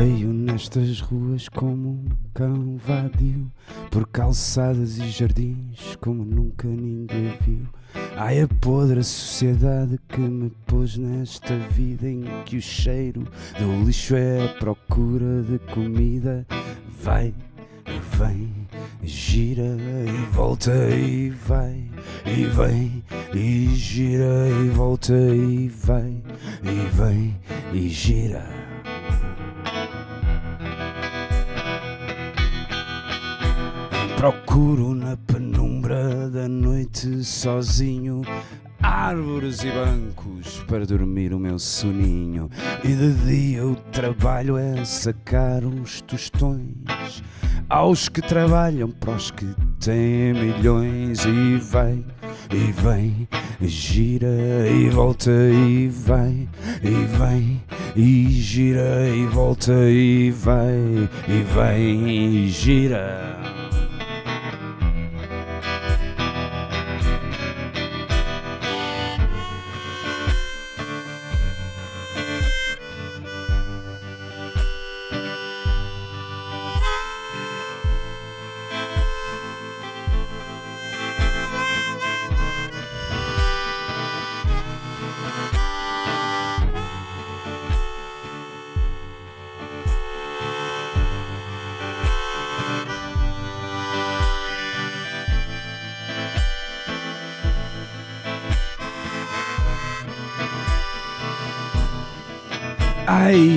Passeio nestas ruas como um cão vadio, por calçadas e jardins como nunca ninguém viu. Ai, a podre sociedade que me pôs nesta vida em que o cheiro do lixo é a procura de comida. Vai vem, gira e volta e vai, e vem, e gira e volta e vai, e vem, e gira. Procuro na penumbra da noite sozinho árvores e bancos para dormir o meu soninho. E de dia o trabalho é sacar uns tostões aos que trabalham para os que têm milhões e vai e vem, gira e volta e vai e vem e gira e volta e vai e vem e gira.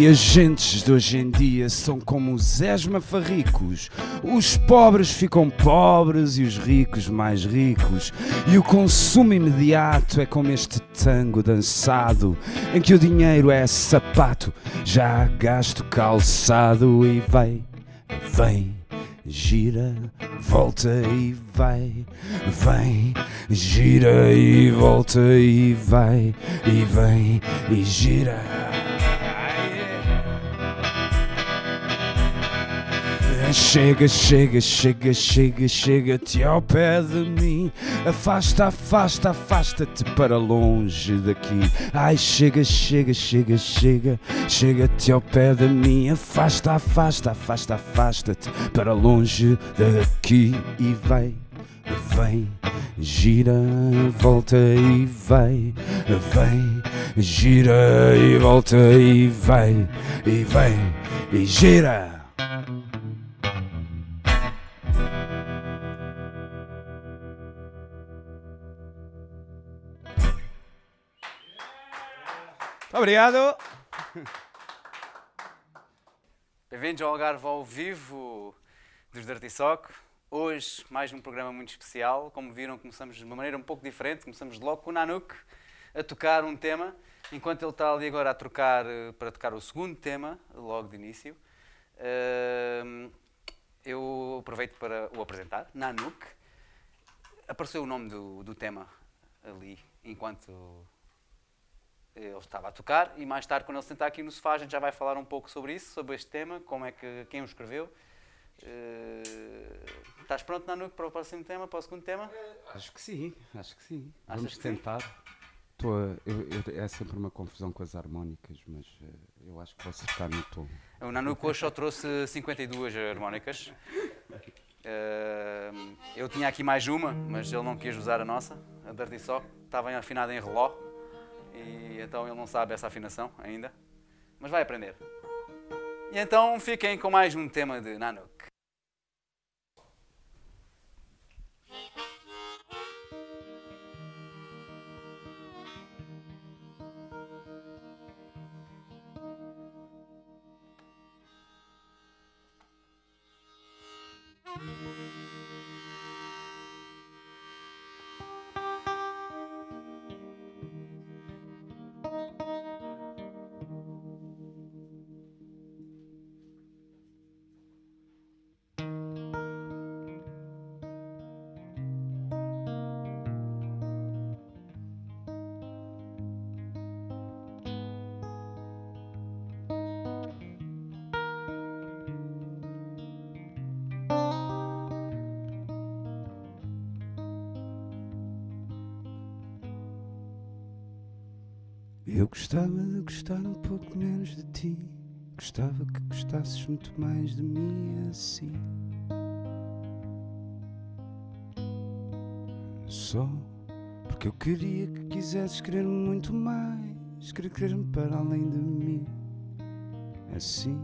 Ai, agentes de hoje em dia são como os esmafarricos. Os pobres ficam pobres e os ricos mais ricos. E o consumo imediato é como este tango dançado, em que o dinheiro é sapato, já gasto calçado e vai, vem. Gira, volta e vai, vem, gira e volta e vai, e vem, e gira. Chega, chega, chega, chega, chega-te ao pé de mim. Afasta, afasta, afasta-te para longe daqui. Ai, chega, chega, chega, chega, chega-te ao pé de mim. Afasta, afasta, afasta, afasta-te para longe daqui e vai, vem, gira, volta e vai, vem, gira e volta e vai, e vem, e gira. Obrigado. Bem-vindos ao Algarve ao vivo dos Dirty Sock. Hoje, mais um programa muito especial. Como viram, começamos de uma maneira um pouco diferente. Começamos logo com o Nanook a tocar um tema, enquanto ele está ali agora a trocar eh, para tocar o segundo tema, logo de início. Ehm, eu aproveito para o apresentar. Nanook. Apareceu o nome do, do tema ali, enquanto ele estava a tocar e mais tarde, quando ele sentar aqui no sofá, a gente já vai falar um pouco sobre isso, sobre este tema, como é que, quem o escreveu. Uh, estás pronto, Nanuque, para o próximo tema, para o segundo tema? Acho que sim, acho que sim. Achas Vamos que tentar. Tô a- eu- eu- é sempre uma confusão com as harmónicas, mas eh, eu acho que vou acertar no tom. O Nanuque hoje só trouxe 52 harmónicas. Uh, eu tinha aqui mais uma, mas ele não quis usar a nossa, a Dirty Sock. Estava afinada em reló e então ele não sabe essa afinação ainda, mas vai aprender. E então fiquem com mais um tema de Nanook. Gostava de gostar um pouco menos de ti. Gostava que gostasses muito mais de mim assim. Só porque eu queria que quisesses querer-me muito mais, querer querer-me para além de mim. Assim.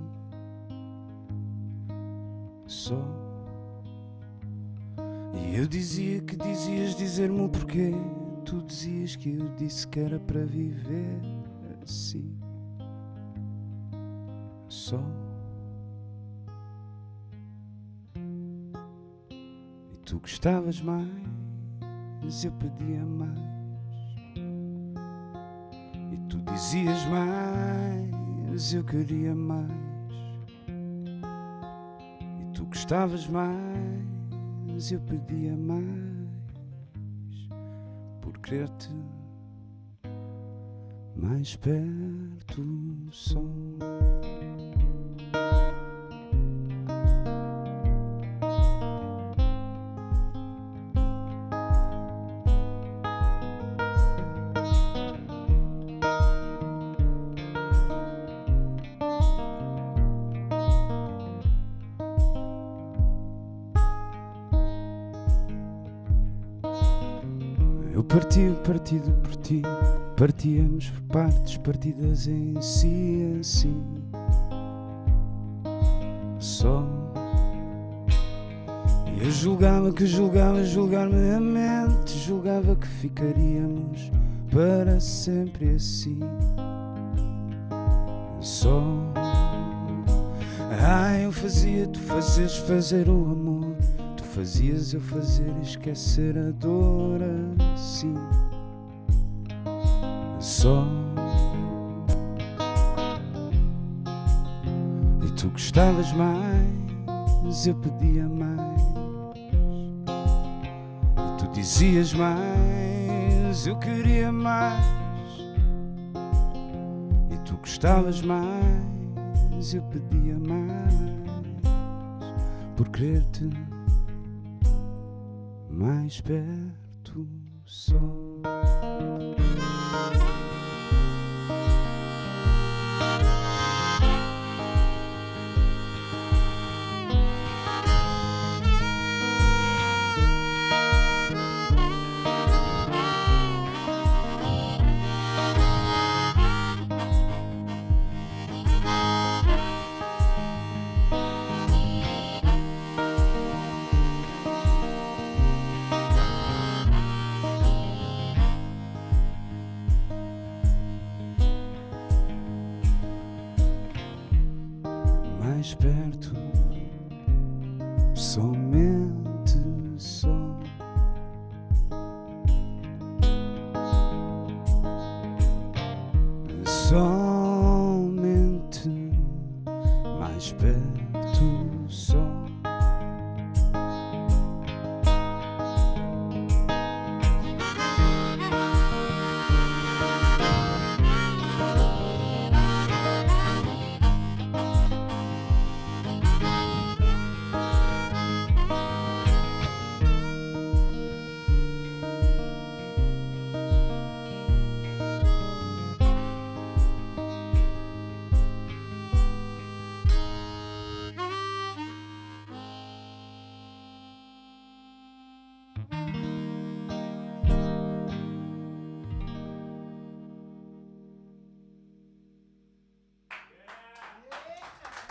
Só. E eu dizia que dizias dizer-me o porquê. Tu dizias que eu disse que era para viver assim. Só. E tu gostavas mais, eu pedia mais. E tu dizias mais, eu queria mais. E tu gostavas mais, eu pedia mais. Por querer-te mais perto só. Eu partíamos por partes partidas em si, assim. Só. Eu julgava que julgava julgar-me a mente, julgava que ficaríamos para sempre assim. Só. Ah, eu fazia, tu fazes fazer o amor. Tu fazias eu fazer esquecer a dor assim. Só. E tu gostavas mais, eu pedia mais. E tu dizias mais, eu queria mais. E tu gostavas mais, eu pedia mais. Por querer-te mais perto só.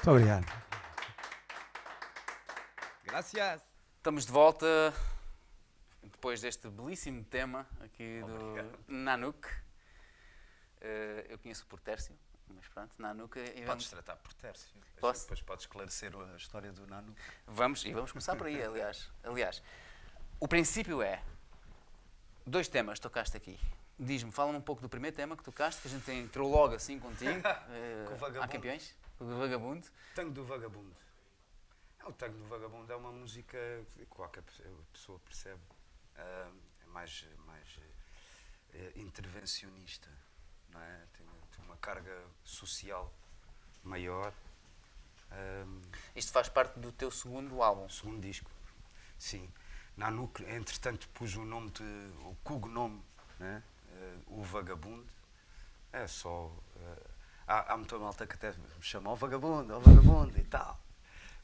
Muito obrigado. Gracias. Estamos de volta depois deste belíssimo tema aqui do Nanook. Eh, eu conheço por Tércio, mas pronto, Nanook. E Podes vamos, tratar por Tércio. Depois, Posso? depois podes esclarecer a história do Nano. vamos, e vamos começar por aí, aliás. Aliás, o princípio é: dois temas tocaste aqui. Diz-me, fala-me um pouco do primeiro tema que tocaste, que a gente entrou logo assim contigo. eh, Com o há campeões? O do Vagabundo. Tango do Vagabundo. É, o Tango do Vagabundo é uma música que qualquer pe- pessoa percebe. É mais, mais eh, intervencionista, não é? Tem, tem uma carga social maior. Isto faz parte do teu segundo álbum. segundo disco, sim. Nanuc, entretanto, pus o nome de. o cognome, né? Eh, o Vagabundo. É só. Há, há muita malta que até me chama, vagabundo, vagabundo e tal.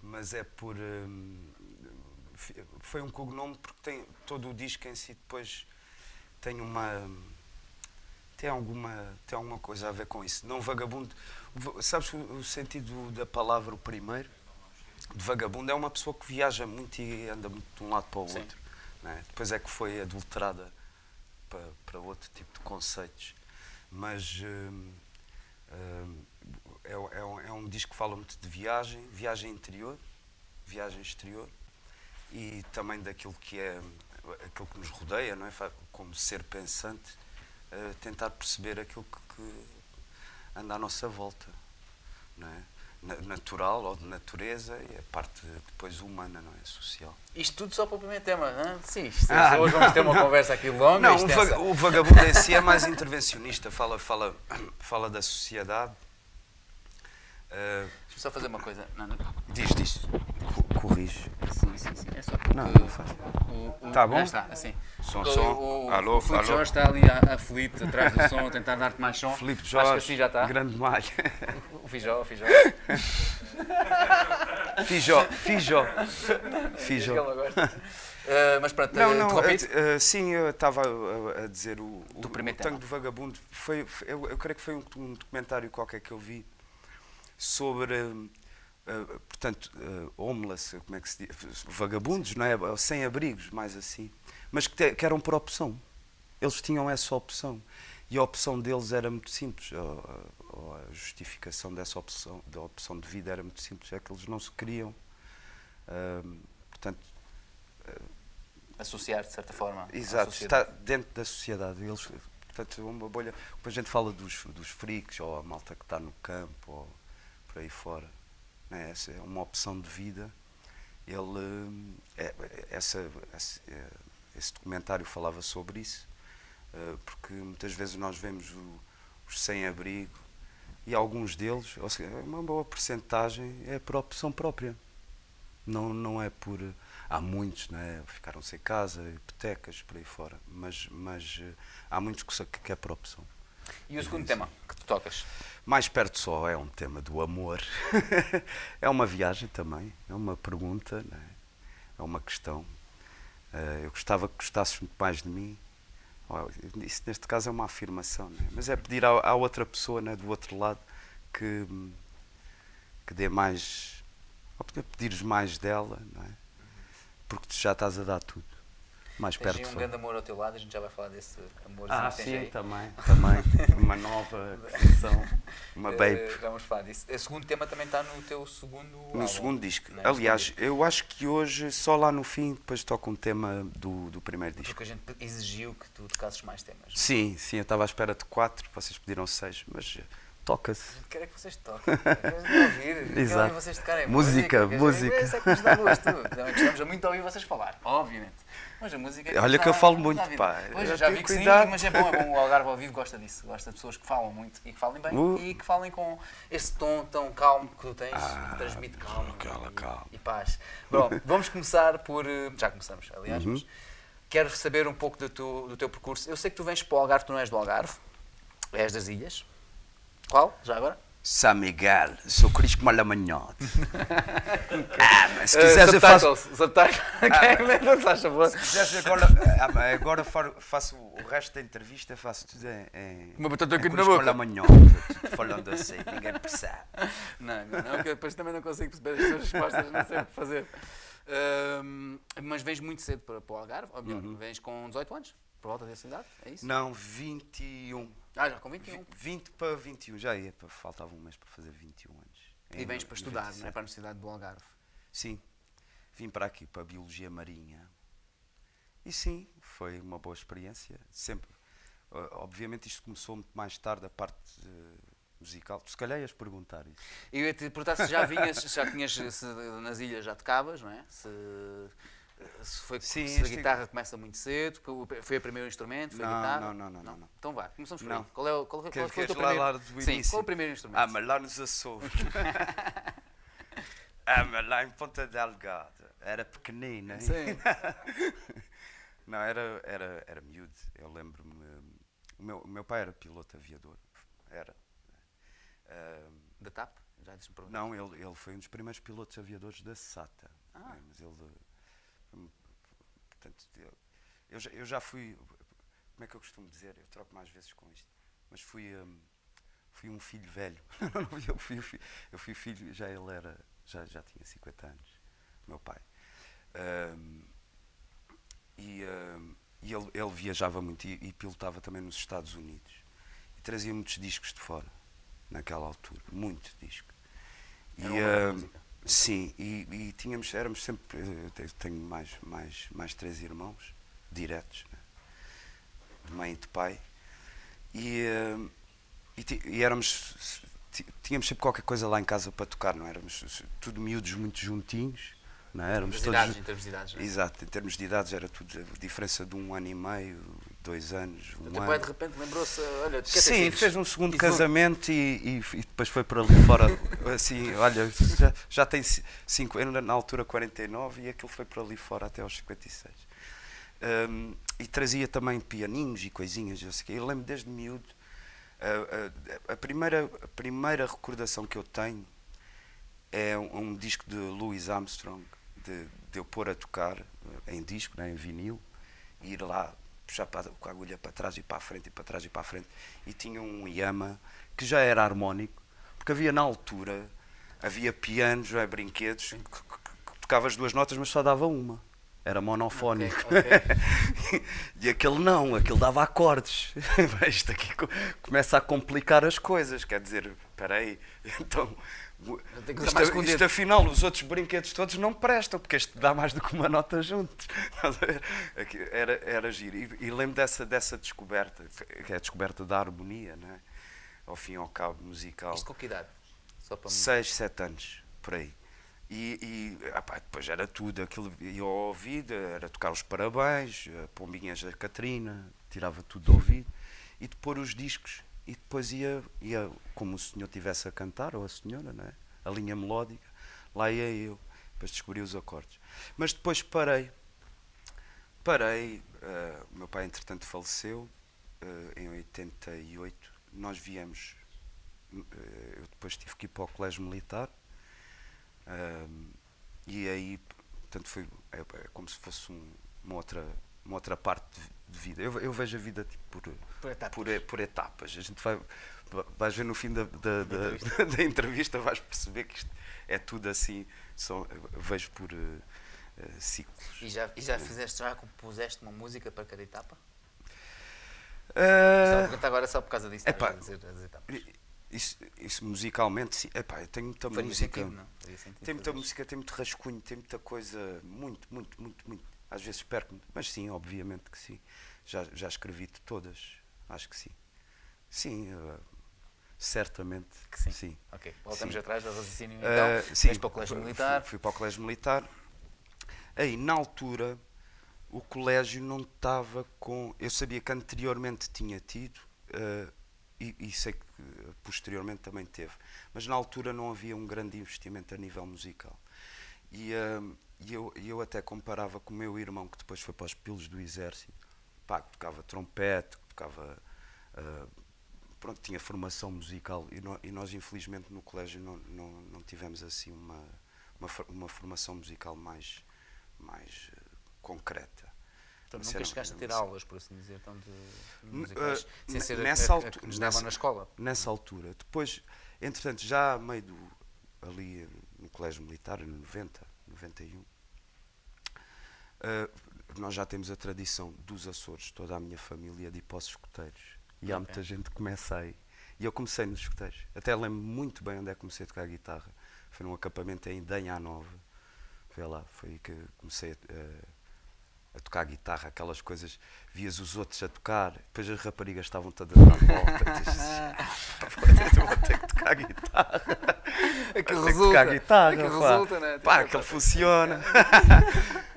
Mas é por. hum, foi um cognome porque tem, todo o disco em si depois tem uma. Tem alguma, tem alguma coisa a ver com isso. Não vagabundo. va- Sabes o, o sentido da palavra, o primeiro? De vagabundo é uma pessoa que viaja muito e anda muito de um lado para o Sim. outro. é? Depois é que foi adulterada para, para outro tipo de conceitos. Mas hum, é, é um- é um disco que fala muito de viagem, viagem interior, viagem exterior e também daquilo que é aquilo que nos rodeia, não é? Como ser pensante, eh, tentar perceber aquilo que, que anda à nossa volta, não é? Na- Natural ou de natureza e a parte depois humana, não é? Social. Isto tudo só para o primeiro tema, não? Sim, isto, Ah, hoje vamos ter uma conversa aqui longa. Não, o, vaga- o vagabundo em si é mais intervencionista, fala, fala, fala da sociedade. Eh, Deixa-me só fazer uma coisa. Não, não. diz, diz, corrige. Sim, sim, sim. É só Não, porque não faz. o- o- Tá bom? Já está, assim. Som, O- som. O, Alô, o Filipe alô. Jorge está ali a- aflito atrás do som, a tentar dar-te mais som. Filipe Acho Jorge, que assim já está. grande malha. O Fijó, o Fijó. Fijó, Fijó, Fijó. Uh, mas pronto, Não, uh, não, eh, eh, sim, eu estava a, a dizer o, o, Do primeiro o Tango do Vagabundo. Foi, foi- eu, eu creio que foi um, um documentário qualquer que eu vi sobre, eh, eh, portanto, eh, homeless, como é que se diz? Vagabundos, não é? Sem abrigos, mais assim. Mas que, te- que eram por opção. Eles tinham essa opção. E a opção deles era muito simples. ou- ou a justificação dessa opção, da opção de vida era muito simples. É que eles não se queriam. Ahm, portanto, Associar, de certa forma. Exato, está dentro da sociedade. Eles, portanto, é uma bolha. Depois a gente fala dos, dos freaks, ou a malta que está no campo, ou por aí fora. Né? Essa é uma opção de vida. Ele, hum, é- é- essa, esse, é, esse documentário falava sobre isso, eh, porque muitas vezes nós vemos o- os sem-abrigo e alguns deles, ou seja, uma boa porcentagem é por opção própria. Não, não é por. Há muitos, né? ficaram sem casa, hipotecas, por aí fora. Mas, mas eh, há muitos que, que é por opção. E o segundo tema que tu tocas? Mais perto só é um tema do amor. é uma viagem também, é uma pergunta, né? é uma questão. Eh, eu gostava que gostasses muito mais de mim. Isso neste caso é uma afirmação, né? mas é pedir à, à outra pessoa né, do outro lado que, que dê mais. Ou pedires mais dela, é? porque tu já estás a dar tudo. Mais Tens perto aí um grande amor ao teu lado, a gente já vai falar desse amor Ah, tens sim, também. Também. Uma nova aquisição. Uma Eh, babe. já vamos falar disso. O segundo tema também está no teu segundo No álbum, segundo disco. é? Aliás, eu acho que hoje, só lá no fim, depois toco um tema do, do primeiro disco. Porque a gente exigiu que tu tocasses mais temas. Sim, sim, eu estava à espera de quatro, vocês pediram seis, mas eh, toca-se. Quero é que vocês toquem. Quero ouvir. Quero Exato. ouvir vocês tocarem Música, música. dizer, Isso é que nos dá gosto. Também gostamos muito de ouvir vocês falar, obviamente. Mas a música. é Olha que eu falo muito, pá. Pois, Eu já vi que sim, cuidado. mas é bom, é bom. O Algarve ao vivo gosta disso. Gosta de pessoas que falam muito e que falem bem Uh. e que falem com esse tom tão calmo que tu tens, Ah, que transmite calma aquela e, calma. e paz. Bom, vamos começar por. eh, Já começamos, aliás, Uhum. mas quero saber um pouco do teu, do teu percurso. Eu sei que tu vens para o Algarve, tu não és do Algarve, és das ilhas. Qual? Já agora? São Miguel, sou Crispo Malamanhote. ah, mas se Eh, quiseres eu faço. subtitles, faz favor. Se quiseres agora, ah, agora fa- faço o resto da entrevista, faço tudo em. em Uma batata em boca. Malamanhote, falando assim, ninguém percebe. Não, não, não, que eu depois também não consigo perceber as tuas respostas, não sei o que fazer. Ahm, mas vens muito cedo para, para o Algarve, ou melhor, vens com 18 anos, por volta dessa idade, é isso? Não, 21. Ah, já com 21. 20 para 21, já ia, pá, faltava um mês para fazer 21 anos. E Em vens para estudar, não é? 97. Para a Universidade do Algarve. Sim, vim para aqui, para a Biologia Marinha. E sim, foi uma boa experiência. Sempre. Uh, obviamente isto começou muito mais tarde, a parte uh, musical. Tu se calhar ias perguntar isso. Eu ia te perguntar se já vinhas, se já tinhas, nas ilhas já tocavas, não é? Se, se, foi, Sim, se a este- guitarra começa muito cedo, foi o primeiro instrumento, foi a Não, guitarra? não, não, não, não, não. Então vá, começamos por aí. Qual, é o, qual, qual, Quer- qual foi o teu primeiro? Sim, qual é o primeiro instrumento? Ah, mas lá nos Açores. ah, mas lá em Ponta Delgada. Era pequenina. hein? Sim. Não, era, era, era miúdo. Eu lembro-me. O meu, o meu pai era piloto aviador. Era. Ah, Da TAP? Já disse para não, ele, ele foi um dos primeiros pilotos aviadores da SATA. Ah. É, mas ele. Portanto, eu, eu já, eu já fui. Como é que eu costumo dizer? Eu troco mais vezes com isto. Mas fui. hum, fui um filho velho. eu, fui, eu fui filho, já ele era. Já, já tinha 50 anos, meu pai. Hum, e hum, e ele, ele viajava muito e, e pilotava também nos Estados Unidos. E trazia muitos discos de fora, naquela altura. Muito disco. E, Era uma boa hum, música. Sim, e, e tínhamos, éramos sempre. Eu te- tenho mais, mais, mais três irmãos, diretos, né? de mãe e de pai. E, hum, e, e éramos. Tínhamos sempre qualquer coisa lá em casa para tocar, não é? éramos? Tudo miúdos muito juntinhos, não é? éramos todos. idades, em termos de idades. é? Exato, em termos de idades era tudo a diferença de um ano e meio, dois anos, um O teu ano. pai de repente lembrou-se, olha, tu ter Sim, filhos? fez um segundo E casamento e, e- e depois foi para ali fora. Assim, olha, já, já tem 5 anos, na altura 49, e aquilo foi para ali fora até aos 56. Hum, e trazia também pianinhos e coisinhas. Eu, sei eu lembro desde miúdo. a- a, a primeira, a primeira recordação que eu tenho é um, um disco de Louis Armstrong, de, de eu pôr a tocar eh, em disco, né, em vinil, e ir lá puxar para, com a agulha para trás e para a frente e para trás e para a frente. E tinha um Yama que já era harmónico, porque havia na altura, havia pianos, é, brinquedos, que, que- que tocava as duas notas, mas só dava uma. Era monofónico. Ok, ok. e aquele não, aquele dava acordes. Isto aqui co- começa a complicar as coisas. Quer dizer, espera aí, então. Isto, isto, dedo. afinal, os outros brinquedos todos não prestam, porque este dá mais do que uma nota juntos. Era, era giro. E, e lembro dessa, dessa descoberta, que é a descoberta da harmonia, não é? ao fim e ao cabo, musical. Isto com que idade? Só para 6, 7 anos, por aí. E, e ah pá, depois era tudo, aquilo ia ao ouvido, era tocar os parabéns, a pombinhas da Catrina, tirava tudo do ouvido, e de pôr os discos, e depois ia, ia como o senhor estivesse a cantar, ou a senhora, não é? a linha melódica, lá ia eu, depois descobri os acordes. Mas depois parei, parei, o meu pai entretanto faleceu, eh, em 88, nós viemos eh, eu depois tive que ir para o colégio militar e aí portanto foi é, é como se fosse um- uma outra uma outra parte de, vida eu, eu vejo a vida tipo por Por etapas. por, e- por etapas a gente vai vais ver no fim da, da, da- da entrevista vais perceber que isto é tudo assim só, eu vejo por eh, eh, ciclos E já, e já fizeste, já compuseste uma música para cada etapa? Só a perguntar agora só por causa disso, epá, a dizer as etapas. isso, isso musicalmente sim. Epá, eu tenho muita Faria música sentido, não? Tem muita música, tem muito rascunho, tem muita coisa, muito, muito, muito, muito. Às vezes perco-me, mas sim, obviamente que sim. Já, já escrevi de todas, acho que sim. Sim, eh, certamente Que sim. sim. Ok, voltamos Sim. atrás do raciocínio Eh, então. sim, Vais para o colégio militar. Fui, fui para o colégio militar. Aí, na altura, o colégio não estava com. Eu sabia que anteriormente tinha tido, eh, e, e sei que posteriormente também teve, mas na altura não havia um grande investimento a nível musical. E, eh, e eu, eu até comparava com o meu irmão, que depois foi para os pilos do exército, pá, que tocava trompete, que tocava. eh, pronto, tinha formação musical e, nó- e nós infelizmente no colégio não, não, não tivemos assim uma, uma, uma formação musical mais, mais eh, concreta. Então, nunca era- chegaste a ter era- aulas, por assim dizer, então, de N- musicais, sem n- ser a- nessa a, a, altu- que nos davam nessa- na escola. Nessa altura. Depois, entretanto, já a meio do. ali no colégio militar, em 90, 91, eh, nós já temos a tradição dos Açores, toda a minha família de ir para os escuteiros. E há Ok. muita gente que começa aí. E eu comecei nos escuteiros. Até lembro muito bem onde é que comecei a tocar guitarra. Foi num acampamento em Danha Nova. Foi lá, foi aí que comecei a, a- a tocar guitarra, aquelas coisas, vias os outros a tocar, depois as raparigas estavam todas à volta. dizes, "Eu vou ter que tocar guitarra. Aquilo que resulta. tocar guitarra, Aquilo pá. resulta, né? Pá, Tipo, aquilo funciona.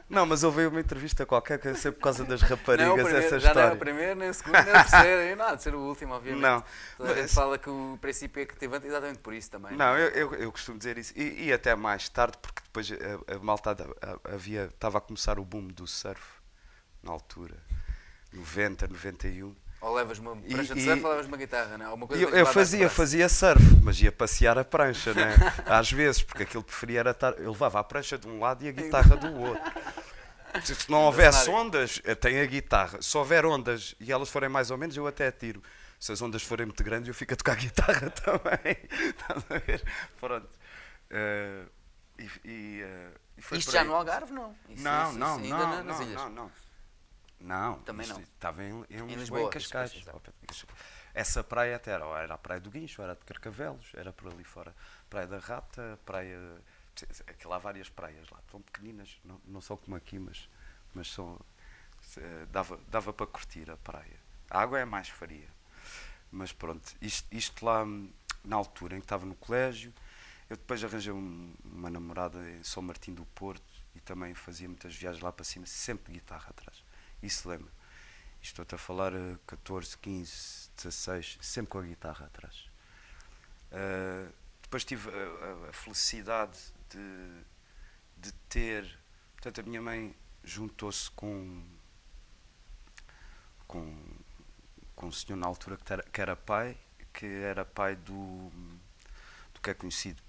Não, mas ouvi uma entrevista qualquer que sei por causa das Não, raparigas primeiro- essa já não é história. o primeiro, nem o segundo, nem o terceiro, nem nada, de ser o último, obviamente. Não, Toda a gente mas- fala que o princípio é que te levanta exatamente por isso também. Não, eu, eu, eu costumo dizer isso. E, e até mais tarde, porque depois a, a malta havia, estava a começar o boom do surf na altura. 90, 91. Ou levas uma E- prancha de e- surf ou levas uma guitarra, não é? Ou uma coisa Eu, tem eu fazia, fazia surf, mas ia passear a prancha, né? Às vezes, porque aquilo que preferia era estar. Eu levava a prancha de um lado e a guitarra do outro. Se não houvesse ondas, tenho a guitarra. Se houver ondas e elas forem mais ou menos, eu até tiro. Se as ondas forem muito grandes, eu fico a tocar guitarra também. Estás a ver? Pronto. Eh, e, e, e foi Isto já aí. no Algarve, não? Isso- Não, isso- não, isso não, não, ilhas. não, não. Não, Também não. Estava em, em, Lisboa, Lisboa, em isso, Cascais. exato. Essa praia até era, era a Praia do Guincho, era de Carcavelos, era por ali fora. Praia da Rata, Praia. Aquilo há várias praias lá, tão pequeninas, não, não são como aqui, mas, mas são. se- Dava, dava para curtir a praia. A água é mais faria. Mas pronto, isto, isto lá hum, na altura em que estava no colégio, eu depois arranjei um- uma namorada em São Martim do Porto e também fazia muitas viagens lá para cima, sempre de guitarra atrás. Isso lembro. Estou-te a falar eh, 14, 15, 16, sempre com a guitarra atrás. Eh, depois tive a, a- felicidade de, de ter. Portanto, a minha mãe juntou-se com, com, com um senhor na altura que era, que era pai, que era pai do, do que é conhecido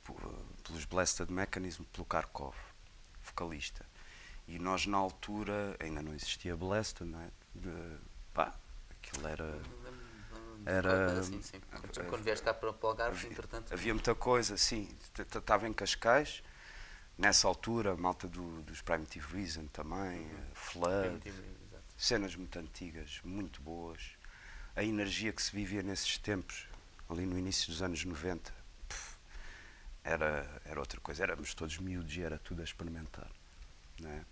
pelos Blasted Mechanism, pelo Kharkov, vocalista. E nós, na altura, ainda não existia Blasted, não é? De- pá, aquilo era. Era- sim. Quando, vieste cá para, o Algarve, entretanto. Havia muita coisa, sim. Estava em Cascais, nessa altura, malta do, dos Primitive Reason também, eh, Flood, cenas muito antigas, muito boas. A energia que se vivia nesses tempos, ali no início dos anos 90, pff, era, era outra coisa. Éramos todos miúdos e era tudo a experimentar. Não é?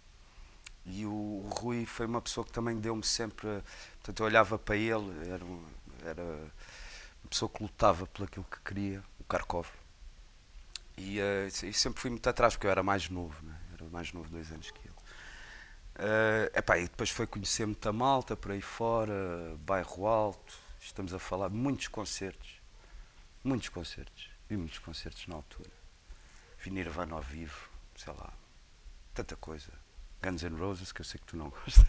E o, Rui foi uma pessoa que também deu-me sempre. Portanto, eu olhava para ele, era, um- era uma pessoa que lutava por aquilo que queria, o Kharkov. E, eh, e sempre fui muito atrás, porque eu era mais novo, né? era mais novo dois anos que ele. Eh, epá, e depois foi conhecer muita malta por aí fora, bairro alto, estamos a falar de muitos concertos, muitos concertos, vi muitos concertos na altura. Vi Nirvana ao vivo, sei lá, tanta coisa. Guns N' Roses, que eu sei que tu não gostas.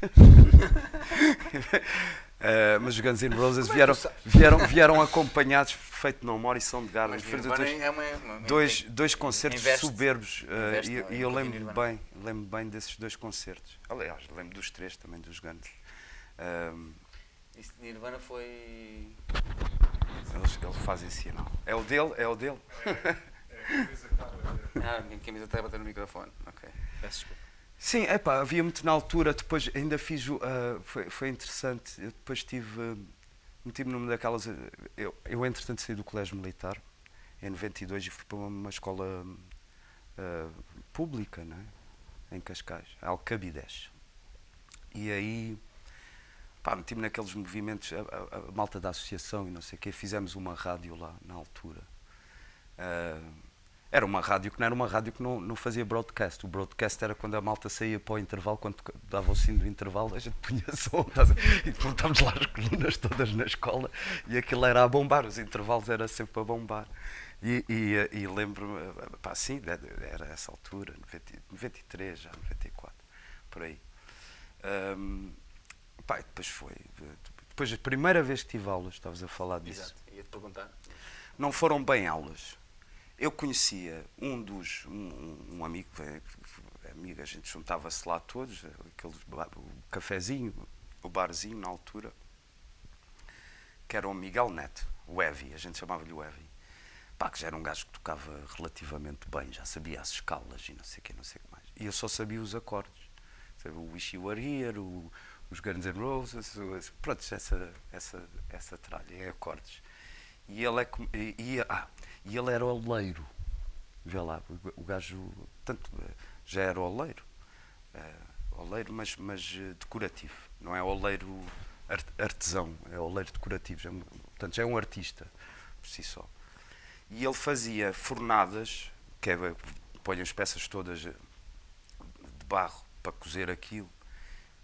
Eh, mas os Guns N' Roses vieram, vieram, vieram acompanhados por Feito No More e Soundgarden. Nirvana dois- é uma, uma- dois, dois concertos investe- soberbos eh, investe, e, não, e eu eu nunca vi lembro Nirvana. bem, lembro bem desses dois concertos. Aliás, lembro dos três também dos Guns. Ahm, Isso de Nirvana foi. eles, eles fazem sinal. É o dele? É o dele? Ah, a minha camisa está a bater no microfone. Ok. Peço desculpa. Sim, epá, havia muito na altura, depois ainda fiz, ah, foi, foi interessante, eu depois tive, ah, meti-me numa daquelas, ah, eu, eu entretanto saí do colégio militar, em 92, e fui para uma, escola ah, pública, não é? em Cascais, Alcabidez. E aí, pá, meti-me naqueles movimentos, a, a- a malta da associação e não sei o quê, fizemos uma rádio lá, na altura. Ah, era uma rádio que não era uma rádio que não, não fazia broadcast. O broadcast era quando a malta saía para o intervalo, quando dava o sino do intervalo, a gente punha som estás e voltámos lá as colunas todas na escola e aquilo era a bombar, os intervalos era sempre a bombar. E, e, e lembro-me, pá, sim, era essa altura, 90 93, já 94, por aí. Ahm, pá, depois foi. Depois, a primeira vez que tive aulas, estavas a falar disso Exato. Ia-te perguntar. não foram bem aulas. Eu conhecia um dos, um, um amigo, eh, amigo, a gente juntava-se lá todos, aquele, o cafezinho, o barzinho na altura, que era o Miguel Neto, o Evi, a gente chamava-lhe o Evi. Pá, que já era um gajo que tocava relativamente bem, já sabia as escalas e não sei o que, não sei o que mais. E eu só sabia os acordes. Sabia o Wish You Were Here, o- os Guns N' Roses, pronto, essa, essa, essa tralha, em acordes. E ele, é, e, e- ah, e ele era oleiro. Vê lá, o, gajo tanto, eh, já era oleiro. eh, oleiro, mas, mas eh, decorativo. Não é oleiro ar- artesão, é oleiro decorativo. Já, é portanto, já é um artista por si só. E ele fazia fornadas, que é, põe as peças todas de barro para cozer aquilo,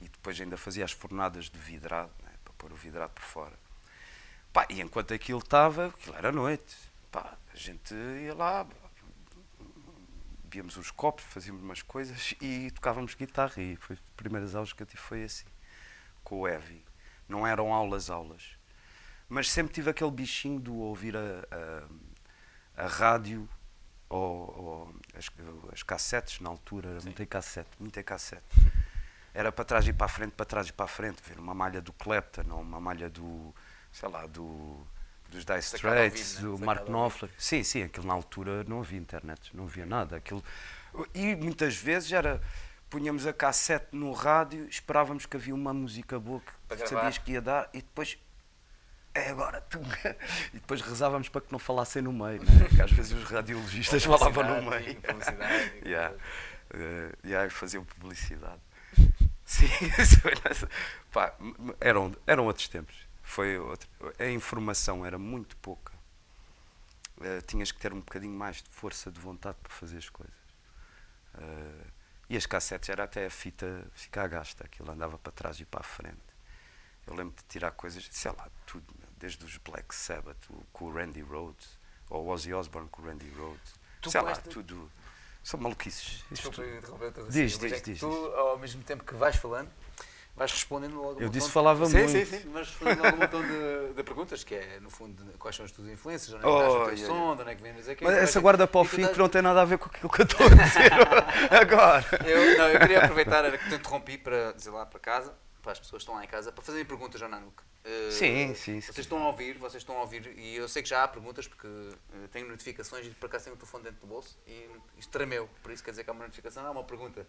e depois ainda fazia as fornadas de vidrado, né, para pôr o vidrado por fora. Pá, e enquanto aquilo estava, aquilo era noite, pá, a gente ia lá, víamos os copos, fazíamos umas coisas e tocávamos guitarra. E foi as primeiras aulas que eu tive foi assim, com o Evi. Não eram aulas, aulas. Mas sempre tive aquele bichinho do ouvir a, a, a rádio ou, ou as, as cassetes na altura, era muito em cassete, muito em cassete. Era para trás e para a frente, para trás e para a frente, ver uma malha do Clapton ou uma malha do, sei lá, do, dos Dire Straits, né? do Mark. Knopfler. Sim, sim, aquilo na altura não havia internet, não havia nada. Aquilo... E muitas vezes era, punhamos a cassete no rádio, esperávamos que havia uma música boa que sabias que ia dar e depois é agora tu. E depois rezávamos para que não falassem no meio, né? que às vezes os radiologistas falavam no meio. publicidade. yeah. Uh, yeah, faziam publicidade. Sim, isso foi nessa- pá, eram, eram outros tempos. Foi outro, a informação era muito pouca. Uh, tinhas que ter um bocadinho mais de força de vontade para fazer as coisas. Uh, e as cassetes era até a fita ficar gasta, aquilo andava para trás e para a frente. Eu lembro de tirar coisas, sei lá, tudo, desde os Black Sabbath com o Randy Rhodes, ou o Ozzy Osbourne com o Randy Rhodes. Tu sei lá, esta- tudo. São maluquices. Desculpa tudo. interromper-te assim, Diz, diz, é diz, Tu, diz. ao mesmo tempo que vais falando, vais respondendo logo Eu disse de- falava sim, muito. Sim, sim, mas respondendo logo um montão de, de perguntas, que é, no fundo, quais são as tuas influências, onde é que Oh, estás o teu yeah, som, de onde é que vem, o quê. Mas essa que- guarda para o fim que não tem nada a ver com aquilo que eu estou a dizer agora. Eu, não, eu queria aproveitar, era que te interrompi para dizer lá para casa, para as pessoas que estão lá em casa, para fazerem perguntas ao Nanuk. Eh, Sim, sim, Vocês sim. estão a ouvir, vocês estão a ouvir, e eu sei que já há perguntas porque eh, tenho notificações e por acaso tenho o telefone dentro do bolso e isto tremeu, por isso quer dizer que há uma notificação, há uma pergunta.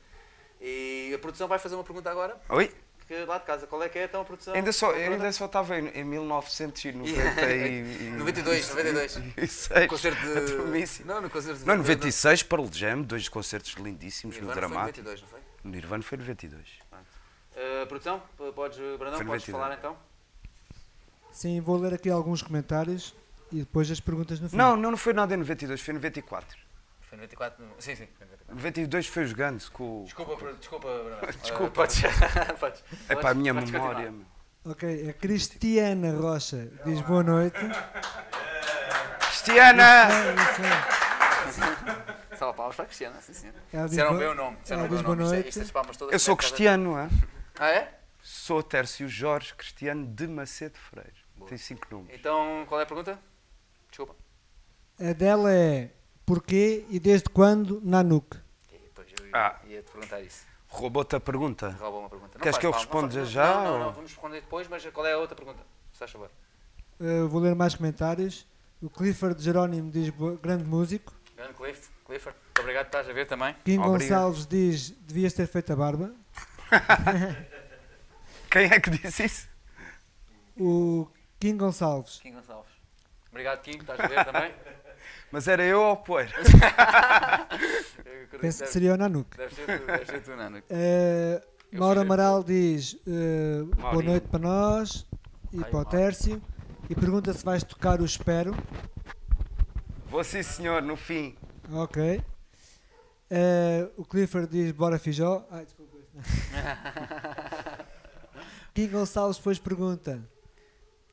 E a produção vai fazer uma pergunta agora, Oi? Que lá de casa, qual é que é então a produção? Ainda só, eu ainda só estava em, em 1990 e... 92, 92. e seis. Concerto de... Não, no concerto de... Não, 96, Pearl Jam, dois concertos lindíssimos no Nirvana foi Dramático. 92, não foi? O Nirvana foi 92. Uh, produção, podes, Brandão, Foi podes 92. falar então? Sim, vou ler aqui alguns comentários e depois as perguntas no fim. Não, não, não foi nada em 92, foi em 94. Foi 94, no- sim, sim, foi 94. 92 foi os Guns com o... Desculpa, Br- desculpa. Desculpa. Uh, podes, podes. É para a minha podes memória. Ok, a Cristiana Rocha diz boa noite. Cristiana! É. Salva palmas para a Cristiana, sim, sim. Disseram o boa- meu nome. Disseram ela o boa nome. Isto é- noite. Estas palmas todas Eu sou cristiano, é? Ah, é? Sou Tércio Jorge Cristiano de Macedo Freire. Tem cinco nomes. Então, qual é a pergunta? Desculpa. A dela é porquê e desde quando? E eu Ah. ia te perguntar isso. Roubou-te a pergunta. Rouba uma pergunta. Não Queres faz que eu responda já, Não, não, ou- não, vamos responder depois, mas qual é a outra pergunta? Se faz favor. Uh, vou ler mais comentários. O Clifford Jerónimo diz grande músico. Grande Cliff, Clifford, muito obrigado por estás a ver também. Kim Obrigado. Gonçalves diz devias ter feito a barba. Quem é que disse isso? O Kim Gonçalves. Kim Gonçalves. Obrigado, Kim, estás a ver também? Mas era eu ou o Poeira? Penso que seria o Nanuk. Deve ser tu, deve ser tu. Uh, Mauro Amaral diz uh, boa noite para nós e Ai, para o Mauro. Tércio. E pergunta se vais tocar o Espero. Vou sim, senhor, no fim. Ok. Uh, o Clifford diz bora Fijó. Ai, desculpa. Kim Gonçalves depois pergunta: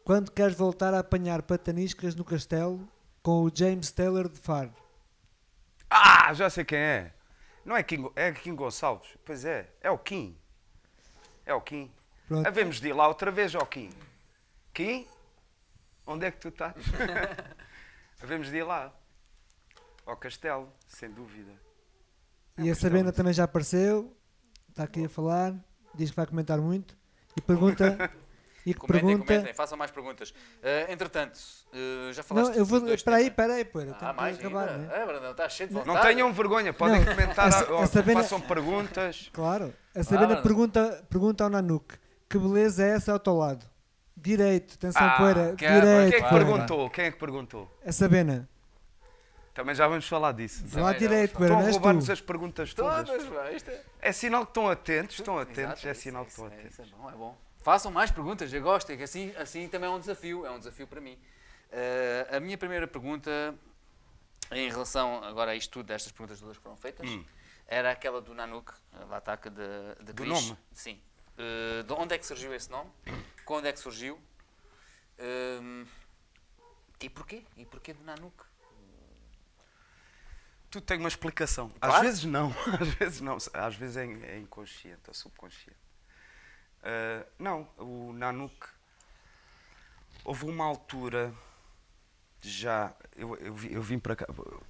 Quando queres voltar a apanhar pataniscas no castelo com o James Taylor de Faro? Ah, já sei quem é. Não é Kim, é Kim Gonçalves. Pois é, é o Kim. É o Kim. Pronto. Havemos de ir lá outra vez ao Kim. Kim? Onde é que tu estás? Havemos de ir lá. Ao castelo, sem dúvida. E a Sabina também já apareceu, está aqui a falar, diz que vai comentar muito e pergunta. E que Comentem, pergunta. comentem, façam mais perguntas. Eh, entretanto, eh, já Não, falaste eu vou. Espera aí, espera aí, pô, Ah, mais acabar, ainda? né? É, Brandão, estás cheio de Não vontade. tenham vergonha, podem Não, comentar, ou a Sabina- façam perguntas. Claro. A Sabina Ah. pergunta, pergunta ao Nanuk: que beleza é essa ao teu lado? Direito, atenção, Ah, poeira, que é, Quem direito. é que Claro. perguntou? Quem é que perguntou? A Sabina, Também já vamos falar disso. vá lá já direito, Estão não a roubar-nos as perguntas todas. Todas, é... É sinal que estão atentos, estão atentos, Exato, é sinal que estão é, atentos. Isso é bom, é bom. Façam mais perguntas, eu gosto, é que assim, assim também é um desafio, é um desafio para mim. Eh, a minha primeira pergunta, em relação agora a isto tudo, destas perguntas todas que foram feitas, Hum. era aquela do Nanuk, o ataque de, de Do Cris. nome? Sim. Eh, de onde é que surgiu esse nome? Quando é que surgiu? Ehm, e porquê? E porquê do Nanuk? Tudo tem uma explicação. Às Claro. vezes não, às vezes não, às vezes é, é inconsciente ou subconsciente. Ah, não, o Nanuk. Houve uma altura, já, eu, eu, eu vim para cá.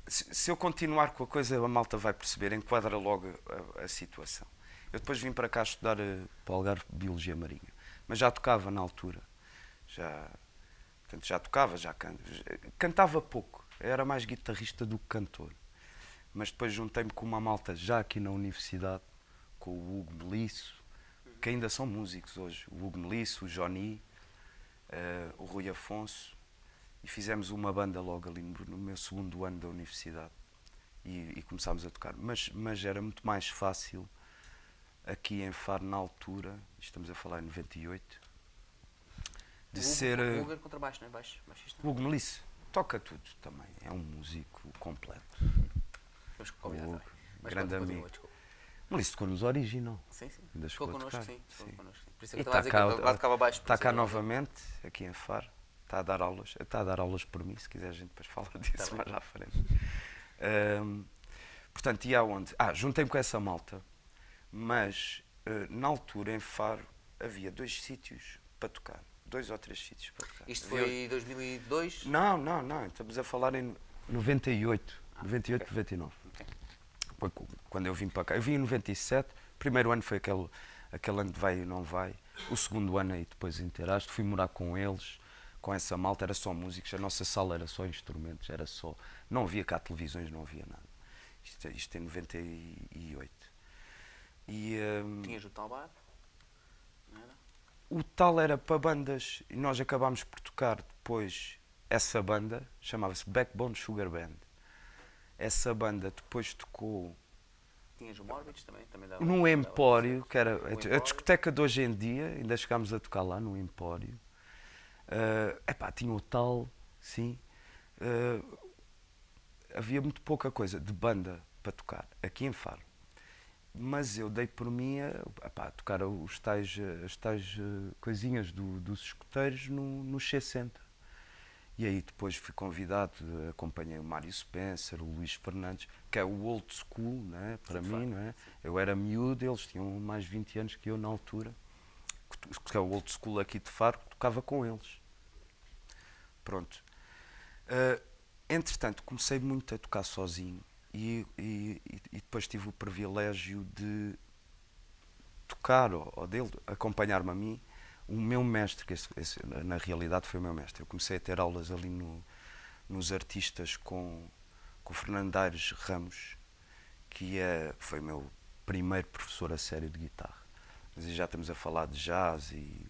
Se, se eu continuar com a coisa, a malta vai perceber, enquadra logo a, a situação. Eu depois vim para cá estudar eh, para o Algarve Biologia Marinha, mas já tocava na altura. Já, portanto, já tocava, já can- cantava pouco, era mais guitarrista do que cantor. Mas depois juntei-me com uma malta já aqui na universidade, com o Hugo Melisso, que ainda são músicos hoje. O Hugo Melisso, o Johnny, eh, o Rui Afonso, e fizemos uma banda logo ali no, meu segundo ano da universidade. E, e começámos a tocar. Mas, mas era muito mais fácil aqui em Faro, na altura, estamos a falar em 98, de O Hugo- ser. O eh, Hugo é contrabaixo, não é? Baixo, baixista. o Hugo Melisso toca tudo também, é um músico completo. Convidar O Hugo. Mas grande continua, amigo. desculpa. Melisso tocou nos original. Sim, sim. Ainda Ficou a connosco, sim. Sim. connosco, sim. Por isso é que a está dizer cá, que ele tocava baixo. por está isso cá novamente, aqui em Faro. Está a dar aulas. Está a dar aulas por mim, se quiser a gente depois fala disso Tá bem. mais à frente. Ahm, portanto, e aonde? Ah, juntei-me com essa malta, mas eh, na altura em Faro havia dois sítios para tocar. Dois ou três sítios para tocar. Isto foi 2002? Não, não, não. Estamos a falar em 98. 98, 99. Quando eu vim para cá. Eu vim em 97. O primeiro ano foi aquele, aquele ano de vai e não vai. O segundo ano aí depois inteiraste. Fui morar com eles, com essa malta. Era só músicos. A nossa sala era só instrumentos. Era só. Não havia cá televisões, não havia nada. Isto, isto em 98. E, hum, Tinhas o tal bar? Não era? o tal era para bandas e nós acabámos por tocar depois essa banda, chamava-se Backbone Sugar Band. Essa banda depois tocou Tinhas o Morbids também? também dava, no Empório, que era a Empório. discoteca de hoje em dia, ainda chegámos a tocar lá no Empório. Ah, epá, tinha o tal, sim. Ah, havia muito pouca coisa de banda para tocar aqui em Faro. Mas eu dei por mim a, epá, a tocar os tais, as tais eh, coisinhas do- dos escuteiros no, no X-Center. E aí depois fui convidado, acompanhei o Mário Spencer, o Luís Fernandes, que é o old school, né, para mim, não é? Eu era miúdo, eles tinham mais 20 anos que eu na altura, que é o old school aqui de Faro, que tocava com eles. Pronto. Eh, entretanto, comecei muito a tocar sozinho e, e- e- e depois tive o privilégio de tocar, ou, ou dele acompanhar-me a mim, o meu mestre, que esse- esse, na realidade foi o meu mestre. Eu comecei a ter aulas ali no- nos artistas com, com o Fernando Aires Ramos, que é, foi o meu primeiro professor a sério de guitarra. Mas já estamos a falar de jazz e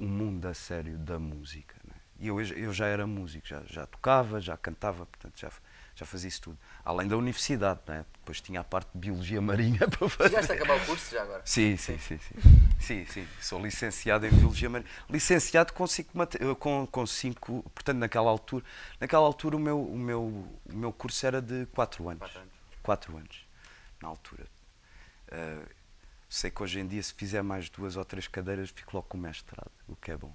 um mundo a sério da música. né? E eu, eu já era músico, já, já tocava, já cantava, portanto já, já fazia isso tudo. Além da universidade, né? depois tinha a parte de biologia marinha para fazer. Chegaste a acabar o curso já agora? Sim, sim, sim, sim. Sim, sim. Sou licenciado em Biologia Marinha. Licenciado com cinco, eh, com, com cinco portanto, naquela altura, naquela altura o meu, o meu, o meu curso era de quatro anos. Quatro anos. Quatro anos, na altura. Eh, sei que hoje em dia, se fizer mais duas ou três cadeiras, fico logo com mestrado, o que é bom.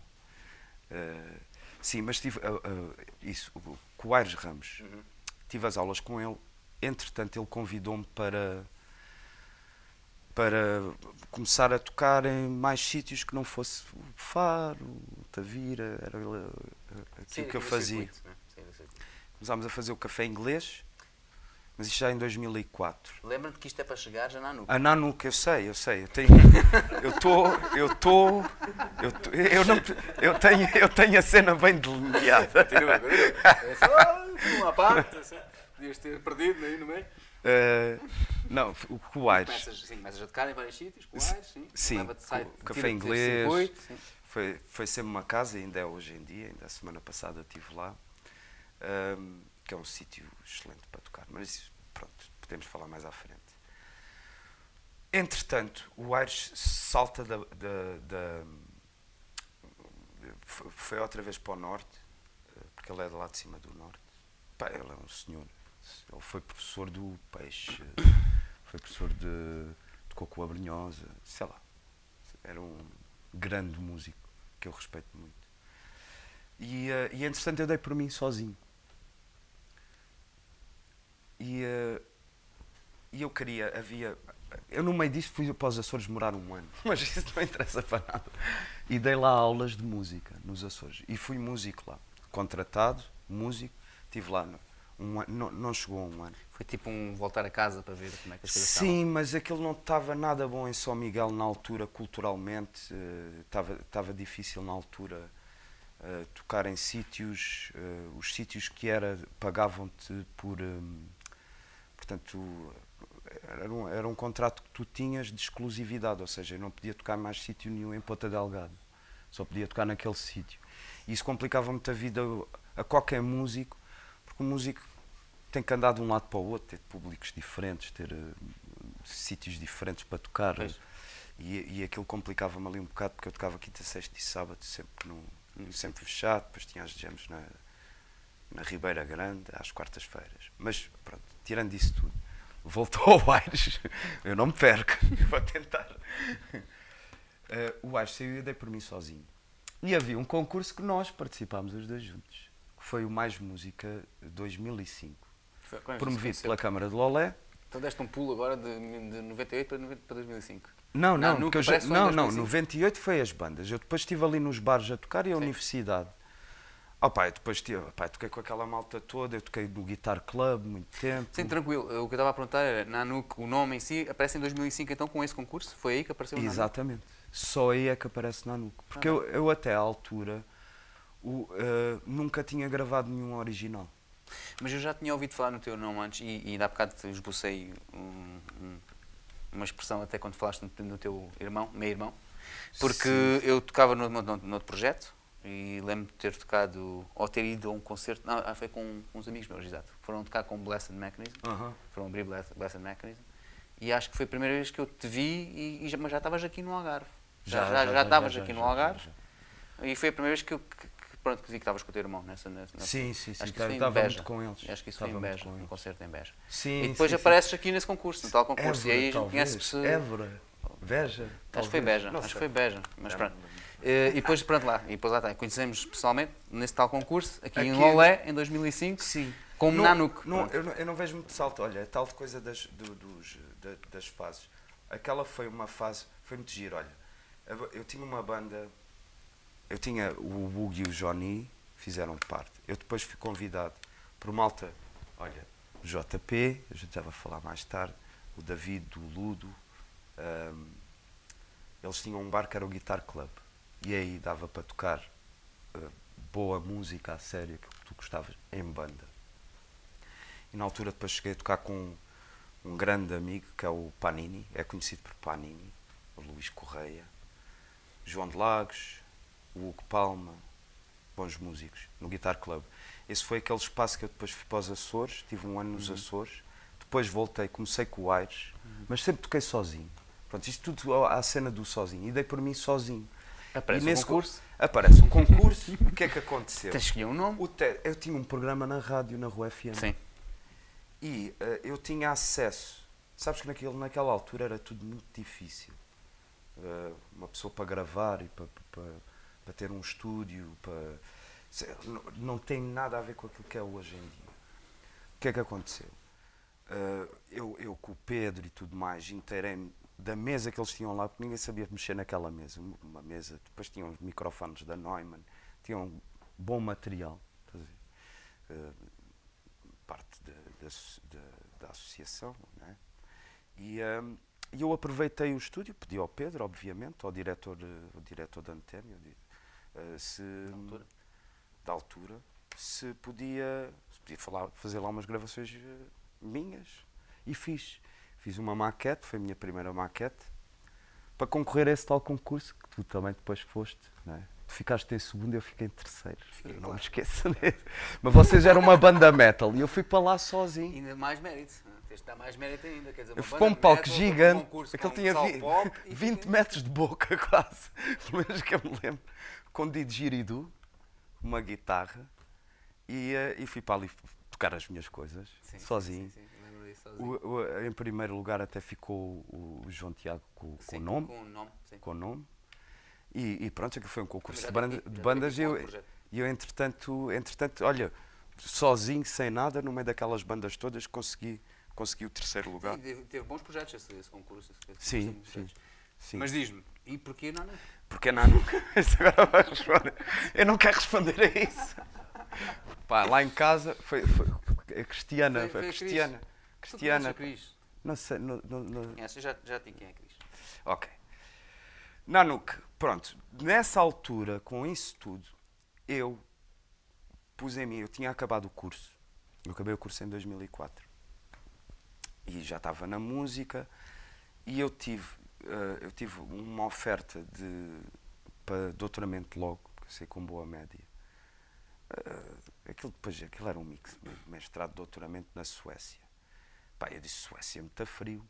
Eh, sim, mas tive eh, isso, com o Aires Ramos. Uhum. Tive as aulas com ele. Entretanto, ele convidou-me para para começar a tocar em mais sítios que não fosse o Faro, Tavira, era aquilo que eu fazia. circuito, né? Sim. Começámos a fazer o café inglês, mas isto já em 2004. Lembra-te que isto é para chegar já na nuca. A Nanuca, eu sei, eu sei, eu tenho, eu estou, eu estou, eu, tô- eu não, eu tenho, eu tenho a cena bem delineada. Continua, continua. Uma parte, assim. Podias ter perdido aí no meio. Eh, não, o o Aires. Começas, sim, começas a tocar em vários sítios, com Sim, sim. sai, o café inglês. circuito, sim. Foi, foi sempre uma casa, ainda é hoje em dia, ainda a semana passada estive lá, ahm, que é um sítio excelente para tocar, mas pronto, podemos falar mais à frente. Entretanto, o Aires salta da, da- da- foi outra vez para o norte, eh, porque ele é de lá de cima do norte. Pá, ele é um senhor, ele foi professor do peixe, foi professor de, de Coco Abrinhosa, sei lá, era um grande músico que eu respeito muito. E, eh, e entretanto eu dei por mim sozinho. E, eh, e eu queria, havia, eu no meio disto fui para os Açores morar um ano, mas isso não interessa para nada. E dei lá aulas de música nos Açores. E fui músico lá, contratado, músico, estive lá um ano, não, não chegou a um ano. Foi tipo um voltar a casa para ver como é que as coisas Sim, mas aquilo não estava nada bom em São Miguel na altura, culturalmente. eh, Estava estava difícil na altura eh, tocar em sítios. eh, os sítios que era pagavam-te por. hum, portanto, era um, era um contrato que tu tinhas de exclusividade, ou seja, eu não podia tocar mais sítio nenhum em Ponta Delgado. Só podia tocar naquele sítio. Isso complicava muito a vida a qualquer músico, o músico tem que andar de um lado para o outro, ter públicos diferentes, ter eh, sítios diferentes para tocar. Pois. E, e aquilo complicava-me ali um bocado, porque eu tocava quinta, sexta e sábado, sempre, no, sempre fechado, depois tinha as jams na, na Ribeira Grande, às quartas-feiras. Mas pronto, tirando isso tudo, voltou ao Aires, eu não me perco, eu vou tentar. Eh, o Aires saiu e eu dei por mim sozinho. E havia um concurso que nós participámos os dois juntos, foi o Mais Música 2005, Foi- promovido pela? Câmara de Lolé. Então deste um pulo agora de, de 98 para, 90 para 2005. Não, não, Não, já- não, não, 2005. 98 foi as bandas. Eu depois estive ali nos bares a tocar e a Sim. universidade. Oh, pai, depois tive, pai, toquei com aquela malta toda, eu toquei no Guitar Club muito tempo. Sim, tranquilo. O que eu estava a perguntar era, Nanuk, o nome em si, aparece em 2005 então com esse concurso? Foi aí que apareceu o Nanuk? Exatamente. Só aí é que aparece na nuca. Porque Ah, eu, eu até à altura o, eh, nunca tinha gravado nenhum original. Mas eu já tinha ouvido falar no teu nome antes e, e ainda há bocado esbocei um- um- uma expressão até quando falaste no, no teu irmão, meu irmão, porque eu tocava no, no, no outro projeto e lembro de ter tocado, ou ter ido a um concerto, não, ah, foi com uns amigos meus, exato, foram tocar com Blessed Mechanism, foram abrir Blessed, Blessed Mechanism, e acho que foi a primeira vez que eu te vi, e, e já- mas já estavas aqui no Algarve. Já, já, já, estavas aqui no já, Algarve, já. e foi a primeira vez que eu que, pronto, que vi que estavas com o teu irmão nessa, nessa Sim, sim, sim. Acho que em Estava Beja. muito com eles. Acho que isso foi em Beja, com um concerto em Beja. Sim, E depois sim, apareces aqui nesse concurso, no tal sim. concurso. Évora, e aí talvez. conhece-se. Évora. Veja. Acho que foi Beja, acho que foi Beja. Mas pronto. Eh, E depois, pronto lá, e depois lá está, conhecemos pessoalmente nesse tal concurso, aqui, em Aqui- Lolé, em 2005, Sim. como Não- Nanuk. não, eu, não, eu não vejo muito salto. Olha, a tal coisa das, do- dos, da- das fases. Aquela foi uma fase, foi muito giro. Olha, eu tinha uma banda, eu tinha o Bug e o Johnny, fizeram parte. Eu depois fui convidado por malta, olha, o JP, a gente já vai falar mais tarde, o David do Ludo. ahm, eles tinham um bar que era o Guitar Club. E aí dava para tocar eh, boa música a sério que tu gostavas em banda. E na altura depois cheguei a tocar com um grande amigo que é o Panini, é conhecido por Panini, o Luís Correia, João de Lagos, o Hugo Palma, bons músicos, no Guitar Club. Esse foi aquele espaço que eu depois fui para os Açores, tive um ano nos Açores, depois voltei, comecei com o Aires, mas sempre toquei sozinho. Pronto, isto tudo à cena do sozinho, e dei por mim sozinho. Aparece E um nesse concurso. co- Aparece um concurso, o que é que aconteceu? Tens escolher um nome? Eu tinha um programa na rádio, na Rua FM. Sim. E eh, eu tinha acesso. Sabes que naquele, naquela altura era tudo muito difícil. Eh, uma pessoa para gravar e para, para, para ter um estúdio. Para... Não, tem nada a ver com aquilo que é hoje em dia. O que é que aconteceu? Eh, eu, eu com o Pedro e tudo mais, inteirei-me da mesa que eles tinham lá, porque ninguém sabia mexer naquela mesa. Uma mesa, depois tinham os microfones da Neumann, tinham bom material. Eh, parte da, da, asso- da- associação, não é? E hum, e eu aproveitei o estúdio, pedi ao Pedro, obviamente, ao diretor, ao diretor da Antena, eh, se, altura. da altura, se podia, se podia falar, fazer lá umas gravações eh, minhas. E fiz. Fiz uma maquete, foi a minha primeira maquete, para concorrer a esse tal concurso que tu também depois foste, não é? Tu ficaste em segundo e eu fiquei em terceiro. Eu não me esqueço disso. Mas vocês eram uma banda metal e eu fui para lá sozinho. Ainda mais mérito. Tens de dar mais mérito ainda. Quer dizer, Eu fui para um palco metal, gigante, um aquele tinha pessoal vi- pop e 20 fica- metros de boca quase, pelo menos que eu me lembro, com didgeridoo, uma guitarra, e, eh, e fui para ali tocar as minhas coisas, Sim, sozinho. sim, sim. O- o- em primeiro lugar até ficou o, o João Tiago com, com Sim, o nome, Com o nome, sim. com o nome, e, e pronto, aquilo foi um concurso de, banda- de bandas, e com eu, eu entretanto, entretanto, olha, sozinho, sem nada, no meio daquelas bandas todas, consegui consegui o terceiro lugar. Teve, bons projetos esse, esse concurso. Esse, esse Sim, concurso teve sim, sim. Mas diz-me, e porquê não? não? Porque não, nunca. Isso agora vai responder. Eu não quero responder a isso. Pá, lá em casa foi, foi a Cristiana. Foi- Foi, a a Cris. Cristiana. Cristiana. Cris? Não sei. Não, não, não-? Eu já, já digo quem é a Cris. Ok. Nanuk, pronto. Nessa altura, com isso tudo, eu pus em mim. Eu tinha acabado o curso. Eu acabei o curso em 2004. E já estava na música. E eu tive, eu tive uma oferta de, para doutoramento logo, sei com boa média. Eh, aquilo, depois, aquilo era um mix, mestrado, doutoramento na Suécia. Pá, eu disse, Suécia é muito frio.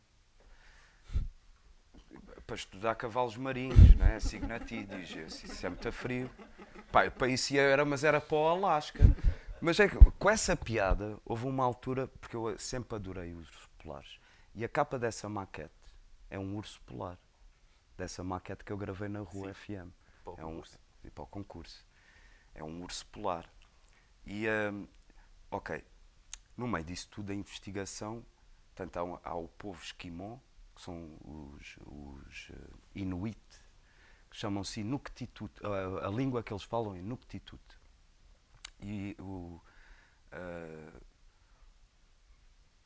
Para estudar cavalos marinhos, não é? Signatídeos, disse, isso é muito frio. Pá, para isso era, mas era para o Alasca. Mas é que, com essa piada, houve uma altura, porque eu sempre adorei ursos polares. E a capa dessa maquete é um urso polar. Dessa maquete que eu gravei na rua FM. Para é um, concurso. e para o concurso. É um urso polar. E, hum, ok, no meio disso tudo, a investigação, portanto, há, um- há o povo esquimó, que são os, os eh, Inuit, que chamam-se Inuktitut, a, a língua que eles falam é Inuktitut. E o,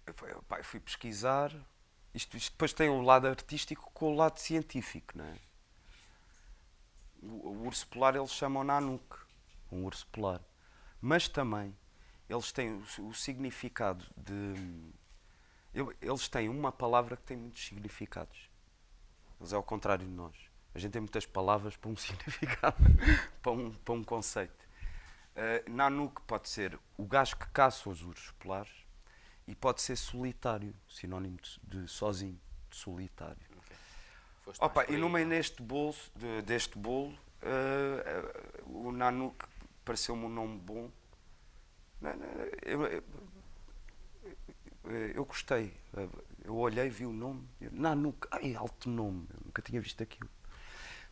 eu fui- pá, eu fui pesquisar, isto, isto depois tem um lado artístico com o lado científico, não é? O, o urso polar eles chamam Nanuk, um urso polar. Mas também eles têm o, o significado de. eu- Eles têm uma palavra que tem muitos significados. Eles é ao contrário de nós. A gente tem muitas palavras para um significado, para um, para um conceito. Uh, Nanuk pode ser o gajo que caça os ursos polares e pode ser solitário, sinónimo de, de sozinho, de solitário. Foste Opa, e no meio deste bolo, de- deste bolo eh, eh, o Nanuk pareceu-me um nome bom. Não, não, Eu, eu, eu gostei. Eh, Eu olhei, vi o nome. Nanuk, ai, alto nome. Eu nunca tinha visto aquilo.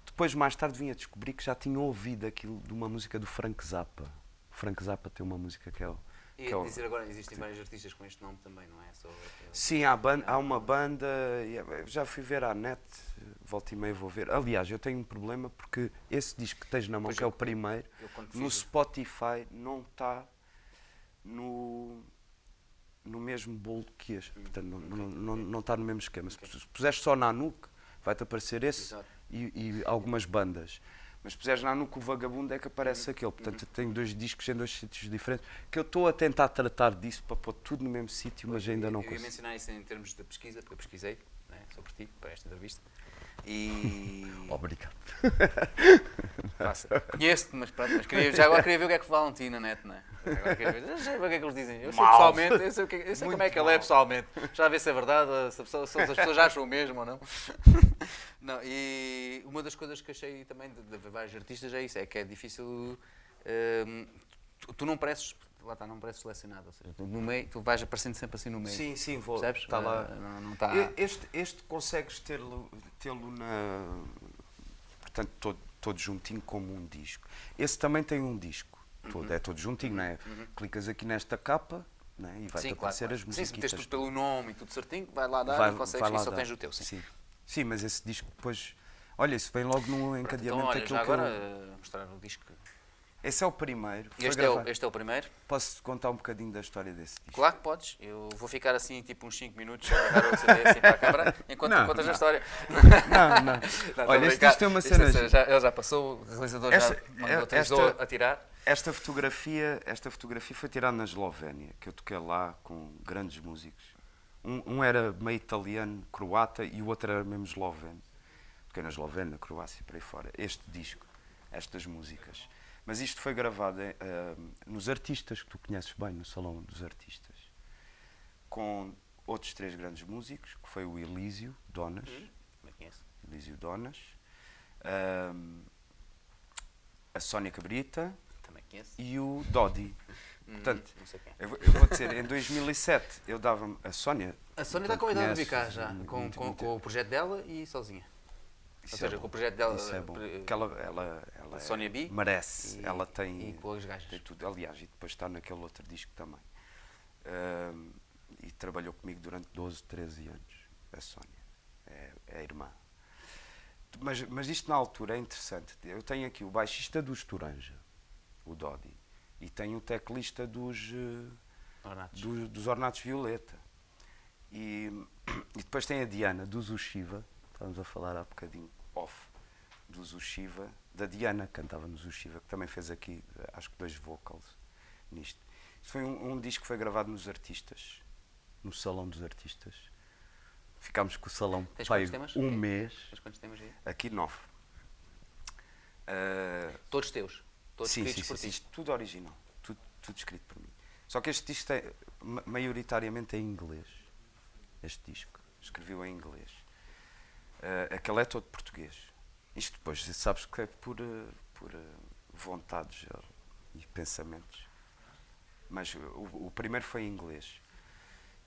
Depois, mais tarde, vim a descobrir que já tinha ouvido aquilo de uma música do Frank Zappa. O Frank Zappa tem uma música que é. E que é dizer agora, existem vários artistas com este nome também, não é? Só Sim, há, há uma banda, eu já fui ver à net, volta e meia vou ver. Aliás, eu tenho um problema porque esse disco que tens na mão, Pois que é eu- o primeiro, eu no Spotify não está no, no mesmo bolo que este. Portanto, não, não, não, não está no mesmo esquema. Se se puseres só Nanuk, vai-te aparecer esse e, e algumas bandas. Mas se puseres Nanuk, o Vagabundo é que aparece aquele. Portanto, eu tenho dois discos em dois sítios diferentes, que eu estou a tentar tratar disso para pôr tudo no mesmo sítio, mas ainda não Eu ia consigo. mencionar isso em termos de pesquisa, porque eu pesquisei né, sobre ti para esta entrevista. E. Obrigado. Conheço-te, mas pronto, mas queria, já agora queria ver o que é que falam de ti na net, não é? Agora queria ver, já sei o que é que eles dizem. Eu sei Mal. pessoalmente, eu sei, o que, eu sei como é que ele é mal. pessoalmente. Já vê se é verdade, se, a pessoa- se as pessoas acham o mesmo ou não. não. E uma das coisas que achei também de, de ver vários artistas é isso, é que é difícil. hum, tu, tu não pareces, lá está, não pareces selecionado, ou seja, tu, no meio, tu vais aparecendo sempre assim no meio. Sim, sim, vou. Percebes? Está lá. Ah, Não, não está. Este, este consegues tê-lo tê-lo na. Portanto, todo, todo juntinho como um disco. Esse também tem um disco. Todo, É todo juntinho, não é? Clicas aqui nesta capa é? e vai-te Sim, aparecer claro. as Sim, musiquitas. se tudo pelo nome e tudo certinho, vai lá dar Vai- e consegues vai e só dar. tens o teu, sim. Sim. Sim, mas esse disco depois. Olha, isso vem logo no Então, encadeamento olha, daquilo já que eu- agora eh, mostrar o disco. Esse é o primeiro. Este é, o, este é o primeiro. Posso contar um bocadinho da história desse disco? Claro que podes. Eu vou ficar assim, tipo, uns 5 minutos a agarrar o CD assim para a câmara, enquanto Não, tu contas não. a história. Não, não. a Olha, este disco tem uma Isto cena. é- já, ele já passou, o realizador Esta- já é- mandou esta- a tirar. Esta fotografia, esta fotografia foi tirada na Eslovénia, que eu toquei lá com grandes músicos. Um, um era meio italiano, croata, e o outro era mesmo esloveno. Toquei na Eslovénia, na Croácia, por aí fora. Este disco, estas músicas. Mas isto foi gravado em, ah, nos Artistas, que tu conheces bem, no Salão dos Artistas, com outros três grandes músicos, que foi o Elísio Donas, conheço. Elísio Donas, ah, a Sónia Cabrita, e o Dodi. Hum, Portanto, quem. eu vou, eu vou dizer, em 2007 eu dava-me a Sónia. A Sónia está tu com a idade de conheces, vir cá já, com, com, com o projeto dela e sozinha. Isso Ou seja, é com o projeto dela. Isso é bom. Porque ela, ela, ela Sónia é- B merece. e- ela tem, e com as gajas. tem tudo. Aliás, e depois está naquele outro disco também. Ahm, e trabalhou comigo durante 12, 13 anos, a Sónia, é, é a irmã. Mas, mas isto na altura é interessante. Eu tenho aqui o baixista dos Toranja, o Dodi, e tenho o teclista dos, eh, Ornatos. dos, dos Ornatos Violeta. E, e depois tem a Diana, dos Ushiva, estávamos a falar há bocadinho off, dos Ushiva, da Diana, que cantava nos Ushiva, que também fez aqui, acho que dois vocals nisto. Isto foi um, um disco que foi gravado nos Artistas, no Salão dos Artistas. Ficámos com o salão Tens pai, um mês, Tens quantos temas aí? aqui nove. Ah, Todos teus. Todos sim, sim, escritos sim, por sim, ti. isto tudo original, tudo, tudo escrito por mim. Só que este disco é ma- maioritariamente em inglês. Este disco, escreveu em inglês. Ah, aquele é todo português. Isto depois, sabes que é por, ah, por ah, vontades e pensamentos. Mas o, o primeiro foi em inglês.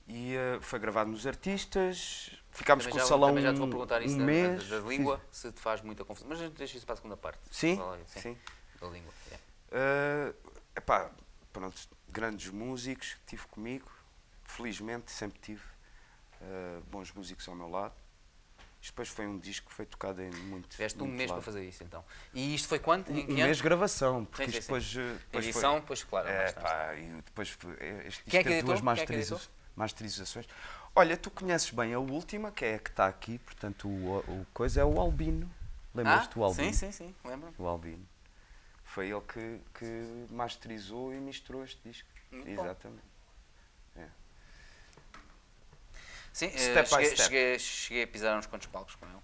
E ah, foi gravado nos artistas, ficámos Também com já, o salão também já te vou perguntar isso um da, mês. da, da língua, se te faz muita confusão. Mas deixa isso para a segunda parte. Sim, aí, sim. Da língua. é. Uh, epá, pronto, grandes músicos que tive comigo, felizmente sempre tive uh, bons músicos ao meu lado. Isto depois foi um disco que foi tocado em muito. Tiveste um muito mês lado. para fazer isso então. E isto foi quando? Em Um, mês de gravação, porque Sim, sim, depois. uh, depois Edição, foi, pois claro. é, pá, e depois foi- é, este é disco que teve editou? duas é masteriza- editou? masterizações. Olha, tu conheces bem a última, que é a que está aqui, portanto o, o coisa é o Albino. Lembras-te do ah, Albino? Sim, sim, sim. Lembro. O Albino. Foi ele que, que masterizou e misturou este disco. Muito bom. Exatamente. Sim, eh, Step by cheguei. Cheguei, cheguei a pisar uns quantos palcos com ele.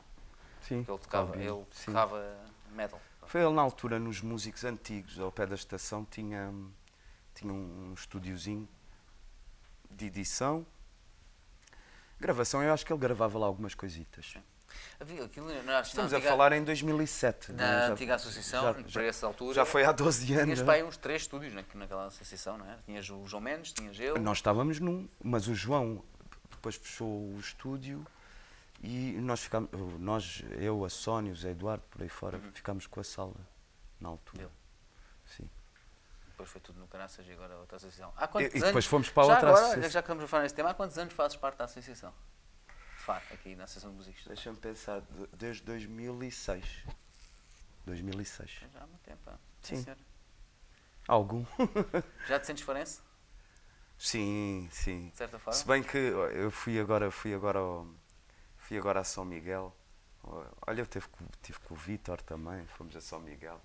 Sim. Ele tocava, ele sim. tocava metal. Foi ele na altura, nos músicos antigos, ao pé da estação, tinha, tinha um, estúdiozinho de edição. Gravação, eu acho que ele gravava lá algumas coisitas. Havia aquilo na, Estamos na a antiga, falar em 2007. na não é? Já- antiga associação, já- para essa altura. Já foi há 12 Tinhas anos. para aí uns três estúdios na, naquela associação, não é? Tinhas o João Mendes, tinhas eu. Nós estávamos num, mas o João depois fechou o estúdio e nós ficámos, nós, eu, a Sónia, o Zé Eduardo, por aí fora, ficámos com a sala na altura. Dele. Sim. Depois foi tudo no Caraças e agora outra associação. Há E, quantos e depois anos? fomos para outra agora, associação. já que estamos a falar nesse tema, há quantos anos fazes parte da associação? De facto, aqui na Associação de Músicos. Deixa-me pensar, de- desde 2006. 2006. Já há muito tempo. Sim. Algum? Já te sentes farense, sim, sim. de certa forma? Se bem que eu fui agora, fui agora, ao- fui agora a São Miguel. Olha, eu tive, com- tive com o Vítor também, fomos a São Miguel.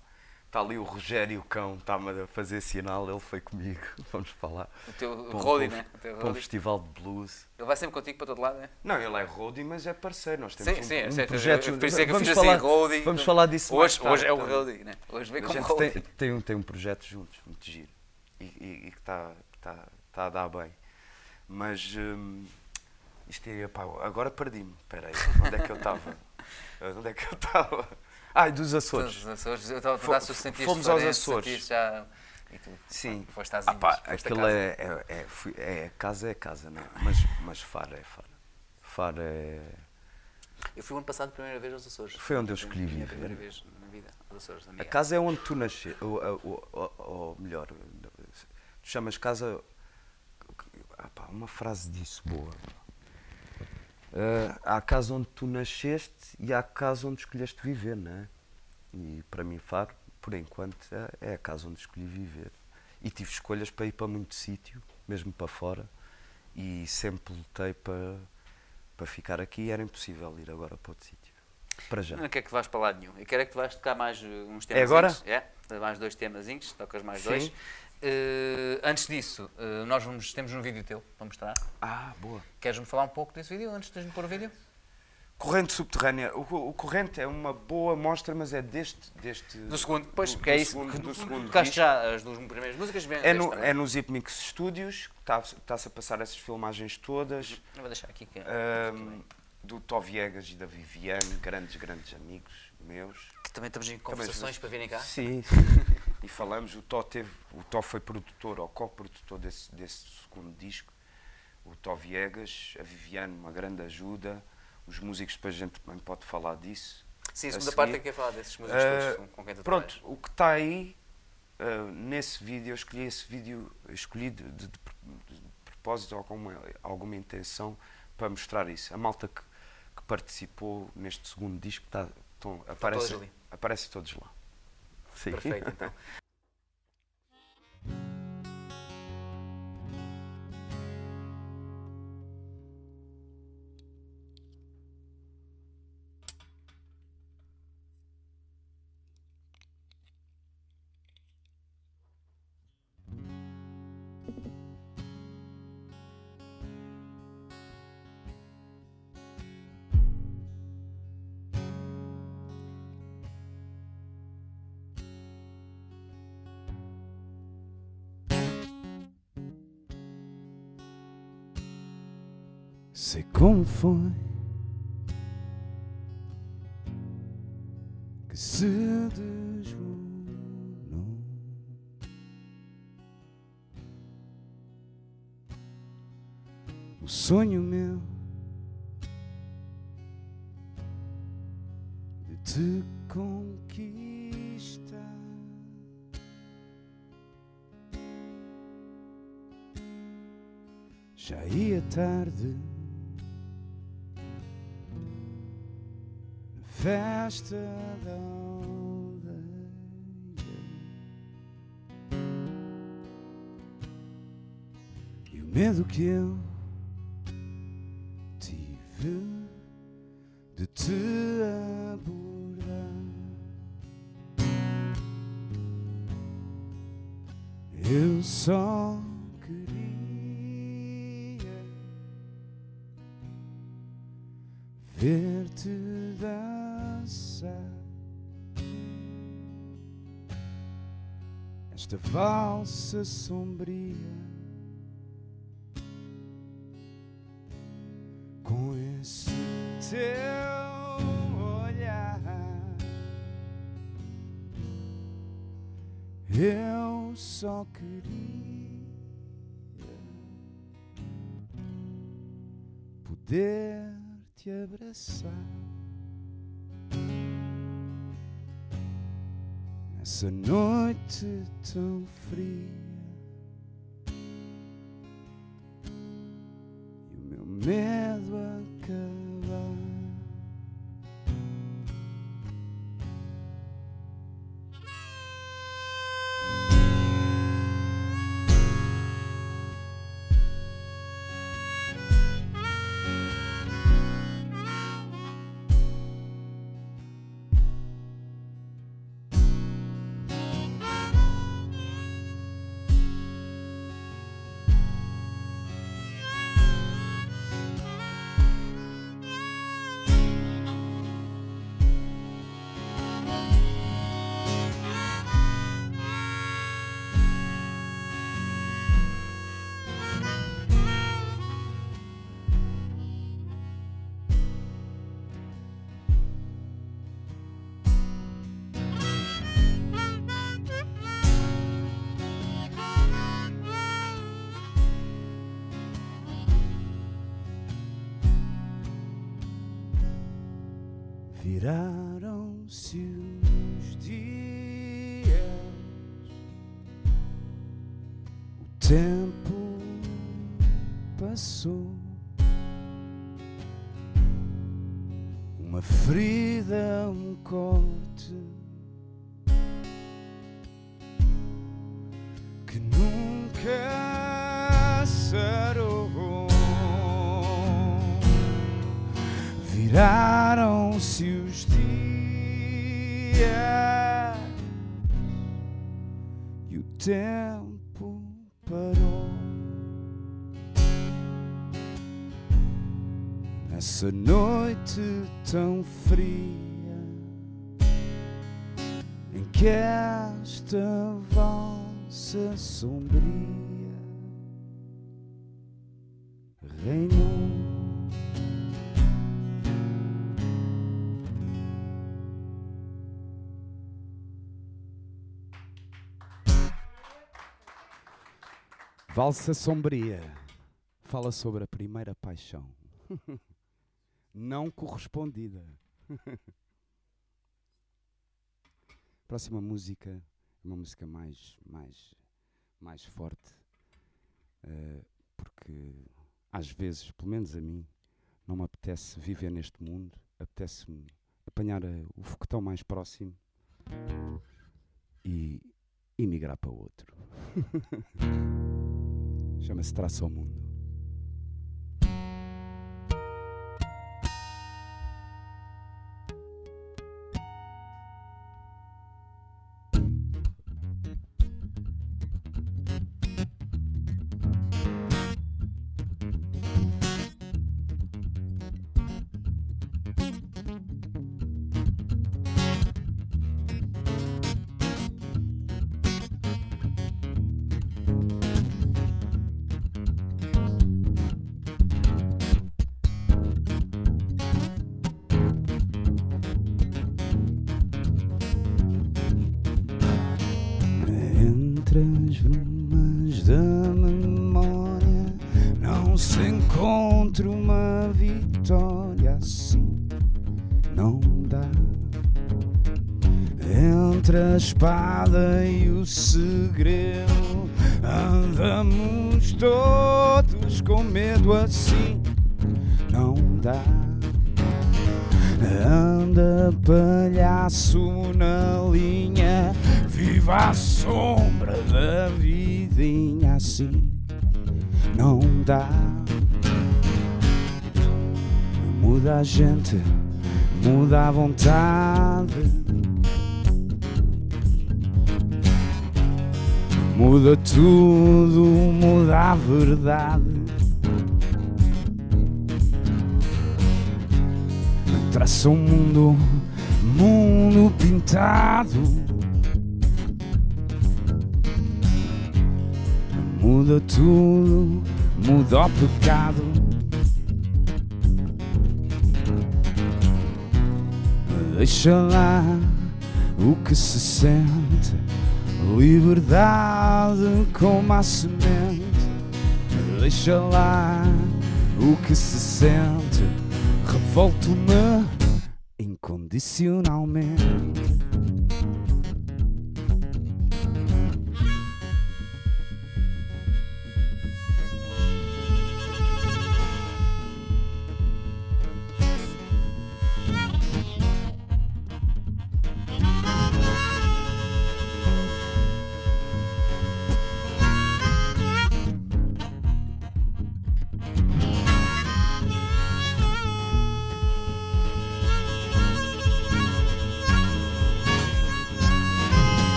Está ali o Rogério Cão, está-me a fazer sinal, ele foi comigo, vamos falar. O teu um- né? O teu Para um festival de blues. Ele vai sempre contigo para todo lado, né? Não, ele é roadie, mas é parceiro. Nós temos Sim, um, sim, um sei, projeto eu- é que eu vamos fiz falar, assim, roadie. Vamos falar disso mais Hoje, hoje é o tarde roadie, né? Hoje vem como roadie. tem, tem, um, tem um projeto juntos, muito giro. E, e- e que está tá, tá a dar bem. Mas hum, isto é, pá, agora perdi-me. Espera aí, onde é que eu estava? onde é que eu estava? Ai, dos Açores. Os Açores, eu estava a perguntar se fomos aos Açores. já... Tu, Sim. Foste às Ah, pá, a aquilo casa. é, é, é, fui- é, casa é casa, não é? Mas, mas Faro é Faro. Faro é. Eu fui o ano passado a primeira vez aos Açores. Foi onde eu escolhi viver. primeira vez na vida, aos Açores. A casa é onde tu nasceste. Ou, ou, ou- ou melhor, tu chamas casa. Ah, uma frase disso boa. Ah, há a casa onde tu nasceste e há a casa onde escolheste viver, não é? E para mim, Faro, por enquanto, é- é a casa onde escolhi viver. E tive escolhas para ir para muito sítio, mesmo para fora, e sempre lutei para, para ficar aqui e era impossível ir agora para outro sítio. Para já. Não quero que vais para lado nenhum. Eu quero é que tu vais tocar mais uh, uns É temas. agora? É, mais dois temazinhos, tocas mais Sim. dois. Uh, antes disso, uh, nós vamos, temos um vídeo teu para mostrar. Ah, boa. Queres-me falar um pouco desse vídeo antes de me pôr o vídeo? Corrente subterrânea. O, o corrente é uma boa mostra, mas é deste. deste Do segundo, depois, do- porque é do isso. segundo- que do tu- segundo tocaste já as duas primeiras músicas. vem É no, também. é no Zip Mix Studios, está-se está-se a passar essas filmagens todas. Eu vou deixar aqui que, ahm, do Tó Viegas e da Viviane, grandes, grandes amigos meus. que também estamos em conversações para virem cá. Sim, sim. e falamos, o Tó teve, o Tó foi produtor ou co-produtor desse, desse segundo disco. O Tó Viegas, a Viviane, uma grande ajuda. Os músicos, depois a gente também pode falar disso. Sim, a a segunda seguir. parte é que quer falar desses músicos Ah, todos com, com quem tu Pronto, trabalhas. o que está aí, ah, nesse vídeo, eu escolhi esse vídeo, escolhi de, de- de- de propósito ou com uma- alguma intenção para mostrar isso. A malta que, que participou neste segundo disco tá, estão, aparece, todos aparece todos lá. Sim. Perfeito, então. como foi que se desmoronou. O sonho esta valsa sombria com esse teu olhar. Eu só queria poder te abraçar nessa noite tão fria. Tempo parou. Nessa noite tão fria em que esta valsa sombria Valsa Sombria fala sobre a primeira paixão não correspondida. Próxima música é uma música mais, mais, mais forte, eh, porque que às vezes, pelo menos a mim, não me apetece viver neste mundo, apetece-me apanhar eh, o foguetão mais próximo e, e migrar para outro. Chama-se Traça ao Mundo. Andamos todos com medo assim, não dá. Anda palhaço na linha, viva a sombra da vidinha assim. Não dá. Muda a gente, muda a vontade. Muda tudo, muda a verdade. Traça um mundo, mundo pintado. Muda tudo, muda o pecado. Deixa lá o que se sente, liberdade como a semente. Deixa lá o que se sente, revolto-me incondicionalmente.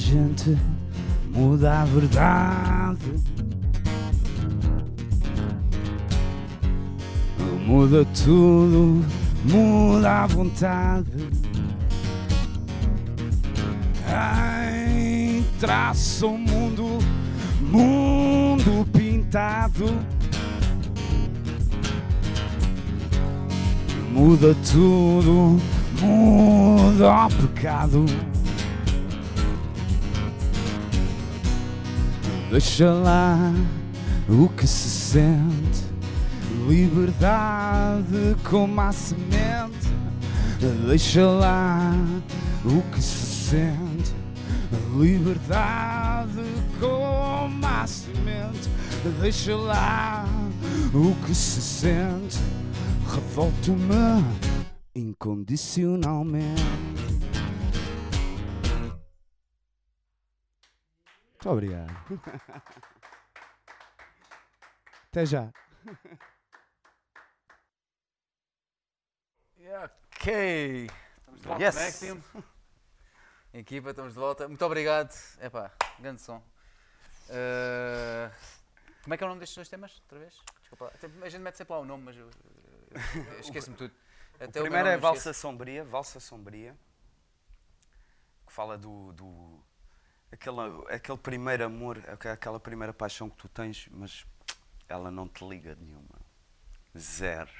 Gente, muda a verdade. Muda tudo, muda a vontade. Ai, traça o mundo, mundo pintado. Muda tudo, muda o pecado. Deixa lá o que se sente, liberdade como a semente. Deixa lá o que se sente, liberdade como a semente. Deixa lá o que se sente, revolto-me incondicionalmente. Muito obrigado. Até já. Ok. Estamos de volta, Yes. é? Equipa, estamos de volta. Muito obrigado. Epá, grande som. Uh, como é que é o nome destes dois temas? Outra vez? Desculpa A gente mete sempre lá o nome, mas eu, eu- eu esqueço-me tudo. Até O primeiro é Valsa. Sombria, Valsa Sombria, que fala do, do aquele, aquele primeiro amor, aque- aquela primeira paixão que tu tens, mas ela não te liga nenhuma. Zero.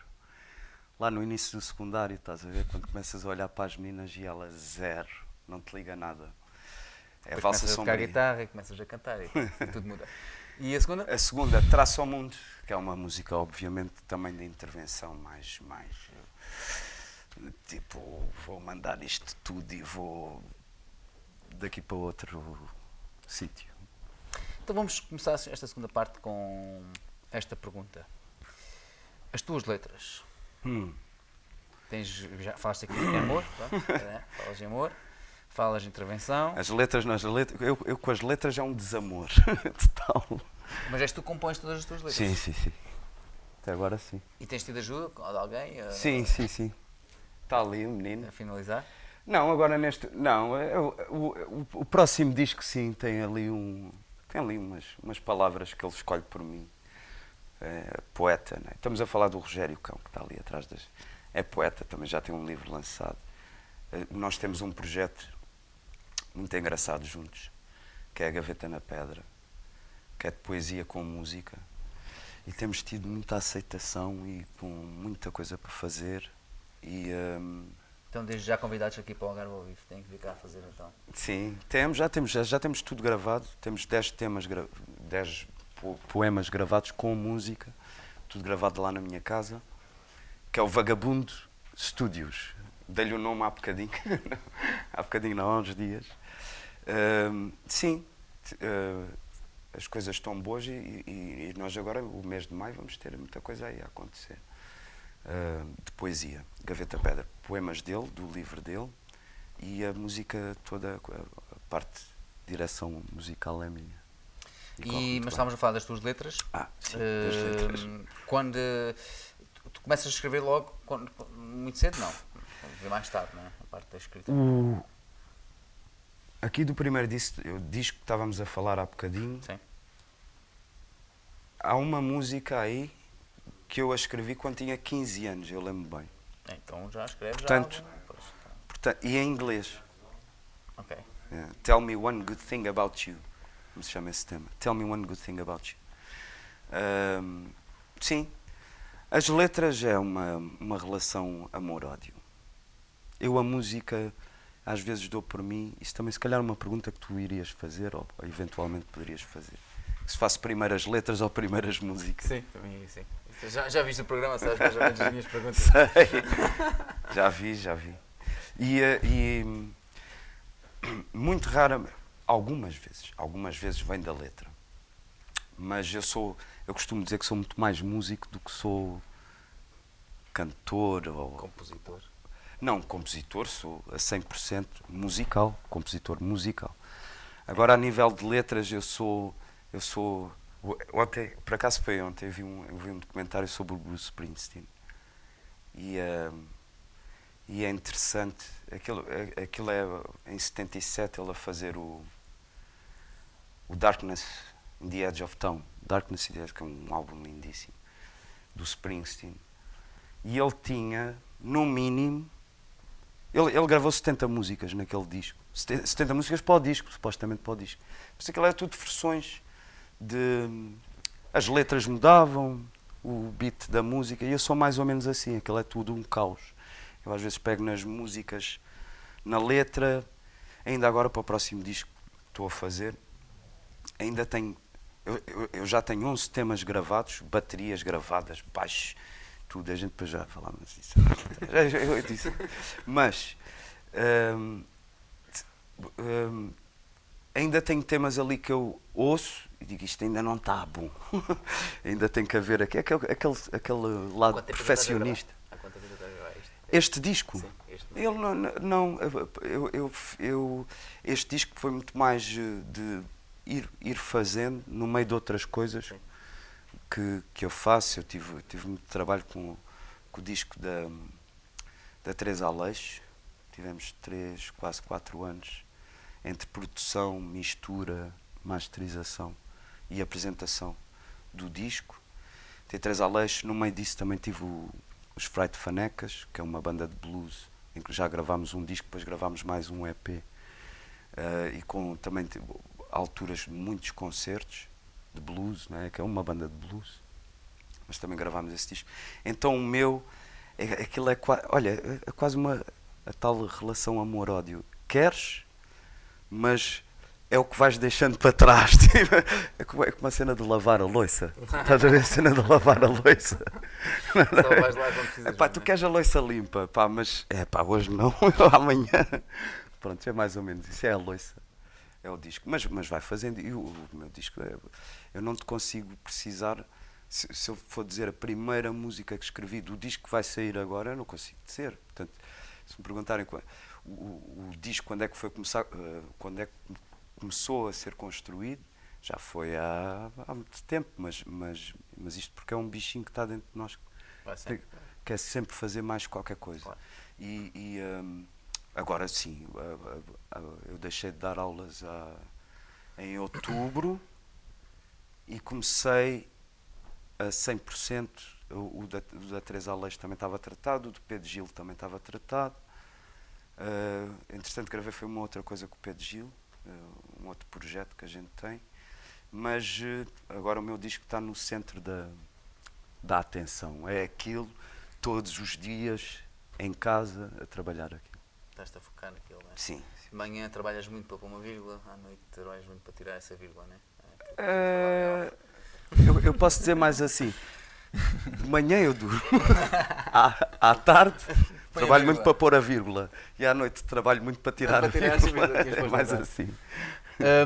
Lá no início do secundário, estás a ver? Quando começas a olhar para as meninas e ela zero, não te liga nada. É Depois Valsa começas a tocar guitarra e começas a cantar e tudo muda. E a segunda? A segunda, Traço ao Mundo, que é uma música, obviamente, também de intervenção, mais, mais eh, tipo, vou mandar isto tudo e vou daqui para outro sítio. Então vamos começar esta segunda parte com esta pergunta. As tuas letras. Hum. Tens, já falaste aqui em amor, pronto, é, falas em amor, falas em intervenção, As letras, nas letras eu, eu com as letras é um desamor total. mas és tu que compões todas as tuas letras. Sim, sim, sim. Até agora sim. E tens tido ajuda de alguém a, Sim, sim, sim. Está ali o menino. a finalizar? Não, agora neste. Não, é o, o, o- o próximo disco sim tem ali um. Tem ali umas, umas palavras que ele escolhe por mim. É, poeta, né? Estamos a falar do Rogério Cão, que está ali atrás das. É poeta, também já tem um livro lançado. Eh, Nós temos um projeto muito engraçado juntos, que é a Gaveta na Pedra, que é de poesia com música. E temos tido muita aceitação e com muita coisa para fazer. E. hum, Então desde já convidados aqui para o Algarve ao vivo, têm que vir cá fazer então. Sim, temos, já, temos, já, já temos tudo gravado. Temos 10 temas, gra- 10 po- poemas gravados com música, tudo gravado lá na minha casa, que é o Vagabundo Studios. Dei-lhe o nome há bocadinho, há bocadinho não, há uns dias. Ahm, sim, ah, as coisas estão boas e, e- e nós agora, o mês de maio, vamos ter muita coisa aí a acontecer. Ah, de poesia, Gaveta Pedra, poemas dele, do livro dele, e a música toda, a parte de direção musical é minha. E E, mas estávamos a falar das tuas letras. Ah, sim, das letras. Quando tu, começas a escrever logo, quando- muito cedo não, vê mais tarde, não é? A parte da escrita. O... Aqui do primeiro disco, o disco que estávamos a falar há bocadinho, Sim. há uma música aí que eu a escrevi quando tinha 15 anos, eu lembro bem. Então já escreves Portanto- já. Pois, tá. Portanto, e em inglês. Ok. É, Tell me one good thing about you. Como se chama esse tema? Tell me one good thing about you. Ahm, sim. As letras é uma, uma relação amor-ódio. Eu a música às vezes dou por mim, isso também se calhar é uma pergunta que tu irias fazer ou eventualmente poderias fazer. Se faço primeiras letras ou primeiras músicas. Sim, para mim sim. Já, já viste o programa, sabes mais ou menos as minhas perguntas. Sei. já vi, já vi. E, eh, e, hum, muito raramente, algumas vezes, algumas vezes vem da letra. Mas eu sou, eu costumo dizer que sou muito mais músico do que sou cantor ou Compositor. não, compositor, sou a 100% musical, compositor musical. Agora, a nível de letras, eu sou. Eu sou ontem, por acaso foi ontem, vi um, vi um documentário sobre o Bruce Springsteen. E, ah, e é interessante, aquilo, é- aquilo é em 77 ele a fazer o, o Darkness in the Edge of Town. Darkness in the Edge, que é um álbum lindíssimo, do Springsteen. E ele tinha, no mínimo, ele, ele gravou 70 músicas naquele disco. 70 70 músicas para o disco, supostamente para o disco. Mas aquilo era tudo versões de. As letras mudavam, o beat da música, e eu sou mais ou menos assim, aquilo é tudo um caos. Eu às vezes pego nas músicas, na letra, ainda agora para o próximo disco que estou a fazer, ainda tenho. Eu, eu- já tenho 11 temas gravados, baterias gravadas, baixos, tudo. A gente depois já falamos disso. Já- já- eu disse. Mas hum, hum, ainda tenho temas ali que eu ouço e digo isto ainda não está bom. ainda tem que haver aqui, aquele, aquele, aquele lado é perfeccionista. Este disco? Sim, este não. Ele não, não eu, eu, eu- este disco foi muito mais eh, de ir, ir fazendo no meio de outras coisas que, que eu faço. Eu tive, tive muito trabalho com, com o disco da, da Teresa Aleixo. Tivemos três, quase quatro anos entre produção, mistura, masterização e apresentação do disco. Tem Teresa Aleixo, no meio disso também tive o- os Fright Fanecas, que é uma banda de blues, em que já gravámos um disco, depois gravámos mais um EP. eh, e com também alturas de muitos concertos de blues, né, que é uma banda de blues. Mas também gravámos esse disco. Então o meu, é, aquilo é, qua- olha, é- é quase uma a tal relação amor-ódio. Queres, mas é o que vais deixando para trás. tipo, é como, é como a cena de lavar a louça. Estás a ver a cena de lavar a louça? Só vais lá quando precisas. Tu queres a louça limpa, pá, mas é pá, hoje não, amanhã. Pronto, é mais ou menos isso, é a louça. É o disco, mas, mas vai fazendo. E o, o meu disco, é, eu não te consigo precisar. Se, se eu for dizer a primeira música que escrevi do disco que vai sair agora, eu não consigo dizer. Portanto, se me perguntarem o, o, o disco quando é que foi começar, eh, quando é que começou a ser construído, já foi há, há muito tempo, mas, mas, mas isto porque é um bichinho que está dentro de nós sempre. quer sempre fazer mais qualquer coisa. Claro. E, e, hum, agora sim, eu deixei de dar aulas a- em outubro e comecei a 100%. O, o da, o da Teresa Aleixo também estava tratado, o do Pedro Gil também estava tratado. Uh, entretanto, gravei foi uma outra coisa com o Pedro Gil, um outro projeto que a gente tem. Mas uh, agora o meu disco está no centro da, da atenção. É aquilo, todos os dias, em casa, a trabalhar aquilo. Estás-te a focar naquilo, não é? Sim. De manhã trabalhas muito para pôr uma vírgula, à noite trabalhas muito para tirar essa vírgula, não é? Eh, eu, eu posso dizer mais assim. De manhã eu durmo. À, à tarde Põe a trabalho vírgula. muito para pôr a vírgula. E à noite trabalho muito para tirar, Para a tirar essa vírgula. vírgula que É mais assim.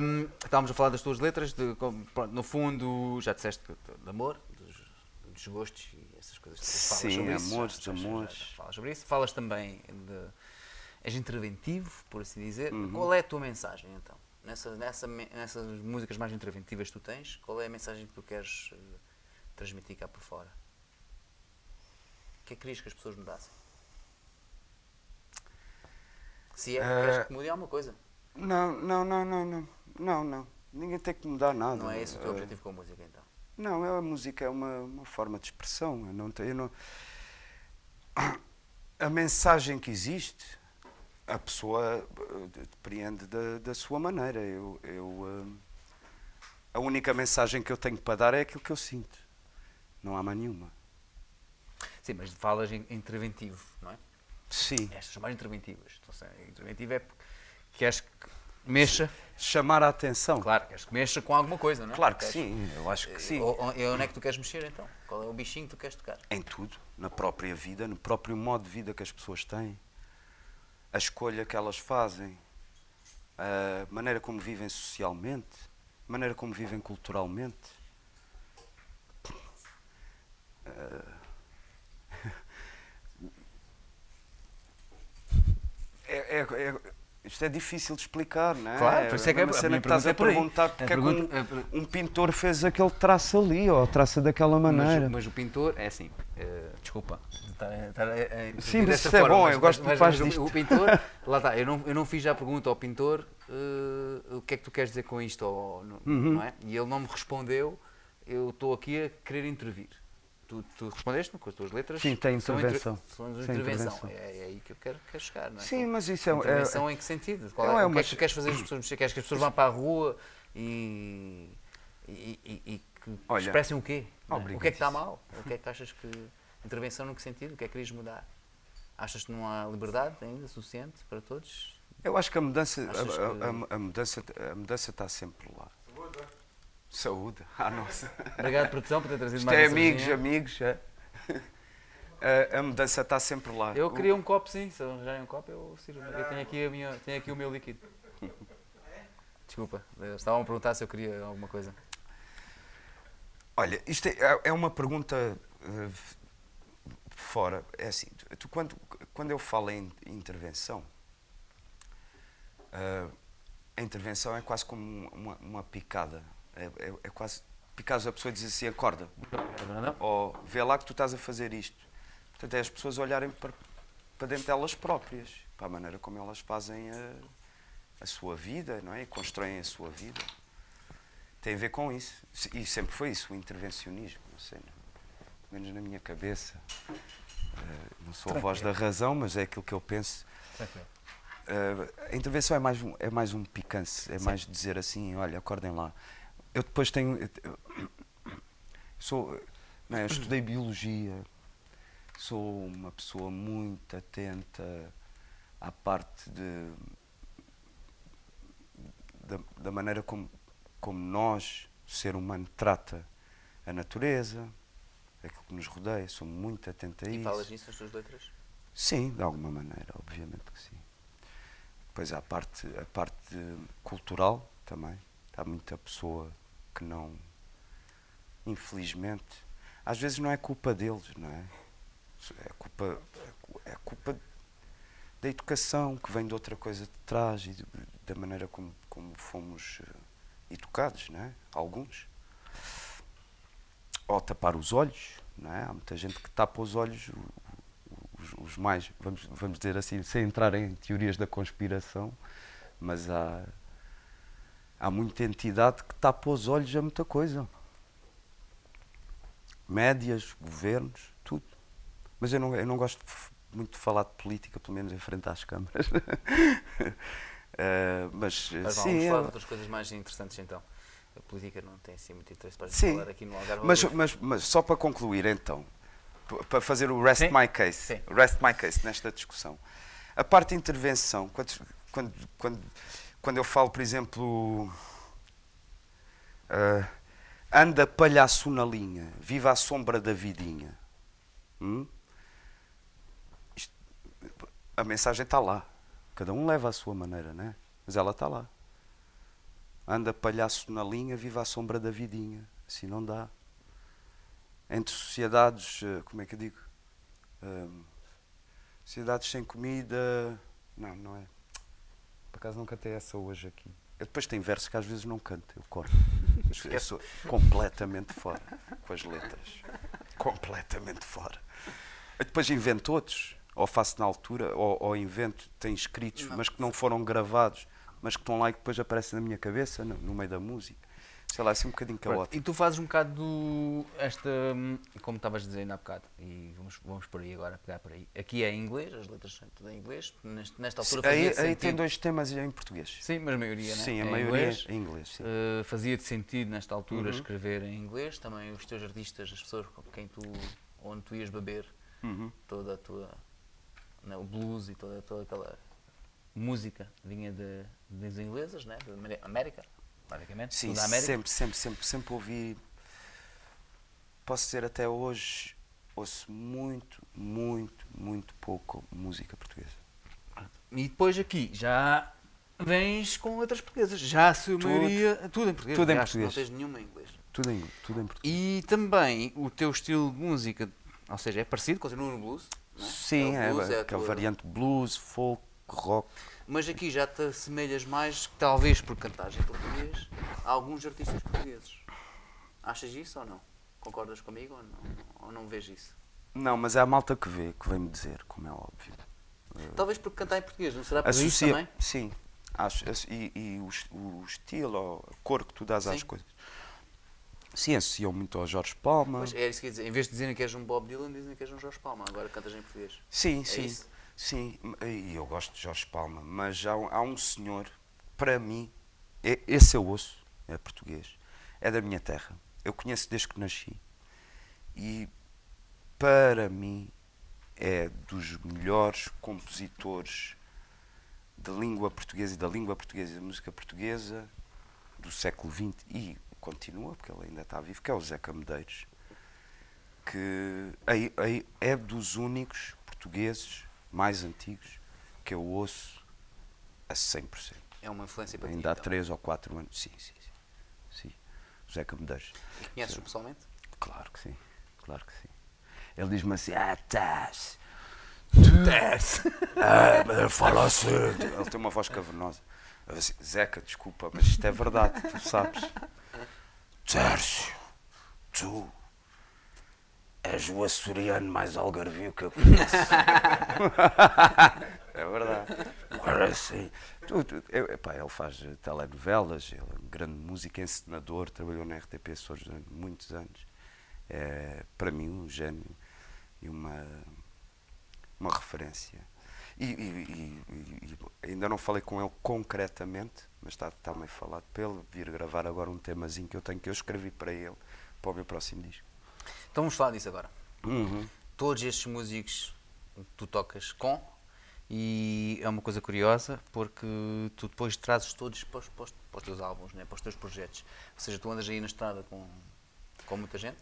Hum, estávamos a falar das tuas letras, de, pronto, no fundo já disseste que- de amor, dos desgostos e essas coisas. Tu falas Sim, sobre isso, amores, já- já- já- Falas sobre isso. Falas também de. És interventivo, por assim dizer. Uhum. Qual é a tua mensagem então? Nessa, nessa, nessas músicas mais interventivas que tu tens, qual é a mensagem que tu queres eh, transmitir cá por fora? O que é que querias que as pessoas mudassem? Se é que queres Eh, que mude alguma coisa. Não, não, não, não, não. Não, não. Ninguém tem que mudar nada. Não é esse o teu Eh, objetivo com a música então? Não, é- a música é uma, uma forma de expressão. Eu não tenho, eu não... A mensagem que existe, a pessoa eh, depreende da, da sua maneira. Eu, eu, eh, a única mensagem que eu tenho para dar é aquilo que eu sinto. Não há mais nenhuma. Sim, mas falas em interventivo, não é? Sim. Estas são mais interventivas. Então, é interventivo é porque queres que mexa, Chamar a atenção. claro, queres que mexa com alguma coisa, não é? Claro que Queres- sim, eu acho que sim. O- o- E onde é que tu queres mexer então? Qual é o bichinho que tu queres tocar? Em tudo, na própria vida, no próprio modo de vida que as pessoas têm, a escolha que elas fazem, a maneira como vivem socialmente, a maneira como vivem culturalmente. É, é- é- isto é difícil de explicar, não é? Claro, por isso é que a a cena que estás é a perguntar A porque é que um, um pintor fez aquele traço ali, ou traça daquela maneira. Mas, mas o pintor é assim, eh, desculpa. a intervir Sim, mas isso é forma, bom, mas- eu gosto mas- que faz mas o-. O pintor, lá está, eu não, eu não fiz já a pergunta ao pintor eh, o que é que tu queres dizer com isto, ou, Uhum. não é? E ele não me respondeu, eu estou aqui a querer intervir. Tu, tu respondeste-me com as tuas letras? Sim, tem intervenção. São intervenção. intervenção. É, é aí que eu quero, quero chegar, não é? Sim, mas isso é- é- Intervenção em que sentido? Qual Não, é, é o que uma é que tu queres fazer as pessoas mexer? Queres que as pessoas vão para a rua e, e, e- e que Olha, expressem o quê? não é? O que é que está mal? O que é que achas que. Intervenção no que sentido? O que é que querias mudar? Achas que não há liberdade ainda suficiente para todos? Eu acho que a mudança, a, a- a- a mudança, a mudança está sempre lá. Saúde. Ah, nossa. Obrigado, produção, por ter trazido Isto mais é amigos, cervejinha. amigos. É. A, a mudança está sempre lá. Eu queria um copo, sim. Se arranjarem um copo, eu sirvo. Eu tenho aqui, a minha, tenho aqui o meu líquido. Desculpa, estavam a perguntar se eu queria alguma coisa. Olha, isto é, é uma pergunta eh, fora, é assim, tu, tu quando, quando eu falo em intervenção, ah, a intervenção é quase como uma, uma picada. É, é, é quase picares a pessoa dizer assim, acorda. Ou vê lá que tu estás a fazer isto. Portanto, é as pessoas olharem para, para dentro delas próprias, para a maneira como elas fazem a, a sua vida, não é? E constroem a sua vida. Tem a ver com isso. E sempre foi isso, o intervencionismo. Não sei, não. pelo menos na minha cabeça. Ah, não sou a voz da razão, mas é aquilo que eu penso. Uh, a intervenção é mais um, é mais um picance, é mais dizer assim, olha, acordem lá. Eu depois tenho. eu- sou, não é, eu estudei biologia, sou uma pessoa muito atenta à parte de, da, da maneira como, como nós, o ser humano, trata a natureza, aquilo que nos rodeia, sou muito atento a E isso. falas nisso nas tuas letras? Sim, de alguma maneira, obviamente que sim. Depois há a parte, a parte cultural também. Há muita pessoa que não. Infelizmente. Às vezes não é culpa deles, não é? É culpa, é cu- culpa da educação que vem de outra coisa de trás e de- da maneira como, como fomos eh, educados, não é? Alguns. Ou tapar os olhos, não é? Há muita gente que tapa os olhos, os, os mais, vamos, vamos dizer assim, sem entrar em teorias da conspiração, mas há, há muita entidade que tapa os olhos a muita coisa. Médias, governos, tudo. Mas eu não, eu não gosto muito de falar de política, pelo menos em frente às câmaras. Eh, mas Mas sim, vamos eu- falar de outras coisas mais interessantes então. A política não tem assim muito interesse para Sim. falar aqui no Algarve. Mas, mas, mas só para concluir então, para fazer o rest Sim, my case, sim. rest my case nesta discussão. A parte de intervenção, quando, quando, quando, quando eu falo, por exemplo, ah, anda palhaço na linha, viva à sombra da vidinha. Hum? Isto- a mensagem está lá. Cada um leva à sua maneira, né? Mas ela está lá. Anda palhaço na linha, viva à sombra da vidinha. Assim não dá. Entre sociedades, eh, como é que eu digo? Ahm, sociedades sem comida. Não, não é. Por acaso não cantei essa hoje aqui. Eu depois tenho versos que às vezes não canto, eu corto. Mas Eu sou completamente fora com as letras. Completamente fora. Eu depois invento outros, ou faço na altura, ou, ou invento, tenho escritos, mas que não foram gravados, mas que estão lá e que depois aparecem na minha cabeça, no, no meio da música. Sei lá, assim um bocadinho caótico. E tu fazes um bocado do. Esta. hum, Como estavas dizendo há bocado, e vamos, vamos por aí agora, pegar por aí. Aqui é em inglês, as letras são tudo em inglês. Neste, nesta altura Aí, fazia aí sentido. tem dois temas em português. Sim, mas a maioria, né? Sim, a É maioria inglês. é em inglês. Sim. Uh, Fazia-te sentido nesta altura Uhum. escrever em inglês, também os teus artistas, as pessoas com quem tu, onde tu ias beber Uhum. toda a tua, né, o blues e toda, toda aquela música vinha de, das inglesas, né, da América, basicamente, Sim, sempre, sempre, sempre, sempre ouvi. Posso dizer até hoje, ouço muito, muito, muito pouco música portuguesa. E depois aqui já vens com letras portuguesas, já a sua Tudo. maioria, tudo em português, Tudo em português. não tens nenhuma em inglês. Tudo em, tudo em português. E também o teu estilo de música, ou seja, é parecido, continua no blues, é? Sim, o é, blues, é, a aquela tua- variante blues, folk, rock. Mas aqui já te assemelhas mais, talvez por cantares em português, a alguns artistas portugueses. Achas isso ou não? Concordas comigo ou não, ou não vês isso? Não, mas é a malta que vê, que vem-me dizer, como é óbvio. Talvez por cantar em português, não será por isso Associa, também? sim, acho, e, e o, es- o estilo, a cor que tu dás às Sim. coisas. Sim, associam muito ao Jorge Palma. Pois é isso que ia dizer. Em vez de dizerem que és um Bob Dylan, dizem que és um Jorge Palma. Agora cantas em português. Sim, É sim. isso? Sim, e eu gosto de Jorge Palma, mas há, há um senhor, para mim, é- esse eu ouço, é português, é da minha terra. Eu conheço desde que nasci. E para mim é dos melhores compositores de língua portuguesa e da língua portuguesa e da música portuguesa do século XX e continua, porque ele ainda está vivo, que é o Zeca Medeiros que aí, aí é dos únicos portugueses mais antigos que eu ouço a 100%. É uma influência para ti. Ainda há então. 3 ou 4 anos. Sim, sim, sim. sim. José Medeiros. E conheces-o pessoalmente? Claro que sim. Claro que sim. Ele diz-me assim: Ah, estás. Estás. Ah, mas ele fala assim. Ele tem uma voz cavernosa. Eu disse, Zeca, desculpa, mas isto é verdade, tu sabes. Tércio, tu és o açoriano mais algarvio que eu conheço. é verdade. Agora sim. Ele faz telenovelas, ele é um grande músico encenador, trabalhou na RTP Açores durante muitos anos. É, para mim, um gênio e uma, uma referência. E, e- e- e ainda não falei com ele concretamente, mas está, está meio falado para ele vir gravar agora um temazinho que eu tenho que eu escrevi para ele para o meu próximo disco. Então vamos falar disso agora. Uhum. Todos estes músicos tu tocas com e é uma coisa curiosa porque tu depois trazes todos para os, para os- teus álbuns, né? para os teus projetos. Ou seja, tu andas aí na estrada com, com muita gente,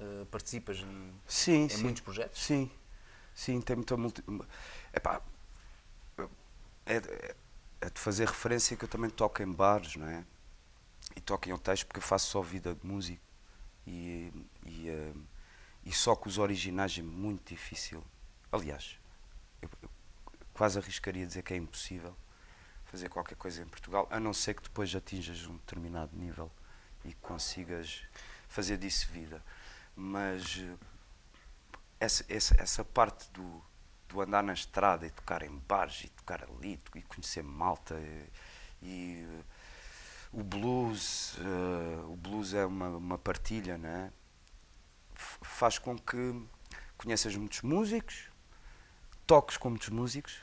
eh, participas em, Sim, em sim. muitos projetos. Sim, sim, tem muita multi... Epá, é, é, é de fazer referência que eu também toco em bares, não é? E toco em hotéis porque eu faço só vida de músico e, e, eh, e só com os originais é muito difícil. Aliás, eu, eu quase arriscaria dizer que é impossível fazer qualquer coisa em Portugal, a não ser que depois atinjas um determinado nível e consigas fazer disso vida. Mas eh, essa, essa, essa parte do, do andar na estrada e tocar em bares e tocar ali e conhecer malta e, e, eh, o blues, eh, o blues é uma, uma partilha, né? Faz com que conheças muitos músicos, toques com muitos músicos.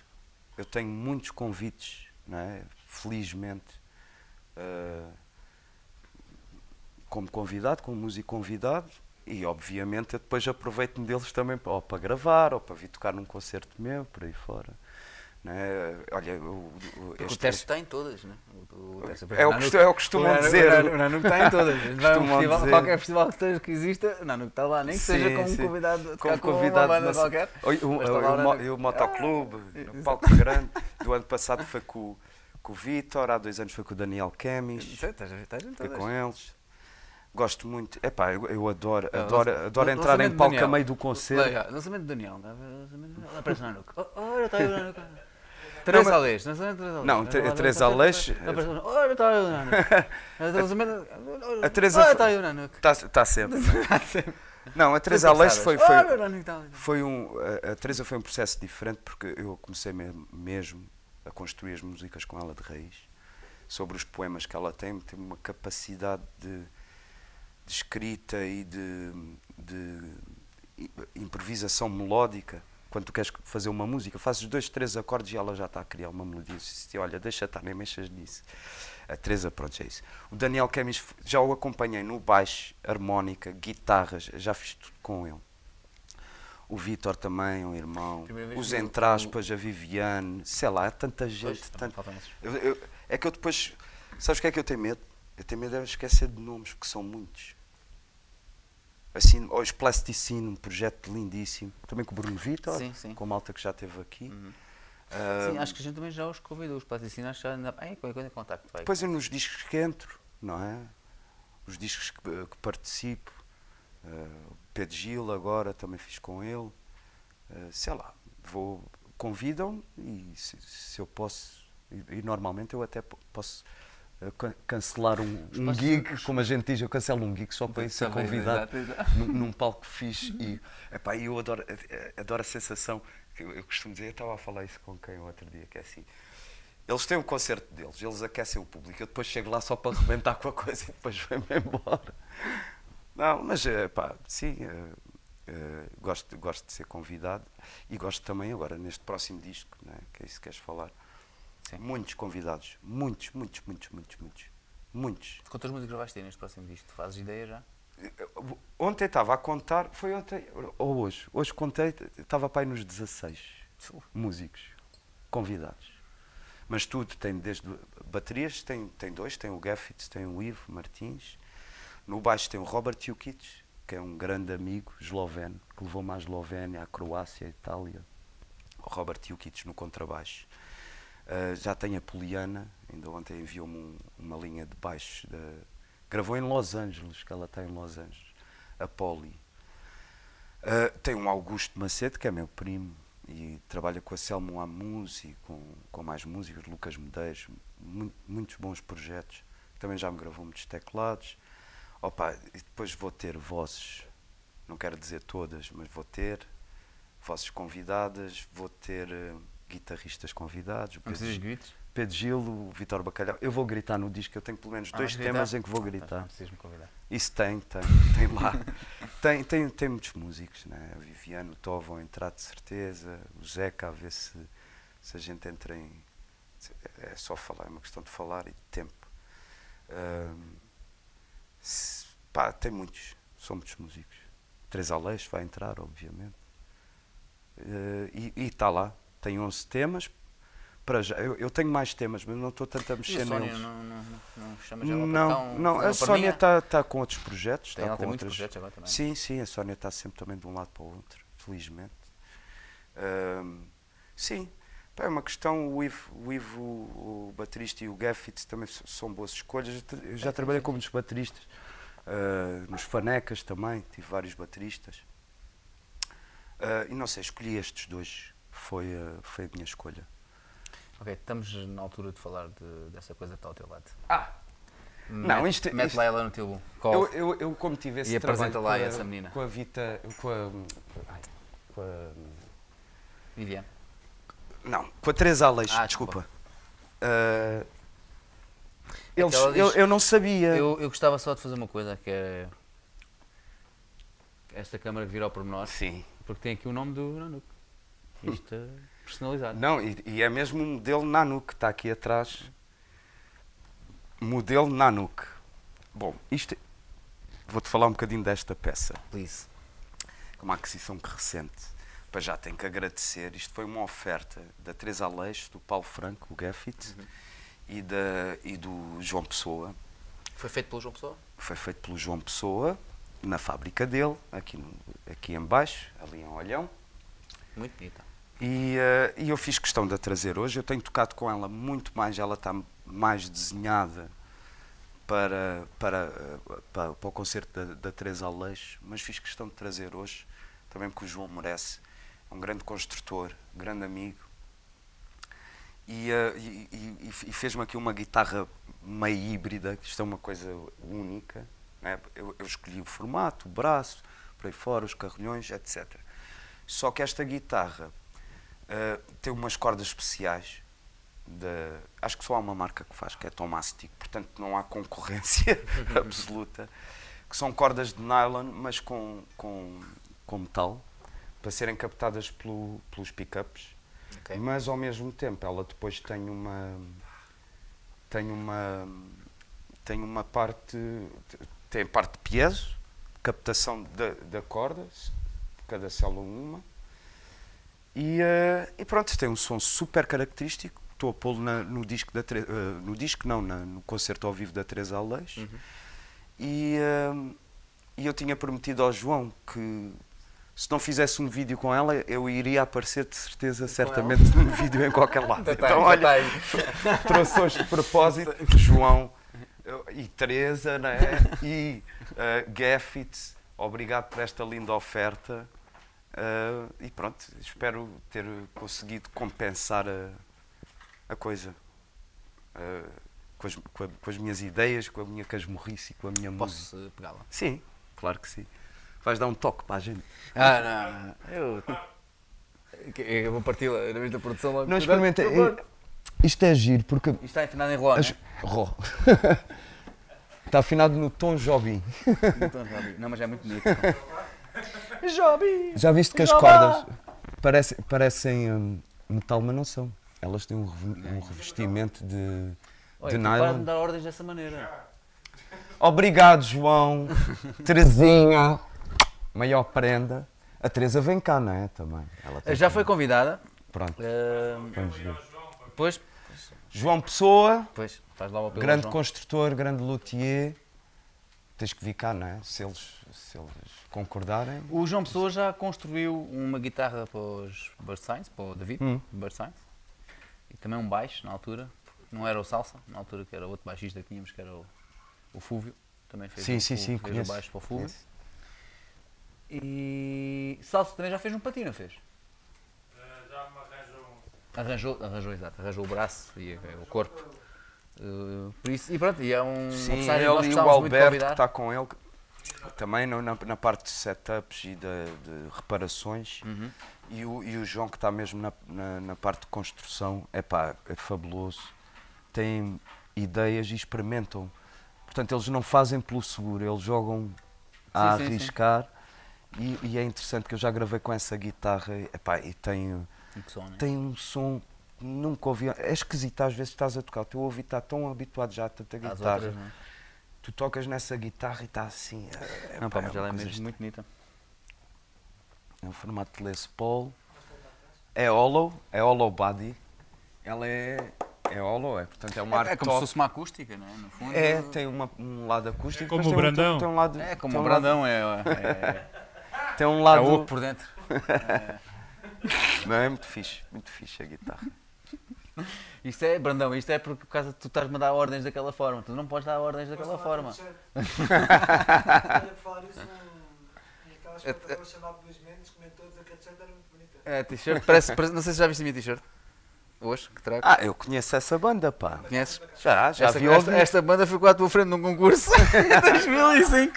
Eu tenho muitos convites, é? felizmente, eh, como convidado, como músico convidado, e obviamente eu depois aproveito-me deles também ou para gravar, ou para vir tocar num concerto meu, por aí fora. Não é? Olha, o, o, Porque o este- Tércio tem todas, né? O, o É o que é o que costumam dizer. O Nanuque- o Nanuque tem todas. Festival, dizer. Qualquer festival que, esteja, que exista, o Nanuque está lá, nem que seja Sim, como sim. convidado, como com convidado uma banda qualquer. E o Motoclube, Ah, no Palco Grande. Do ano passado foi com, o- com o Vitor, há dois anos foi com o Daniel Kemis. Estás a todas. com eles. Gosto muito. Epá, eu, eu adoro, Ah, adoro, lança- adoro entrar em palco a meio do concerto. Lançamento de Daniel. tá ver? Lançamento de Daniel. Aparece o Nanuque. Oh, Olha, está aí o Nanuque. Três mas- Aleixo. Lançamento de Três Aleixo. Não, Três Aleixo- a Teresa está tá sempre. não, a Teresa Aleixo foi, foi, foi um. A, Teresa foi um processo diferente porque eu comecei me- mesmo a construir as músicas com ela de raiz, sobre os poemas que ela tem, tem uma capacidade de, de escrita e de, de improvisação melódica. Quando tu queres fazer uma música, fazes dois, três acordes e ela já está a criar uma melodia. Disse, olha, deixa estar, nem mexas nisso. A Teresa, pronto, é isso. O Daniel Kemis, já o acompanhei no baixo, harmónica, guitarras, já fiz tudo com ele. O Vitor também, um irmão. Os que eu- Entraspas, a Viviane, sei lá, há tanta gente. Pois, tanto-. Eu- eu- é que eu depois. Sabes o que é que eu tenho medo? Eu tenho medo de esquecer de nomes, porque são muitos. Assim, hoje Plasticine, um projeto lindíssimo. Também com o Bruno Vitor, Sim, sim. com a malta que já esteve aqui. Uhum. Ah, Sim, acho que a gente também já os convidou, os patrocínios, acho que já anda. Ai, qualquer coisa em contacto. Vai. Depois eu nos discos que entro, não é? Os discos que, que participo. o Pedro Gil agora também fiz com ele. Ah, sei lá, vou, convidam e se, se eu posso, e, e normalmente eu até po- posso cancelar um, um gig, como a gente diz, eu cancelo um gig só para ser convidado num, num palco fixe e epá, eu adoro, eh, adoro a sensação que eu, eu costumo dizer, eu estava a falar isso com quem o outro dia, que é assim, eles têm um concerto deles, eles aquecem o público, eu depois chego lá só para arrebentar com a coisa e depois venho embora. Não, mas eh, pá, sim, eh, eh, gosto, gosto de ser convidado e gosto também agora neste próximo disco, né, que é isso que queres falar. Sim. Muitos convidados, muitos, muitos, muitos, muitos, muitos, muitos. Quantas músicas vais ter neste próximo disco? Tu fazes ideia já? Ontem estava a contar, foi ontem ou hoje? Hoje contei, estava para aí nos 16 músicos convidados. Mas tudo tem desde baterias, tem, tem dois, tem o Gaffitz, tem o Ivo Martins. No baixo tem o Robert Jukic, que é um grande amigo esloveno, que levou-me à Eslovénia, à Croácia, à Itália. O Robert Jukic no contrabaixo. Uh, já tem a Poliana, ainda ontem enviou-me um- uma linha de baixo. da- gravou em Los Angeles, que ela está em Los Angeles. A Poli. Ah, tem um Augusto Macedo, que é meu primo, e trabalha com a Selmo Amus e com, com mais músicos, Lucas Medeiros, mu- muitos bons projetos. Também já me gravou muitos teclados. Opa, e depois vou ter vozes, não quero dizer todas, mas vou ter vozes convidadas, vou ter eh, guitarristas convidados. o Não Pedro, gritos? Pedro Gil, o Vitor Bacalhau. Eu vou gritar no disco, eu tenho pelo menos Ah, dois temas gritar? em que vou Não gritar. precisas me convidar. Isso tem, tem, tem lá. tem, tem, tem muitos músicos, né? O Viviano, o Tó vão entrar de certeza, o Zeca, a ver se, se a gente entra em. se- É só falar, é uma questão de falar e de tempo. Ahm, se- pá, tem muitos, são muitos músicos. Três Aleixo vai entrar, obviamente. Eh, e está lá, tem 11 temas. Para já, eu, eu tenho mais temas, mas não estou tanto a mexer a Sónia neles. não, não, não, não chamas ela para Não, um- não, a Sónia está tá com outros projetos. Tem, tá ela com tem outras- projetos agora também. Sim, sim, a Sónia está sempre também de um lado para o outro, felizmente. Ahm, sim, é uma questão, o Ivo, o, Ivo, o baterista e o Gaffitz também são boas escolhas. Eu já trabalhei com muitos bateristas, ah, nos Fanecas também, tive vários bateristas. Ah, e não sei, escolhi estes dois, foi, a- foi a minha escolha. Ok, estamos na altura de falar de- dessa coisa que está ao teu lado. Ah! Não, isto- Mete isto- lá ela no teu colo. Eu, eu, eu como tive esse E apresenta lá com a- essa menina. Com a Vita, com a, ai, com a Viviane. Não, com a Teresa Aleixo, Ah, desculpa. Ah, eles, ela diz- eu, eu não sabia. Eu, eu gostava só de fazer uma coisa, que é esta câmara que vira ao pormenor, Sim. porque tem aqui o nome do Nanuc. Isto é personalizado. Não, e, e é mesmo um modelo Nanook que está aqui atrás. Modelo Nanook. Bom, isto. Vou-te falar um bocadinho desta peça. Please. É uma aquisição que recente. Para já tenho que agradecer. Isto foi uma oferta da Teresa Aleixo, do Paulo Franco, o Gaffit, e, da, e do João Pessoa. Foi feito pelo João Pessoa? Foi feito pelo João Pessoa, na fábrica dele, aqui, no, aqui em baixo, ali em Olhão. Muito bonita. E, eh, e eu fiz questão de a trazer hoje. Eu tenho tocado com ela muito mais, ela está mais desenhada para, para, para, para o concerto da, da Teresa Aleixo, mas fiz questão de trazer hoje, também porque o João merece. É um grande construtor, grande amigo. E, eh, e, e- e fez-me aqui uma guitarra meio híbrida, que isto é uma coisa única. né? Eu, eu escolhi o formato, o braço, por aí fora, os carrilhões, etc. Só que esta guitarra eh, tem umas cordas especiais. de- acho que só há uma marca que faz, que é Tomastic, portanto não há concorrência absoluta. Que são cordas de nylon, mas com, com, com metal, para serem captadas pelo- pelos pickups. Ok. Mas ao mesmo tempo ela depois tem uma tem uma tem uma parte tem parte de piezo, captação da, da corda, cada célula uma. E, eh, e pronto, tem um som super característico. Estou a pô-lo no disco da eh, no disco não, na- no concerto ao vivo da Teresa Aleixo. E, eh, e eu tinha prometido ao João que se não fizesse um vídeo com ela, eu iria aparecer de certeza, certamente, num vídeo em qualquer lado. Tá, então, tá, olha, tá. trouxe hoje de propósito João e Teresa né? e uh, Gaffit. Obrigado por esta linda oferta. Uh, e pronto, espero ter conseguido compensar a, a coisa. Uh, com, as, com a- com as minhas ideias, com a minha casmurrice e com a minha música. Posso eh, pegá-la? Sim, claro que sim. Vais dar um toque para a gente. Ah, não. Eu. Eu vou partir na da produção logo. Não por favor. Isto é giro porque. Isto está afinado em Ró, As- né? Ró. Está afinado no tom Jobim. Então, já vi. Não, mas é muito bonito. Já viste que as cordas parecem, parecem hum, metal, mas não são. Elas têm um, um revestimento de, Olha, de tu para de nylon. dar ordens dessa maneira. Obrigado, João. Terezinha. Maior prenda. A Teresa vem cá, não é? Também. Ela tem Já que- foi convidada. Pronto, eh, vamos ver. Depois, João Pessoa, depois, faz lá o apelo. grande construtor, grande luthier. Tens que vir cá, não é? Se eles, se eles concordarem. O João Pessoa já construiu uma guitarra para os Bird Science, para o David, Hum. Bird Science. E também um baixo, na altura. Não era o Salsa, na altura que era outro baixista que tínhamos, que era o, o Fúvio. Também fez, Sim, o, sim, o- sim, fez o baixo para o Fúvio. conheço. E Salso também já fez um patinho, não fez? Já me arranjou um. Arranjou, arranjou, exato, arranjou o braço e o corpo. Eh, por isso, e pronto, e é um Sim, ele e o Alberto que está com ele, também no- na, na parte de setups e de, de reparações. Uhum. E, o, e o João que está mesmo na, na, na parte de construção, epá, é fabuloso. Tem ideias e experimentam. Portanto, eles não fazem pelo seguro, eles jogam a Sim, sim, sim. arriscar. E, e é interessante que eu já gravei com essa guitarra epá, e tem, E que som, né? tem um som nunca ouvi. É esquisito, às vezes estás a tocar, o teu ouvido está tão habituado já a tanta guitarra. outras, não é? Tu tocas nessa guitarra e está assim. é- Não, pá, mas uma ela é mesmo muito bonita. é um formato de Les Paul. É hollow, é hollow body. Ela é, é hollow, é, portanto é uma É, arte é como se fosse uma acústica, não é? No fundo. É, tem uma, um lado acústico. Como mas o tem um- Brandão. Tem, um lado, É como tem o um lado- Brandão, é, é, Tem um é lado. oco por dentro. Não, é muito fixe, muito fixe a guitarra. Isto é, Brandão, isto é porque por causa de tu estás-me a dar ordens daquela forma. Tu não podes dar ordens daquela forma. Olha, falar isso, um, aquela É- espetacular chamada Luís Mendes comentou que a t-shirt era muito bonita. É, t-shirt, parece, parece- não sei se já viste a minha t-shirt. Hoje, que trago. Ah, eu conheço essa banda, pá. Conheces? Já, já esta, vi esta, esta banda ficou à tua frente num concurso em 2005.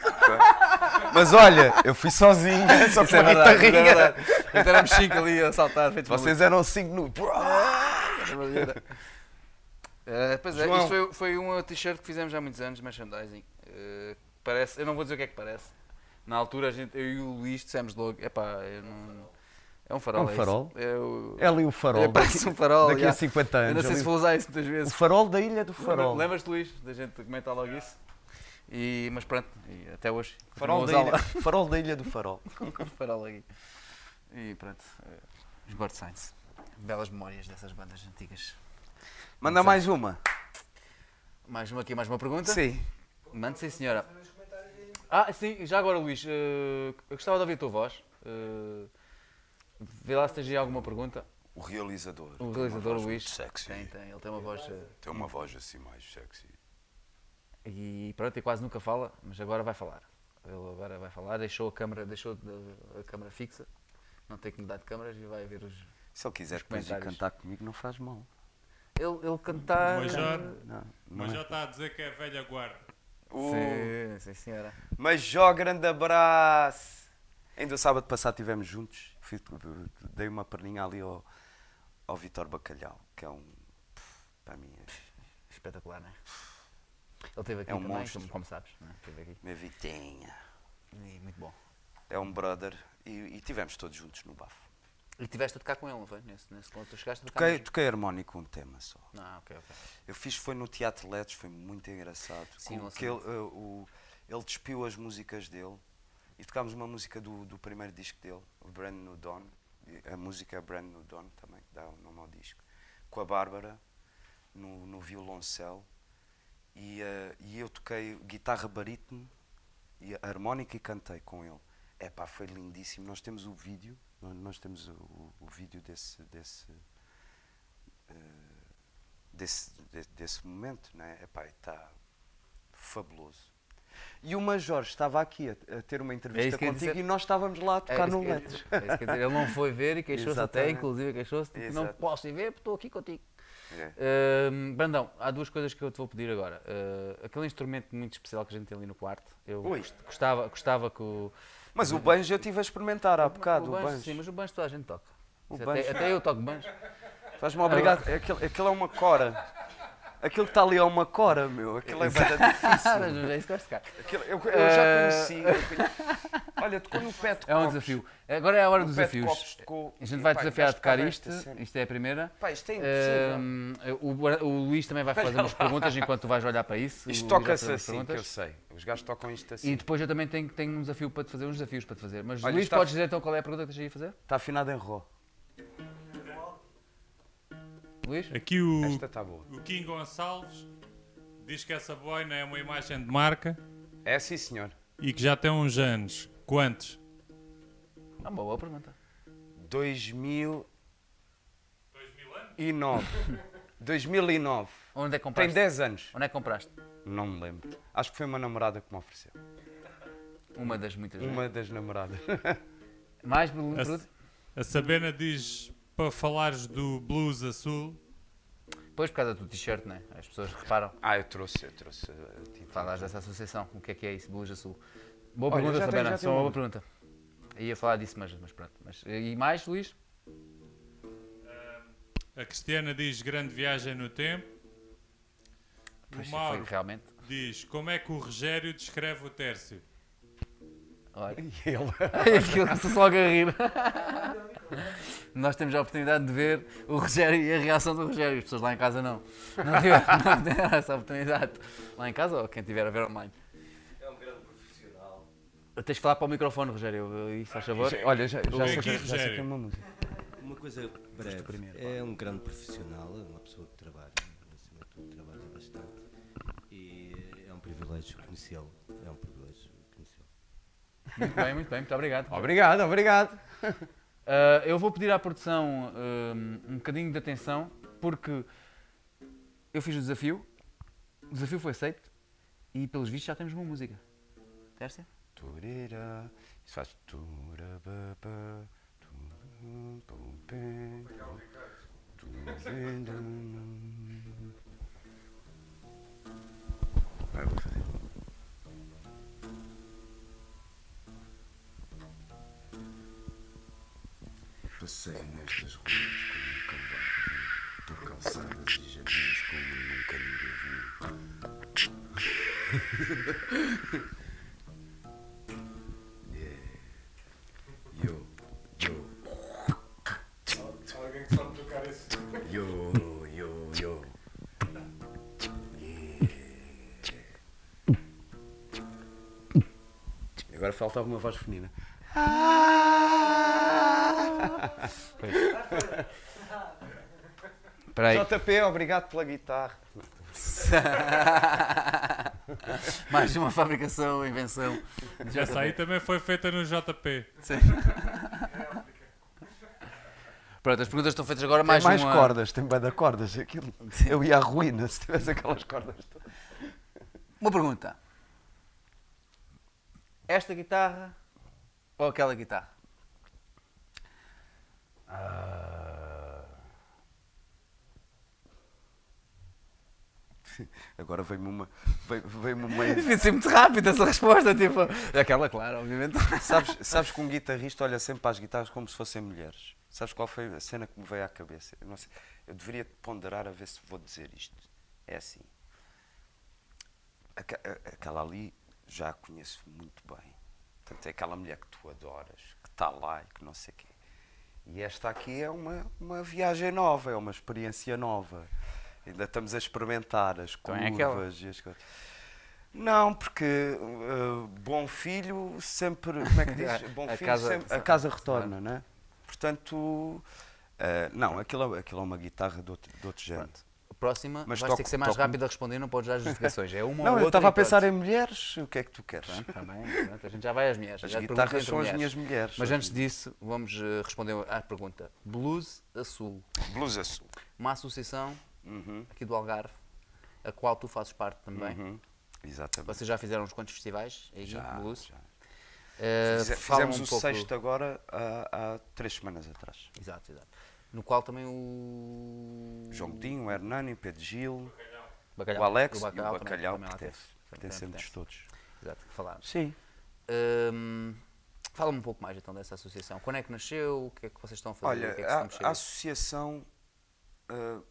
Mas olha, eu fui sozinho, só com é uma é guitarrinha. Então éramos cinco ali a saltar, Vocês eram cinco no. Malucos. Eh, pois é, João. isto foi, foi uma t-shirt que fizemos há muitos anos, merchandising. Eh, parece, eu não vou dizer o que é que parece. Na altura a gente, eu e o Luís dissemos logo, epá, eu não... É um farol, É um isso. farol? É, o- É ali o farol. É, parece um farol. Daqui já. a 50 anos. Eu não sei ali se vou usar isso muitas O vezes. farol da Ilha do Farol. Lembras-te, Luís, da gente comentar logo isso? E, mas pronto, e até hoje. Farol da, ilha, farol da Ilha do Farol. com farol aqui. E pronto, eh, os Bird Signs. Belas memórias dessas bandas antigas. Manda mais uma. Mais uma aqui, mais uma pergunta? Sim. Mande sim, senhora. Ah, sim, já agora, Luís, eh, eu gostava de ouvir a tua voz. Eh, vê lá se tens aí alguma pergunta. O realizador. O realizador, Luís. Sexy. Tem, tem, ele tem uma voz. eh, Tem uma voz assim mais sexy. E pronto, e quase nunca fala, mas agora vai falar. Ele agora vai falar, deixou a câmera, deixou de- a câmera fixa, não tem que mudar de câmaras e vai ver os. Se ele quiser depois ir cantar comigo, não faz mal. Ele, ele cantar. Major, Não, não Major é. está a dizer que é velha guarda. Sim, sim, senhora. Major, grande abraço. Ainda o sábado passado estivemos juntos. Dei uma perninha ali ao, ao Vitor Bacalhau, que é um. Para mim, é Espetacular, não é? Ele esteve aqui É um também, monstro. como, como sabes. Não é? Aqui. minha Vitinha. E muito bom. É um brother. E, e tivemos todos juntos no bafo. E tiveste a tocar com ele, não foi? Nesse, nesse tu chegaste a tocar Toquei, toquei harmónico um tema só. Ah, ok, ok. Eu fiz foi no Teatro Ledos, foi muito engraçado. Sim, Com- que ele, eh, o, ele despiu as músicas dele e tocámos uma música do, do primeiro disco dele, o Brand New Dawn. A música é Brand New Dawn também, que dá o nome ao disco. Com a Bárbara no, no violoncelo e, eh, e eu toquei guitarra barítono e harmónica e cantei com ele. É pá, foi lindíssimo. Nós temos o vídeo, nós- temos o, o vídeo desse, desse, eh, desse, de- desse momento, né? Epá, está fabuloso. E o Major estava aqui a, a ter uma entrevista É eu ia contigo dizer. e nós estávamos lá a É tocar isso no dizer. É. Ele não foi ver e queixou-se até, inclusive queixou-se de que não posso ir ver porque estou aqui contigo. É. Ahm, Brandão, há duas coisas que eu te vou pedir agora. Ah, aquele instrumento muito especial que a gente tem ali no quarto, eu Ui. gostava, gostava que o. Mas o banjo eu estive a experimentar há bocado. o O banjo, banjo. Sim, mas o banjo toda a gente toca. Banjo. Até, até eu toco banjo. Faz-me obrigado. Aquilo, aquilo é uma cora. Aquilo que está ali é uma cora, meu. Aquilo é bastante Ah, difícil. mas é isso que de tocar. Aquilo- eu, eu já Eh, conheci. eu conhe- Olha, tocou no pé de É um copos. desafio. Agora é a hora dos pé de desafios. copos tocou- A gente vai Epá, desafiar a vais tocar isto. esta cena. Isto é a primeira. Pá, isto é impossível. Ahm, o, Bra- o Luís também vai fazer umas perguntas enquanto tu vais olhar para isso. Isto O Luís vai toca-se fazer umas assim, que eu perguntas. sei. Os gajos tocam isto assim. E depois eu também tenho, tenho um desafio para te fazer, uns desafios para te fazer. Mas Olha, Luís, está- podes dizer então qual é a pergunta que tens aí a fazer? Está afinado em ró. Luís? Aqui o, Esta está boa. o Kim Gonçalves diz que essa boina é uma imagem de marca É sim, senhor. e que já tem uns anos. Quantos? É uma boa pergunta. 2009. 2000 anos? 2009. Onde é que Tem compraste? 10 anos. Onde é que compraste? Não me lembro. Acho que foi uma namorada que me ofereceu. Uma das muitas. é? Uma das namoradas. Mais, Bruno? A, a Sabena diz para falares do blues azul. Depois por causa do t-shirt, né? As pessoas reparam. Ah, eu trouxe, eu trouxe. a tinta. Falas dessa associação. O que é que é isso? Blues Azul. Boa Olha, pergunta, Sabena. Só tem uma boa pergunta. Ia falar disso, mas, mas pronto. Mas, e mais, Luís? A Cristiana diz grande viagem no tempo. Pois O foi Mauro realmente. diz como é que o Rogério descreve o Tércio. Olha. E ele. Aquilo que só a rir. Nós temos a oportunidade de ver o Rogério e a reação do Rogério. As pessoas lá em casa não. Não tiveram, não tiveram essa oportunidade. Lá em casa ou quem estiver a ver online. É um grande profissional. Tens de falar para o microfone, Rogério. Isso, faz favor. Olha, já, já, sei, aqui, já, sei que é uma música. Uma coisa breve. primeiro, é um grande profissional, é uma pessoa que trabalha, acima de tudo, trabalha bastante. E é um privilégio conhecê-lo. É um privilégio conhecê-lo. Muito bem, muito bem. Muito obrigado. Obrigado, obrigado. Ah, eu vou pedir à produção hum, um bocadinho de atenção porque eu fiz o desafio, o desafio foi aceito e pelos vistos já temos uma música. Tércia? Isso faz Passei nestas ruas como um cavalo, por calçadas e jardins como nunca ninguém viu. Yo, yo. Alguém que sabe tocar JP, obrigado pela guitarra. Mais uma fabricação, invenção. Essa aí também foi feita no JP. Sim. Pronto, as perguntas estão feitas agora. Tem Mais, mais uma... cordas, tem bem de cordas. Aquilo, eu ia à ruína se tivesse aquelas cordas todas. Uma pergunta. Esta guitarra ou aquela guitarra? Agora veio-me uma. Veio- Veio-me uma. Devia ser muito rápida essa resposta, tipo. Aquela, claro, obviamente. Sabes, sabes que um guitarrista olha sempre para as guitarras como se fossem mulheres. Sabes qual foi a cena que me veio à cabeça? Eu, não sei, eu deveria ponderar a ver se vou dizer isto. É assim. Aquela ali já a conheço muito bem. Portanto, é aquela mulher que tu adoras, que está lá e que não sei o quê. E esta aqui é uma, uma viagem nova, é uma experiência nova. Ainda estamos a experimentar as Então é aquela. curvas e as coisas. Não, porque uh, bom filho sempre. Como é que diz? Bom A filho casa- sempre, a casa retorna, não é? Portanto, uh, não, aquilo, é- aquilo é uma guitarra de outro, de outro género. Próxima Mas vais ter toco- que ser mais toco- rápida a responder, não podes dar justificações. É uma Não, ou eu outra. estava a pensar em mulheres, o que é que tu queres? Pronto, tá bem, pronto, a gente já vai às mulheres. As já guitarras são as entre minhas mulheres. Mas antes disso, vamos eh, responder à pergunta. Blues Azul, Blues azul. uma associação Uhum, aqui do Algarve, a qual tu fazes parte também. uhum, Exatamente. Vocês já fizeram uns quantos festivais aí, Já, Blues? já. Fala Fizemos um o pouco- sexto agora há, há três semanas atrás. Exato, exato. No qual também o. João Godinho, o Hernani, o Pedro Gil, Bacalhau, o Alex do e o Bacalhau, também. Também pertencemos todos. Exato, que falámos. Sim. Hum, Fala-me um pouco mais então dessa associação. Quando é que nasceu? O que é que vocês estão a fazer? Olha, o que é que a, a associação, ah,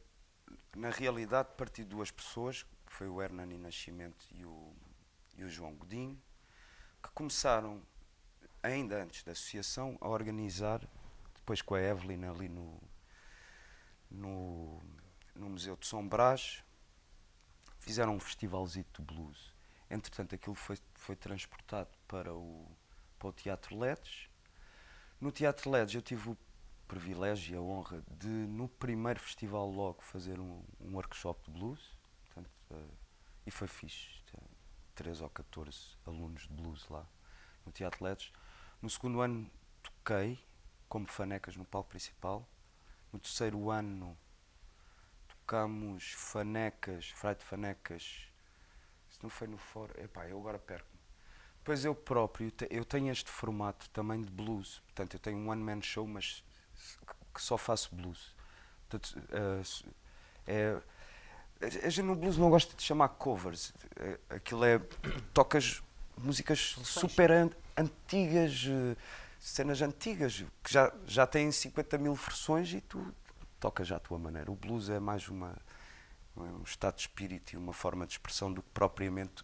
na realidade, partiu de duas pessoas, que foi o Hernani Nascimento e o, e o João Godinho, que começaram, ainda antes da associação, a organizar, depois com a Evelyn ali no, no, no Museu de São Brás, fizeram um festivalzito de blues. Entretanto, aquilo foi, foi transportado para o, para o Teatro Ledes. No Teatro Ledes eu tive o privilégio e a honra de, no primeiro festival logo, fazer um, um workshop de blues. Portanto, eh, e foi fixe. Tinha 13 ou 14 alunos de blues lá no Teatro Ledes. No segundo ano toquei como fanecas no palco principal. No terceiro ano tocamos fanecas, Fright Fanecas. Se não foi no fórum, epá, eu agora perco-me. Pois eu próprio, eu tenho este formato também de blues. Portanto, eu tenho um one-man show, mas que só faço blues. Portanto, s- é, a gente no blues não gosta de chamar covers. Eh, Aquilo é. Tocas músicas super an- antigas, eh, cenas antigas, que já, já têm 50 mil versões e tu tocas à tua maneira. O blues é mais uma, um estado de espírito e uma forma de expressão do que propriamente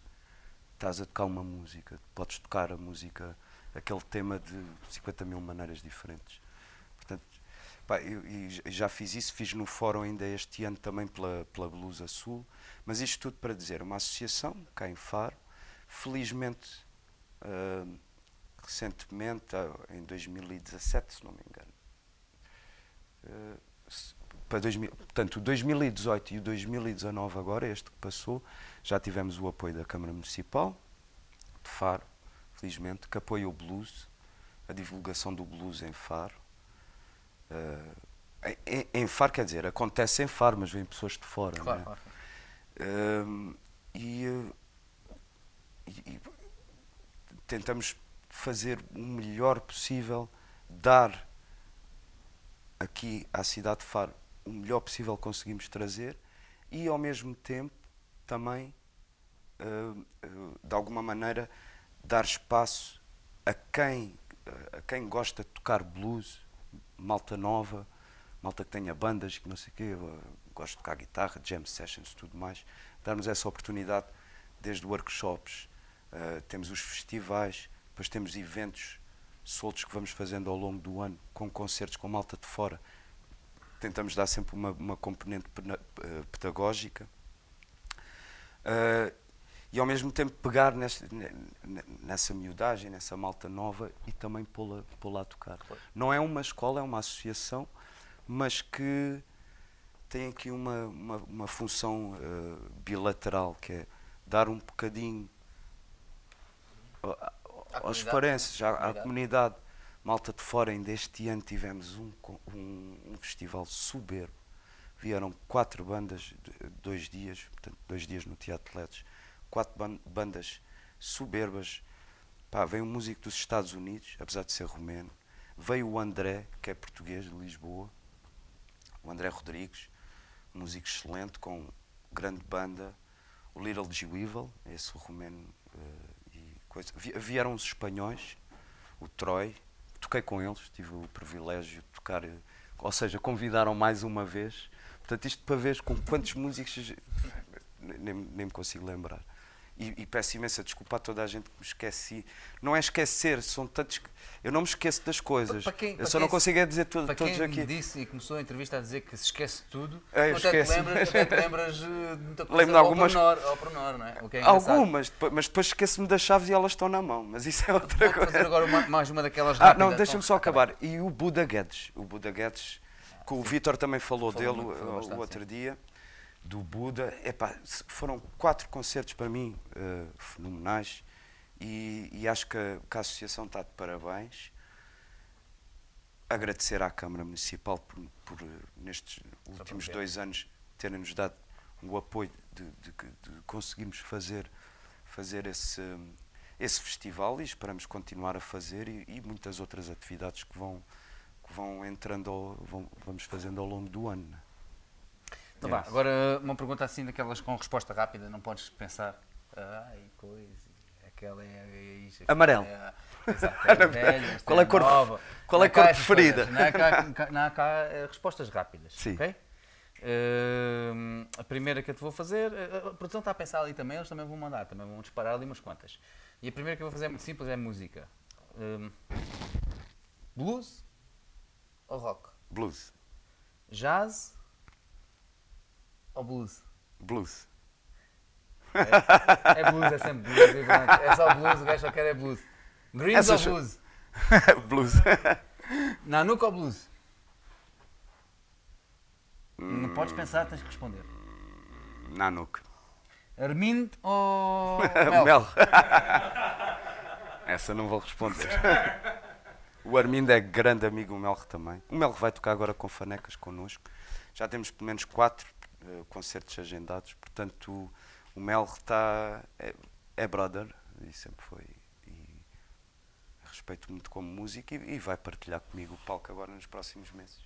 estás a tocar uma música. Podes tocar a música, aquele tema de 50 mil maneiras diferentes. Portanto, pá, eu, e j- já fiz isso, fiz no fórum ainda este ano também pela, pela Blusa Sul, mas isto tudo para dizer, uma associação cá em Faro, felizmente, ah, recentemente, em 2017, se não me engano, se- para 2000, portanto, o 2018 e o 2019 agora, este que passou, já tivemos o apoio da Câmara Municipal de Faro, felizmente, que apoia o blues, a divulgação do blues em Faro. Eh, em, em Faro, quer dizer, acontece em Faro, mas vêm pessoas de fora. não Claro, é? claro. Ehm, e, eh, e- e tentamos fazer o melhor possível, dar aqui à cidade de Faro o melhor possível conseguimos trazer e ao mesmo tempo também eh, eh, de alguma maneira dar espaço a quem eh, a quem gosta de tocar blues, malta nova, malta que tenha bandas, que não sei quê, gosta de tocar guitarra, jam sessions, tudo mais, darmos essa oportunidade desde workshops, temos os festivais, depois temos eventos soltos que vamos fazendo ao longo do ano, com concertos com malta de fora. Tentamos dar sempre uma, uma componente eh, pedagógica. Eh, e ao mesmo tempo pegar nessa, ne- ne- nessa miudagem, nessa malta nova e também pô-la pô-la a tocar. Não é uma escola, é uma associação, mas que tem aqui uma, uma, uma função eh, bilateral, que é dar um bocadinho aos farenses, à, à Comunidade. Malta de fora, ainda este ano tivemos um, um, um festival soberbo. Vieram quatro bandas, dois dias, portanto, dois dias no Teatro de Letes, quatro ban- bandas soberbas. Pá, veio um músico dos Estados Unidos, apesar de ser romeno. Veio o André, que é português, de Lisboa. O André Rodrigues, um músico excelente, com grande banda. O Little G. Weevil, esse romeno. e coisa. Vi- Vieram os espanhóis, o Troy. Toquei com eles, tive o privilégio de tocar. eh, Ou seja, convidaram mais uma vez. Portanto, isto para ver com quantos músicos. Nem, nem me consigo lembrar. E, e peço imensa desculpa a toda a gente que me esqueci. Não é esquecer, são tantos. Eu não me esqueço das coisas. Para quem- eu para só quem não consigo é dizer to- Para todos quem aqui. me disse e começou a entrevista a dizer que se esquece tudo, É, eu até, te lembras, até te lembras eh, de muita coisa Lembro ao algumas- pormenor, ao pormenor, não é? É. Algumas, mas depois esqueço-me das chaves e elas estão na mão. Mas isso é outra Vou coisa. fazer agora uma- mais uma daquelas Ah, não, deixa-me Então, só acaba. acabar. E o Buda Guedes. O Buda Guedes, que o Vítor também falou, Falou dele muito, falou uh, bastante, o outro dia, do Buda. Epá, foram quatro concertos para mim uh, fenomenais e, e acho que a, que a associação está de parabéns. Agradecer à Câmara Municipal por, por, nestes últimos dois anos terem-nos dado o apoio de, de de conseguirmos fazer, fazer esse, esse festival e esperamos continuar a fazer e, e muitas outras atividades que vão, que vão entrando, ao- vão- vamos fazendo ao longo do ano. Vá, agora uma pergunta assim daquelas com resposta rápida, não podes pensar. Ai, coisa, aquela é, é isso. Amarelo. É, exato, é velha, esta Qual é a cor- nova. qual é a cor preferida? Não há cá, respostas rápidas. Sim. ok? Hum, a primeira que eu te vou fazer, eh, a produção está a pensar ali também, eles também vão mandar, também vão disparar ali umas quantas. E a primeira que eu vou fazer é muito simples, é música. Hum, blues ou rock? Blues. Jazz ou blues? Blues. É blues, é sempre blues. pronto. É só blues, o gajo só quer é blues. Greens Essas- ou blues? Blues. Nanuka ou blues? Não podes pensar, tens que responder. Nanook. Armindo ou Mel? Mel. Essa não vou responder. O Armindo é grande amigo, o Melro também. O Melro vai tocar agora com fanecas connosco. Já temos pelo menos quatro eh, concertos agendados, portanto o, o Melro está. É, é brother, e sempre foi. E, respeito muito como músico e, e vai partilhar comigo o palco agora nos próximos meses.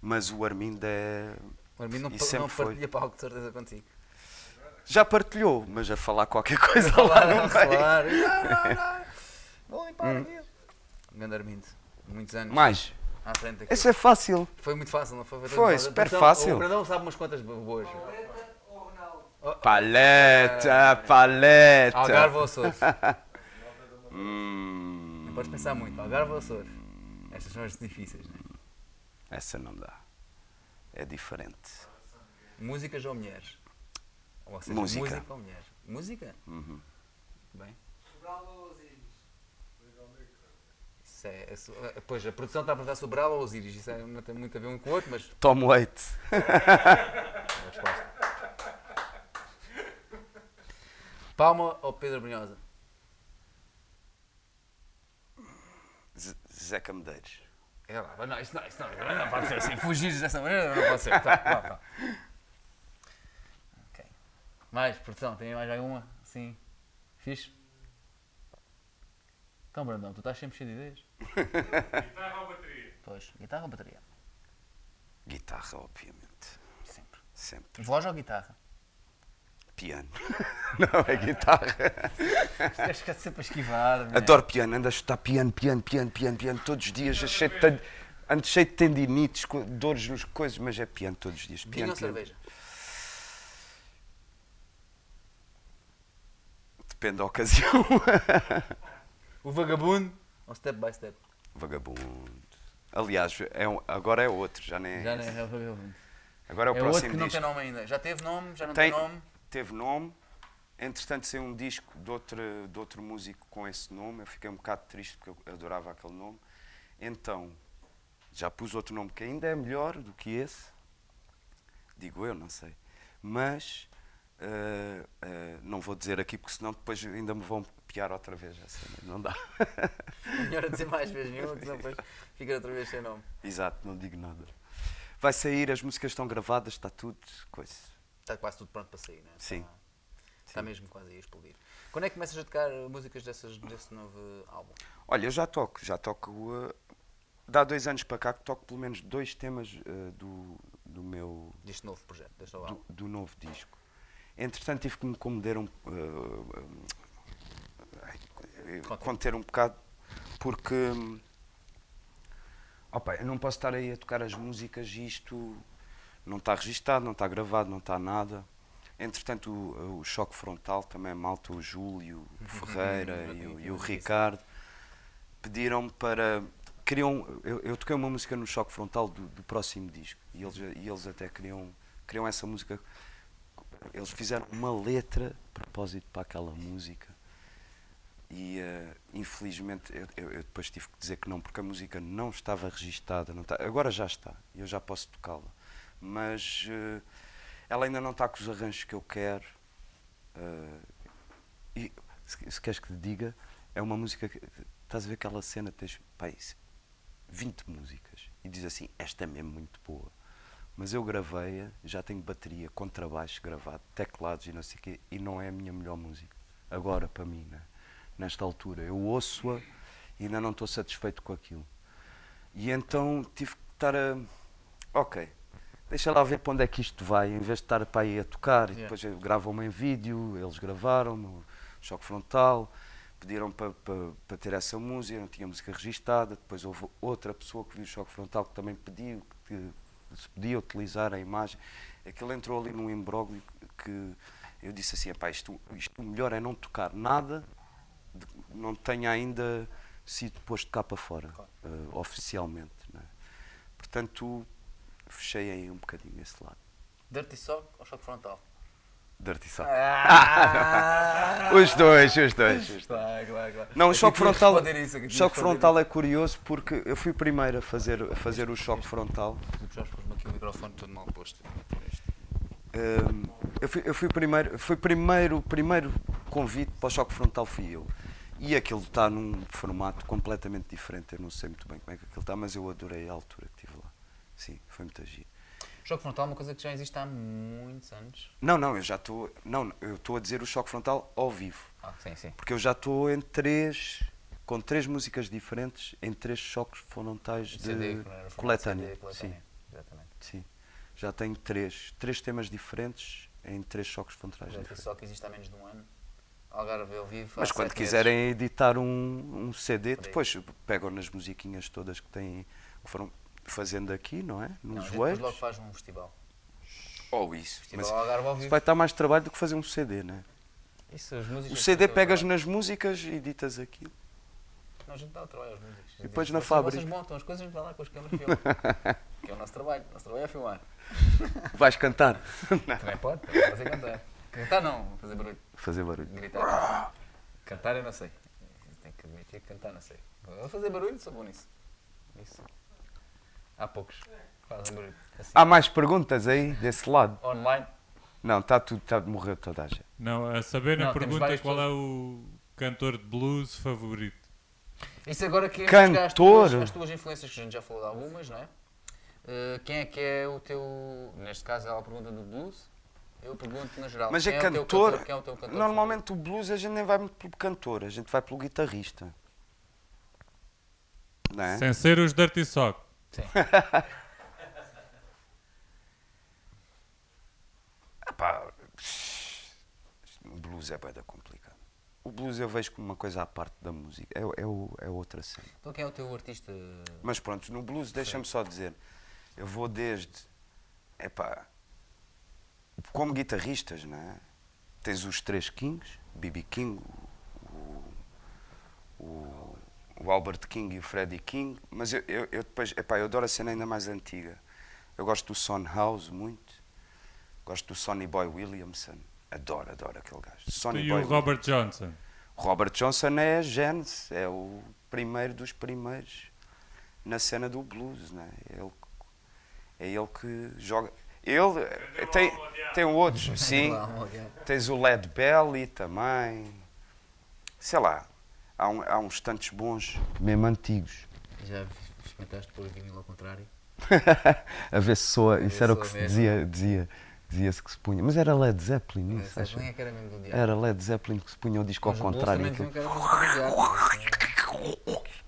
Mas o Armindo é. O Armindo não, não foi. partilha palco de certeza contigo. Já partilhou, mas a falar qualquer coisa lá no Claro, meio. claro. Não, não, não. Vou limpar aquilo. Grande Armindo. Muitos anos. Mais. À frente aqui. Esse é fácil. Foi muito fácil, não foi? Foi, tranquilo. super Atenção, fácil. O Brandão sabe umas quantas boas. Paleta, paleta. Algarve ou Açores? Hum, Não podes pensar muito. Algarve ou Açores? Estas são as difíceis, não é? essa não dá. É diferente. Músicas ou mulheres? Ou seja, Música. música ou mulheres? Música? Uhum. Bem. Isso é, é, eh, pois, a produção está a perguntar sobre ela ou Osiris. Isso é- não tem muito a ver um com o outro, mas Tomo leite. a resposta. Palma ou Pedro Brunhosa? Zeca Medeiros. É lá, mas não, isso não, isso não, não pode ser assim. Fugires dessa maneira não pode ser. Tá, vá, vá. Ok. Mais, produção, tem mais alguma? Sim. Fixe? Então, Brandão, tu estás sempre cheio de ideias? Guitarra ou bateria? Pois, guitarra ou bateria? Guitarra, obviamente. Sempre. Sempre. Voz ou guitarra? Piano. Não, é guitarra. Acho que é sempre a esquivar. né? Adoro piano. Ando a escutar piano, piano, piano, piano, piano todos os dias. Ten- Ando cheio de tendinites, dores nos coisas, mas é piano todos os dias. Piano, ou piano. cerveja? Depende da ocasião. O vagabundo ou step by step? Vagabundo. Aliás, é um- agora é outro, já nem é. Já esse. é, é o vagabundo. Agora é o É outro próximo que não disco. tem nome ainda. Já teve nome, já não Tem. tem, nome. Teve nome. Entretanto, saiu um disco de outro, de outro músico com esse nome. Eu fiquei um bocado triste porque eu adorava aquele nome. Então, já pus outro nome que ainda é melhor do que esse. Digo eu, não sei. Mas eh, eh, não vou dizer aqui porque senão depois ainda me vão piar outra vez. a cena. Não dá. Melhor a dizer mais vezes nenhuma, que depois fica outra vez sem nome. Exato, não digo nada. Vai sair, as músicas estão gravadas, está tudo. Coisa. Está quase tudo pronto para sair, não é? Sim. Está, está mesmo quase a explodir. Quando é que começas a tocar músicas dessas, desse novo álbum? Olha, eu já toco, já toco. eh, dá dois anos para cá que toco pelo menos dois temas eh, do, do meu. Deste novo projeto, deste novo álbum? Do, do novo disco. Entretanto, tive que me conter um, eh, Conter. um bocado, porque. Opa, eu não posso estar aí a tocar as músicas e isto não está registado, não está gravado, não está nada. Entretanto, o, o choque frontal também, a malta, o Júlio, o Ferreira eu e, o, e o. Ricardo pediram para. Queriam, eu, eu toquei uma música no choque frontal do, do próximo disco e eles, e eles até queriam, queriam essa música. Eles fizeram uma letra de propósito para aquela música e eh, infelizmente eu, eu- eu depois tive que dizer que não, porque a música não estava registada. Não está, agora já está, eu já posso tocá-la, mas eh, ela ainda não está com os arranjos que eu quero. eh, e se, se queres que te diga, é uma música que estás a ver aquela cena, tens pá, isso, 20 músicas e diz assim: Esta é mesmo muito boa. Mas eu gravei-a, já tenho bateria, contrabaixo gravado, teclados e não sei o quê, e não é a minha melhor música. Agora, para mim, né? Nesta altura. Eu ouço-a e ainda não estou satisfeito com aquilo. E então tive que estar a. Ok, deixa lá ver para onde é que isto vai, em vez de estar para aí a tocar, e Yeah. depois eu gravam-me em vídeo, eles gravaram-me, o choque frontal, pediram para, para, para ter essa música, não tinha música registada, depois houve outra pessoa que viu o choque frontal que também pediu que se podia utilizar a imagem. Aquilo entrou ali num imbróglio que eu disse assim, "Epá, isto, isto o melhor é não tocar nada, não tenha ainda sido posto cá para fora, eh, oficialmente. não é? Portanto, fechei aí um bocadinho esse lado. Dirty Sock ou Choque Frontal? Dirty Sock. Ah! Os dois, os dois. os dois. Claro, claro, claro. Não, o choque frontal, isso, choque frontal é curioso porque eu fui o primeiro a fazer, a fazer o choque frontal. Jorge, pôs-me aqui o microfone todo mal posto. Hum, eu fui, eu fui primeiro, foi primeiro, primeiro convite para o choque frontal fui eu. E aquilo está num formato completamente diferente. Eu não sei muito bem como é que aquilo está, mas eu adorei a altura que estive lá. Sim, foi muito agir. Choque Frontal é uma coisa que já existe há muitos anos. Não, não, eu já estou. Não, eu estou a dizer o choque frontal ao vivo. Ah, sim, sim. Porque eu já estou em três, com três músicas diferentes em três choques frontais de CD, coletânea. CD, Sim, coletânea. Exatamente. sim. Já tenho três, três temas diferentes em três choques frontais Já diferentes. só que existe há menos de um ano. Algarve ao vivo. Mas quando sete meses. quiserem editar um, um CD, Por aí. depois pegam nas musiquinhas todas que têm, que foram fazendo aqui, não é? Não, Nos gente depois logo faz um festival. Ou isso. Festival Mas Algarve ao vivo. vai estar mais trabalho do que fazer um CD, não é? Isso, as músicas. O CD pegas nas músicas e editas aquilo. Não, a gente dá o trabalho às músicas. E depois na Vocês- fábrica. Vocês montam as coisas e a gente vai lá com as câmeras e filma. que é o nosso trabalho. O nosso trabalho é filmar. Vais cantar. Também pode, também pode fazer cantar. Cantar não, fazer barulho. Fazer barulho. Gritar. Cantar eu não sei. Tenho que admitir que cantar não sei. Vou fazer barulho, sou bom nisso. Isso. Há poucos. Fazem barulho. Assim. Há mais perguntas aí, desse lado? Online. Não, está tudo, está de morrer toda a gente. Não, a saber Não, pergunta qual é o cantor de blues favorito. Isso agora que Cantor? as tuas, as tuas influências, que a gente já falou de algumas, não é? Eh, quem é que é o teu. Neste caso, ela pergunta do blues. Eu pergunto na geral. Mas quem é o teu cantor. Quem é o teu cantor Normalmente o blues a gente nem vai muito pelo cantor, a gente vai pelo guitarrista. Não é? Sem ser os Dirty Sock. Epá, o blues é bem complicado. O blues eu vejo como uma coisa à parte da música, é, é, é outra cena. Então quem é o teu artista? Mas pronto, no blues deixa-me só dizer, eu vou desde, epá, como guitarristas, não é? Tens os três Kings, B.B. King, o, o, o Albert King e o Freddie King, mas eu, eu, eu depois, epá, eu adoro a cena ainda mais antiga. Eu gosto do Son House muito, gosto do Sonny Boy Williamson, adoro, adoro aquele gajo. Sonny E Boy o Robert Johnson. Robert Johnson é a gênese, é o primeiro dos primeiros na cena do blues, né? ele, é ele que joga. Ele eh, tem, tem outros, sim. Tens o Led Belly também. Sei lá, há, um- há uns tantos bons, mesmo antigos. Já experimentaste pôr o vinil ao contrário? a ver se soa, isso era o que se mesmo. dizia, dizia, dizia-se que se punha. Mas era Led Zeppelin, isso, acho. é era mesmo do diabo. Era Led Zeppelin que se punha o disco ao Mas o blues contrário. aquilo-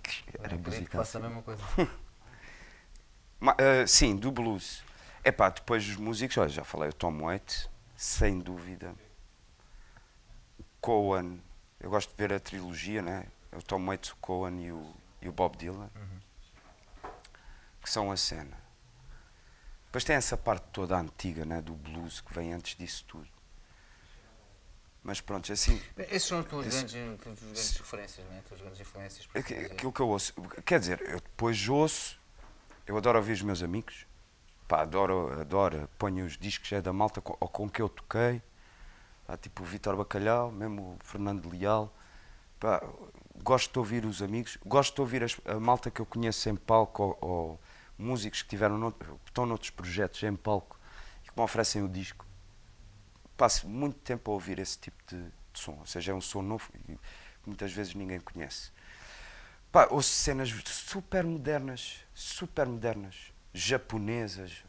que era que música faça a mesma coisa. Ah, sim, do blues. É pá, depois os músicos, olha, já falei, o Tom Waits, sem dúvida. O Cohen, eu gosto de ver a trilogia, né? O Tom Waits, o Cohen e o, e o Bob Dylan, que são a cena. Depois tem essa parte toda antiga, né? Do blues, que vem antes disso tudo. Mas pronto, assim, Bem, Esses são as tuas Esse- grandes, grandes referências, né? As grandes influências. Aquilo que eu ouço, quer dizer, eu depois ouço, eu adoro ouvir os meus amigos, pá, adoro, adoro, ponho os discos é da malta com, ou com que eu toquei, pá, tipo o Vitor Bacalhau, mesmo o Fernando Leal, pá, gosto de ouvir os amigos, gosto de ouvir as- a malta que eu conheço em palco ou, ou músicos que tiveram que estão noutros projetos em palco e que me oferecem o disco. Passo muito tempo a ouvir esse tipo de, de som, ou seja, é um som novo que muitas vezes ninguém conhece. Pá, ouço cenas super modernas, super modernas, japonesas,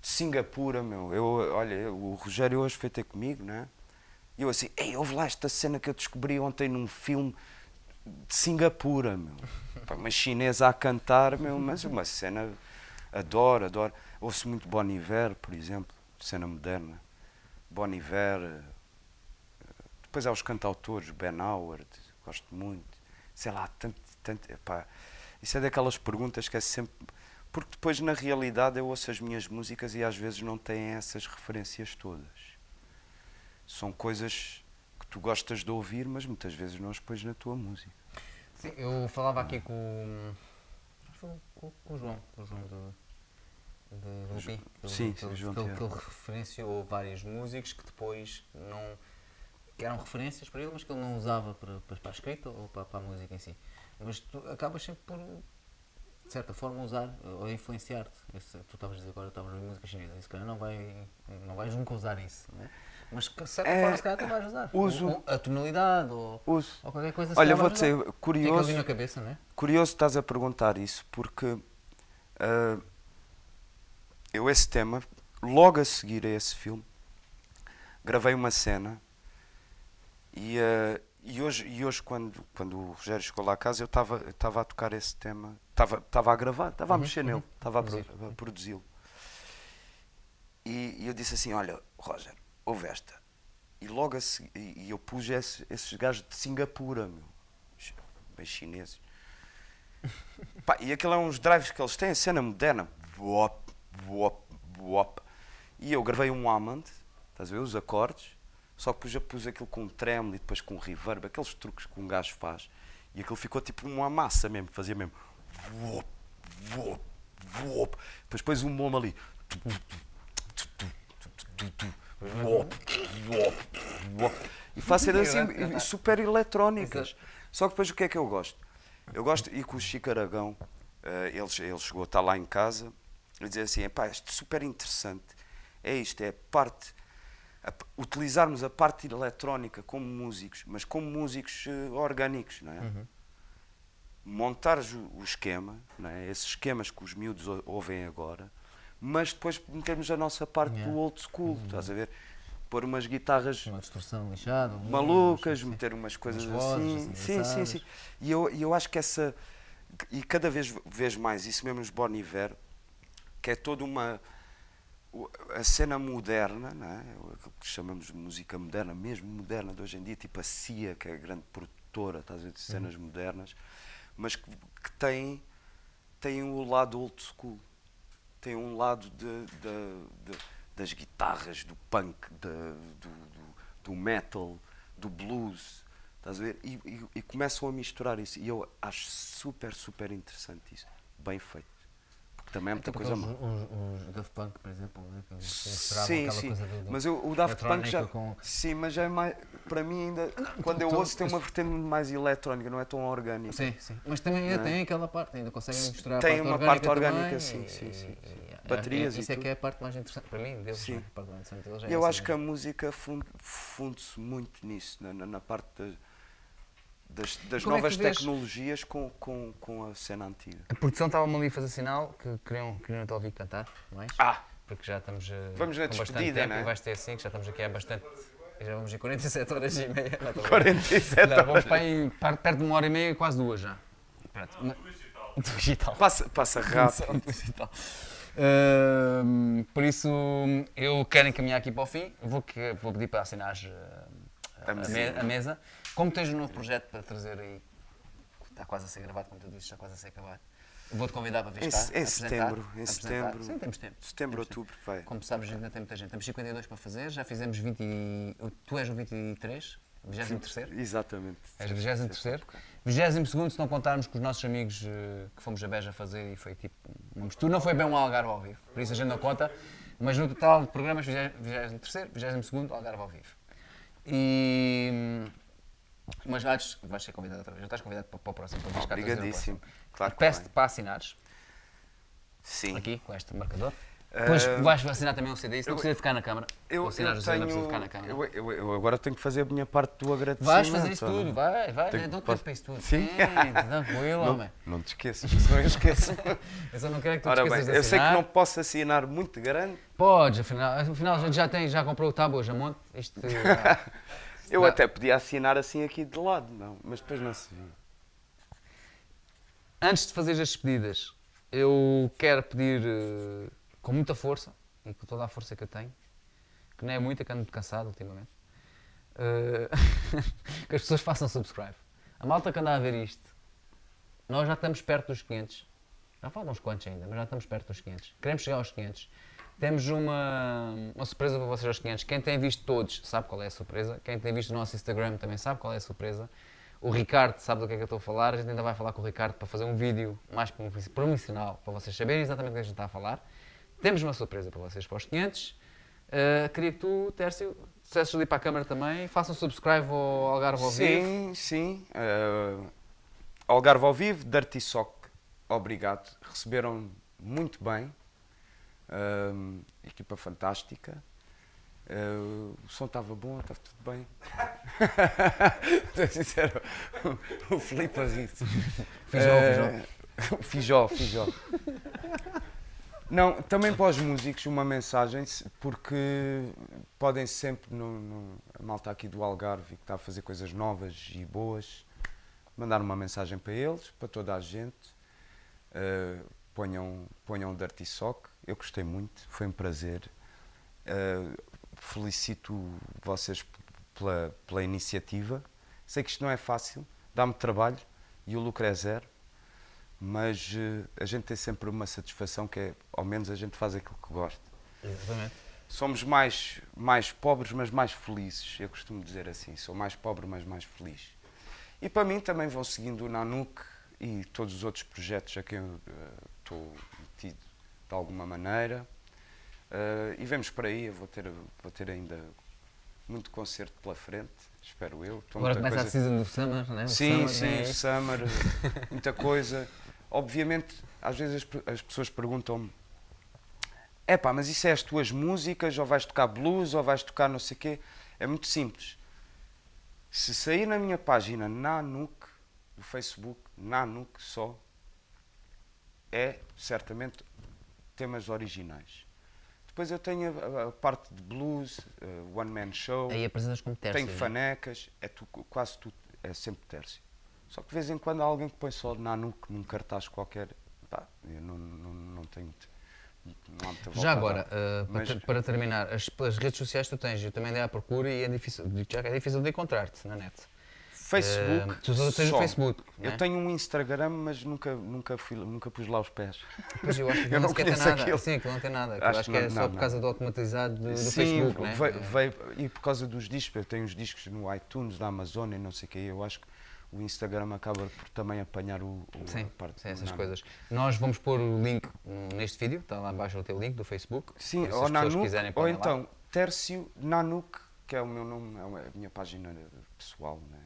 de Singapura, meu. Eu, olha, o Rogério hoje foi ter comigo, né? E eu assim, ei, houve lá esta cena que eu descobri ontem num filme de Singapura, meu. Pá, uma chinesa a cantar, meu, mas uma cena, adoro, adoro. Ouço muito Bon Iver, por exemplo, cena moderna. Bon Iver, eh, depois há os cantautores, Ben Howard, gosto muito. Sei lá, tanto, tanto, epá, isso é daquelas perguntas que é sempre. Porque depois, na realidade, eu ouço as minhas músicas e às vezes não têm essas referências todas. São coisas que tu gostas de ouvir, mas muitas vezes não as pões na tua música. Sim, eu falava aqui com, com, com o João, com o João do, do Rupi. que ele- Sim, sim, João que que ele referenciou vários músicos que depois não. que eram referências para ele, mas que ele não usava para, para, para a escrita ou para, para a música em si. Mas tu acabas sempre por, de certa forma, usar ou influenciar-te. Tu estavas a dizer agora, estavas a ouvir música chinesa, se calhar não, vai, não vais nunca usar isso. Não é? Mas de certa É, forma, se calhar tu vais usar. uso. Ou- ou a tonalidade ou, ou qualquer coisa. Olha, vais usar. dizer, Fica curioso, ali na cabeça, não é? curioso estás a perguntar isso, porque ah, eu esse tema, logo a seguir a esse filme, gravei uma cena e, ah, e hoje, e hoje quando, quando o Rogério chegou lá a casa, eu estava a tocar esse tema, estava a gravar, estava a mexer nele, estava a, pro- a produzi-lo. E, e eu disse assim: Olha, Roger, ouve esta. E logo e eu pus esse- esses gajos de Singapura, meu, bem chineses. Pá, e aquilo é uns drives que eles têm, a cena moderna. Bop, bop, bop. E eu gravei um Hammond, estás a ver, os acordes, só que depois já pus aquilo com um tremolo e depois com um reverb, aqueles truques que um gajo faz. E aquilo ficou tipo uma massa mesmo, fazia mesmo. Depois pôs um bom ali. E faz ser assim, super eletrónicas. Só que depois o que é que eu gosto? Eu gosto, e com o Chico Aragão, eh, ele, ele chegou a estar lá em casa e dizer assim: pá, isto é super interessante. É isto, é parte. A utilizarmos a parte eletrónica como músicos, mas como músicos eh, orgânicos, não é? Montares o, o esquema, não é? esses esquemas que os miúdos ou- ouvem agora, mas depois metermos a nossa parte do old school, estás a ver? Pôr umas guitarras Uma distorção lixada. malucas, meter umas coisas Umas assim. assim, sim, sim, sim. E eu, eu acho que essa. E cada vez vejo mais, isso mesmo nos Bon Iver, que é toda uma. A cena moderna, não é? aquilo que chamamos de música moderna, mesmo moderna de hoje em dia, tipo a CIA, que é a grande produtora estás a ver, de cenas modernas, mas que, que tem, tem o lado old school tem um lado de, de- de- das guitarras, do punk, do, do- do metal, do blues, estás a ver? E, e- e começam a misturar isso. E eu acho super, super interessante isso. Bem feito. Também é muita Tipo coisa má. uns Daft Punk, por exemplo, né, Sim, sim. coisa do, do Mas eu, o Daft Punk já. com- Sim, mas já é mais. Para mim, ainda. Quando eu tu- ouço, tem tu- uma vertente mais eletrónica, não é tão orgânica. Sim, sim. Mas também é- Não é? tem aquela parte, ainda conseguem misturar Tem a uma parte parte orgânica, também, sim, sim, sim, e- sim. e- Baterias é, e Isso é que é a parte mais interessante, para mim, deles, Sim. né? a parte mais interessante deles é eu acho que a música fun- funde-se muito nisso, na, parte da- das, das é que novas vês- tecnologias com, com, com a cena antiga. A produção estava-me ali a fazer sinal que queriam, queriam te ouvir cantar, não é? Ah! Porque já estamos eh, Vamos na com bastante despedida, tempo não é? e vais ter assim, que já estamos aqui há bastante... Já vamos em 47 horas e meia. Não, estou a brincar. 47 Não, horas. Vamos para aí perto de uma hora e meia, quase duas já. Pronto. Ma- Digital. Passa, passa rápido. Digital. Ahm, por isso, eu quero encaminhar aqui para o fim. Vou, que- vou pedir para assinares ah, A a, me- a mesa. Como tens um novo projeto para trazer aí, está quase a ser gravado, como tu disse, está quase a ser acabado. Vou-te convidar para vir Em, cá. em setembro, em setembro. Sim, temos tempo. Setembro, Temos tempo. outubro, vai. Como sabes, ainda tem muita gente. Temos 52 para fazer, já fizemos 20. e- Tu és o 23, 23? Exatamente. És 23 22 se não contarmos com os nossos amigos eh, que fomos a Beja fazer e foi tipo uma mistura. Não foi bem um Algarve ao vivo, por isso a gente não conta. Mas no total de programas, 23 22 Algarve ao vivo. E. Mas antes, vais ser convidado outra vez. Já estás convidado para, para o próximo. Para Obrigadíssimo. Claro Peço-te para assinares, Sim. aqui, com este marcador. Depois Ah, vais assinar também o CD. Se não precisa ficar na câmara. Eu, assinar eu o CD, não precisa tenho. ficar na câmara. Eu, eu, eu agora tenho que fazer a minha parte do agradecimento. Vais fazer isso tudo, vai, vai, Tenho- não posso- te para isso tudo. Sim. tranquilo, Não, homem. não te esqueças, senão eu esqueço. Eu só não quero que tu Ora te bem, esqueças de eu sei que não posso assinar muito grande. Podes, afinal, afinal a gente já, tem, já comprou o tábua, já monte. Isto, Eu Não. até podia assinar assim aqui de lado, não, mas depois não se viu. antes de fazer as despedidas, eu quero pedir eh, com muita força, e com toda a força que eu tenho, que não é muita, que ando cansado ultimamente, eh, que as pessoas façam subscribe. A malta que anda a ver isto, nós já estamos perto dos 500. Já faltam uns quantos ainda, mas já estamos perto dos 500. Queremos chegar aos 500. Temos uma, uma surpresa para vocês aos 500. Quem tem visto todos sabe qual é a surpresa. Quem tem visto o nosso Instagram também sabe qual é a surpresa. O Ricardo sabe do que é que eu estou a falar. A gente ainda vai falar com o Ricardo para fazer um vídeo mais promocional para vocês saberem exatamente o que a gente está a falar. Temos uma surpresa para vocês para os 500. Uh, queria que tu, Tércio, dissesses ali para a câmara também. Façam subscribe ao Algarve ao vivo. Sim, sim. eh, Algarve ao vivo, Dirty Sock, obrigado. Receberam muito bem. Ahm, equipa fantástica. Eh, o som estava bom, estava tudo bem. Estou sincero, o, o Filipe a rir-se. Fijó, Eh, Fijó, Fijó. Não, também para os músicos uma mensagem, porque podem sempre, no, no- a malta aqui do Algarve que está a fazer coisas novas e boas, mandar uma mensagem para eles, para toda a gente. Uh, ponham, ponham o Dirty Sock, eu gostei muito, foi um prazer. Uh, felicito vocês pela, pela iniciativa. Sei que isto não é fácil, dá-me trabalho e o lucro é zero mas eh, a gente tem sempre uma satisfação que é, ao menos a gente faz aquilo que gosta. Exatamente. Somos mais, mais pobres, mas mais felizes. Eu costumo dizer assim, sou mais pobre, mas mais feliz. E para mim também vão seguindo o Nanuc e todos os outros projetos a quem eu eh, estou metido de alguma maneira. Eh, e vemos por aí, eu vou ter, vou ter ainda muito concerto pela frente, espero eu. Estou Agora começa a coisa- season do Summer, né? O Sim, summer, sim, o Summer, muita coisa. Obviamente, às vezes as, as pessoas perguntam-me: é pá, mas isso é as tuas músicas, ou vais tocar blues, ou vais tocar não sei o quê? É muito simples. Se sair na minha página Nanuk, do Facebook, Nanuk só, é certamente temas originais. Depois eu tenho a, a- parte de blues, eh, one man show. Aí apresentas como tércio. Tenho né? fanecas, é tu, quase tudo, é sempre tércio. Só que de vez em quando há alguém que põe só Nanuc num cartaz qualquer. Pá, eu não, não, não tenho. muito- Já agora, uh, para, Mas- para terminar, as, as redes sociais tu tens, eu também dei à procura e é difícil, é difícil de encontrar-te na net. Facebook. Uh, tu o Facebook, Eu né? tenho um Instagram, mas nunca, nunca, fui, nunca pus lá os pés. Pois eu acho que Eu não, não conheço nada. aquilo. Sim, que não tem nada. eu Acho acho que é não- só não, por causa do automatizado do, do Sim, Facebook, né? veio, veio- e por causa dos discos, eu tenho os discos no iTunes, da Amazon e não sei o que, eu acho que o Instagram acaba por também apanhar o, o Sim, parte sim, essas coisas. Nós vamos pôr o link neste vídeo, está lá abaixo o teu link do Facebook. Sim, ou Nanuc, quiserem ou lá. então Tércio Nanuc, que é o meu nome, é a minha página pessoal, né,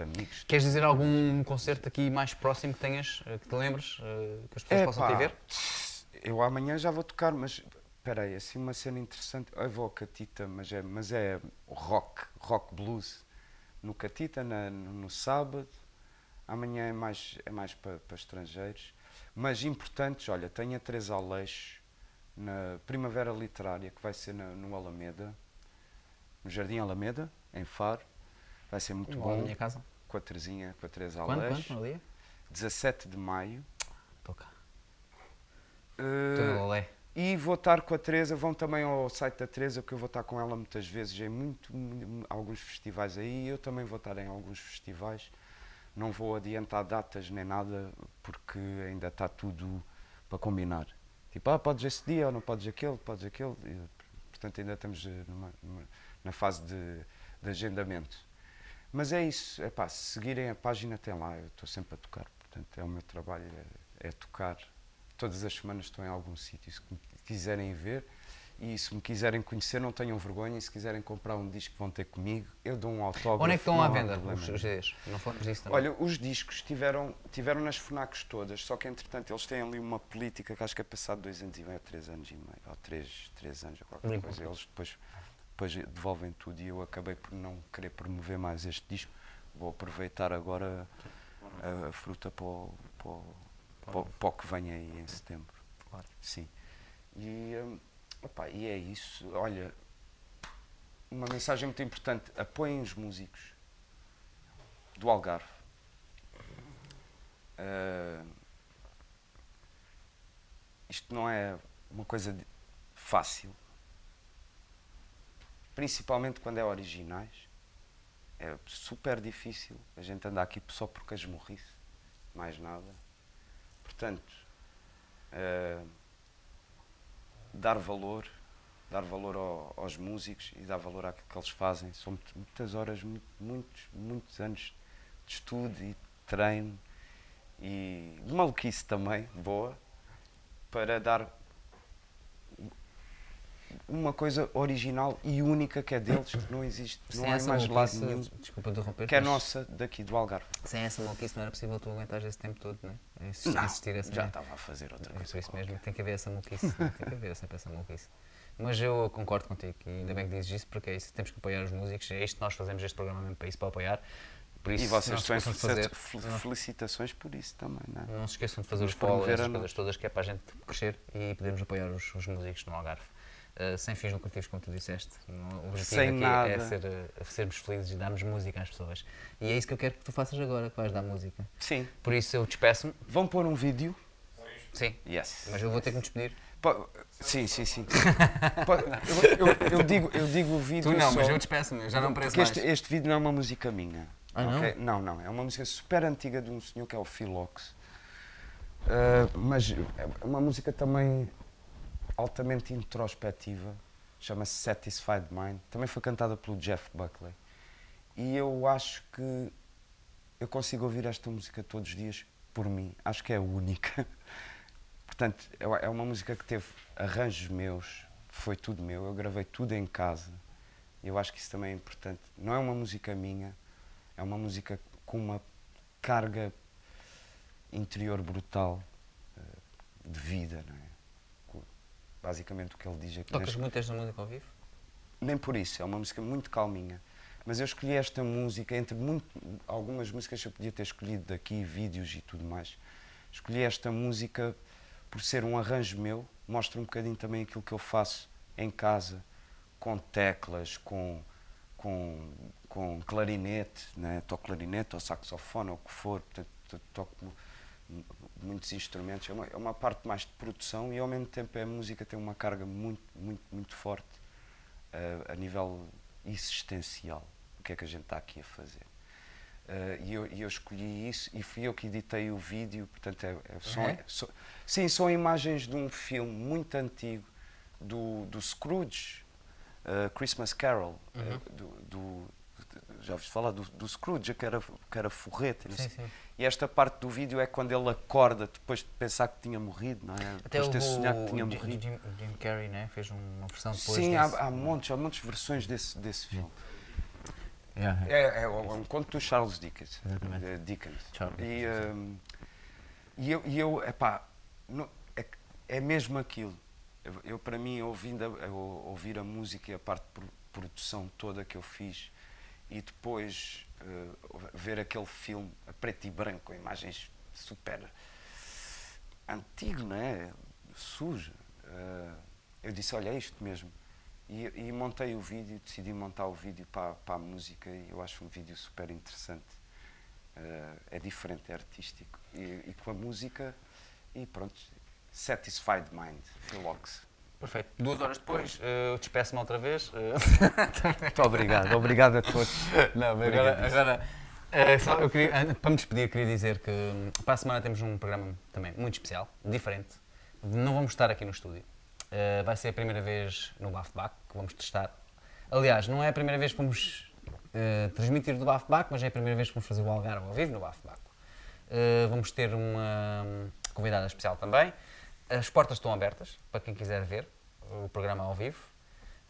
de amigos. Queres dizer algum concerto aqui mais próximo que tenhas, eh, que te lembres, eh, que as pessoas possam te ver? Eu amanhã já vou tocar, mas espera aí, assim uma cena interessante. Eu vou ao Catita, mas é, mas é rock, rock blues. No Catita, na- no, no sábado. Amanhã é mais, é mais para, para estrangeiros. Mas importantes, olha, tenho a Teresa Aleixo na Primavera Literária, que vai ser na- no Alameda, no Jardim Alameda, em Faro. Vai ser muito bom. na minha casa. Com a Terezinha, com a Teresa Quando, Aleixo. quando, no dia? 17 de maio. Estou cá. Lolé. e vou estar com a Teresa, vão também ao site da Teresa, que eu vou estar com ela muitas vezes em muito, mu- alguns festivais aí, eu também vou estar em alguns festivais. Não vou adiantar datas nem nada, porque ainda está tudo para combinar. Tipo, ah, podes esse dia, ou não podes aquele, podes aquele. E, portanto, ainda estamos eh, numa- numa- na fase de, de agendamento. Mas é isso, é pá, se seguirem a página tem lá, eu estou sempre a tocar, portanto é o meu trabalho, é, é tocar. Todas as semanas estou em algum sítio, se me quiserem ver e se me quiserem conhecer não tenham vergonha e se quiserem comprar um disco vão ter comigo, eu dou um autógrafo. Onde é que estão à venda os, os? Não falamos disso também. Olha, os discos tiveram, tiveram nas FNACs todas, só que entretanto eles têm ali uma política que acho que é passado dois anos e meio, ou três anos e meio, ou três, três anos, ou qualquer coisa. Eles depois, depois devolvem tudo e eu acabei por não querer promover mais este disco. Vou aproveitar agora a, a fruta para o, para, o, para, o- para o que vem aí em setembro. Claro. Sim. E, hum, opá, e é isso. Olha, uma mensagem muito importante: apoiem os músicos do Algarve. Ah, isto não é uma coisa fácil, principalmente quando é originais. É super difícil. A gente anda aqui só porque as morrice, mais nada. Portanto, ah, dar valor, dar valor ao- aos músicos e dar valor àquilo que eles fazem. São muitas horas, muito- muitos, muitos anos de estudo e treino e de maluquice também, boa, para dar uma coisa original e única que é deles, que não existe, não Sem há essa mais lado nenhum, desculpa interromper, que é nossa daqui do Algarve. sem essa maluquice não era possível tu aguentares esse tempo todo, não é? Insistir, Não, insistir essa já estava a fazer outra É coisa. por isso qualquer. mesmo, tem que haver essa maluquice, tem que haver sempre essa maluquice. Mas eu concordo contigo e ainda bem que dizes isso porque é isso, temos que apoiar os músicos, é isto que nós fazemos este programa mesmo para isso, para apoiar. Por isso, E não vocês têm fazer, fel- felicitações por isso também, não é? não se esqueçam de fazer Vamos os follow, promover essas a no- coisas todas, que é para a gente crescer e podermos apoiar os, os músicos no Algarve. Uh, sem fins lucrativos, como tu disseste. O objetivo Sem aqui é ser, uh, sermos felizes e darmos música às pessoas. E é isso que eu quero que tu faças agora, que vais dar música. Sim. Por isso eu despeço-me. Vão pôr um vídeo? Sim. Yes. Mas eu vou ter que me despedir. Po- Sim, sim, sim. Eu, eu- eu digo, eu digo o vídeo Tu não, só- mas eu despeço-me, já não pareço Porque mais. este, este vídeo não é uma música minha. Ah, não? ok? Não, não. É uma música super antiga de um senhor que é o Philox. Ah, mas é uma música também altamente introspectiva. Chama-se Satisfied Mind. Também foi cantada pelo Jeff Buckley. E eu acho que eu consigo ouvir esta música todos os dias por mim. Acho que é única. Portanto, é é uma música que teve arranjos meus, foi tudo meu. Eu gravei tudo em casa. Eu acho que isso também é importante. Não é uma música minha, é uma música com uma carga interior brutal eh, de vida, não é? Basicamente o que ele diz aqui. Tocas nas- muito esta música ao vivo? nem por isso, é uma música muito calminha. Mas eu escolhi esta música, entre muito, algumas músicas eu podia ter escolhido daqui, vídeos e tudo mais. Escolhi esta música por ser um arranjo meu, mostra um bocadinho também aquilo que eu faço em casa, com teclas, com, com, com clarinete, né? toco clarinete ou saxofone ou o que for, portanto, to- toco muitos instrumentos. É uma, é uma parte mais de produção e ao mesmo tempo a música tem uma carga muito, muito, muito forte eh, a nível existencial. O que é que a gente está aqui a fazer? Eh, e eu, eu escolhi isso e fui eu que editei o vídeo, portanto, é, é- são, É? são- sim, são imagens de um filme muito antigo do, do Scrooge, eh, Christmas Carol, Uhum. do, do- já ouviste falar do, do Scrooge, que era, que era forreta. não Sim, sim. E esta parte do vídeo é quando ele acorda depois de pensar que tinha morrido, não é? Até depois de ter sonhado que tinha morrido. Jim, Jim Carrey né? fez uma versão depois Sim, desse. há, há montes, há montes versões desse, desse filme. Yeah. É, é um conto do Charles Dickens. Exatamente. Dickens. Charles e, hum, e eu, e eu epá, não- é, é mesmo aquilo. Eu, eu, para mim, ouvindo a, eu ouvir a música e a parte de pro- produção toda que eu fiz e depois eh, ver aquele filme a preto e branco, imagens super antigo, não é? Sujo. eh, eu disse, olha, é isto mesmo. E, e montei o vídeo, decidi montar o vídeo para, para a música e eu acho um vídeo super interessante. Eh, é diferente, é artístico. E, e com a música, e pronto, Satisfied Mind, Philox. Perfeito. Duas horas depois, eh, eu despeço-me outra vez. eh. Muito obrigado, obrigado a todos. Não, agora, agora eh, só eu queria, para me despedir, queria dizer que hum, para a semana temos um programa também muito especial, diferente. Não vamos estar aqui no estúdio. Eh, vai ser a primeira vez no Bafbac que vamos testar. Aliás, não é a primeira vez que vamos eh, transmitir do Bafbac, mas é a primeira vez que vamos fazer o Algarve ao vivo no Bafbac. Eh, vamos ter uma hum, convidada especial também. As portas estão abertas para quem quiser ver o programa ao vivo.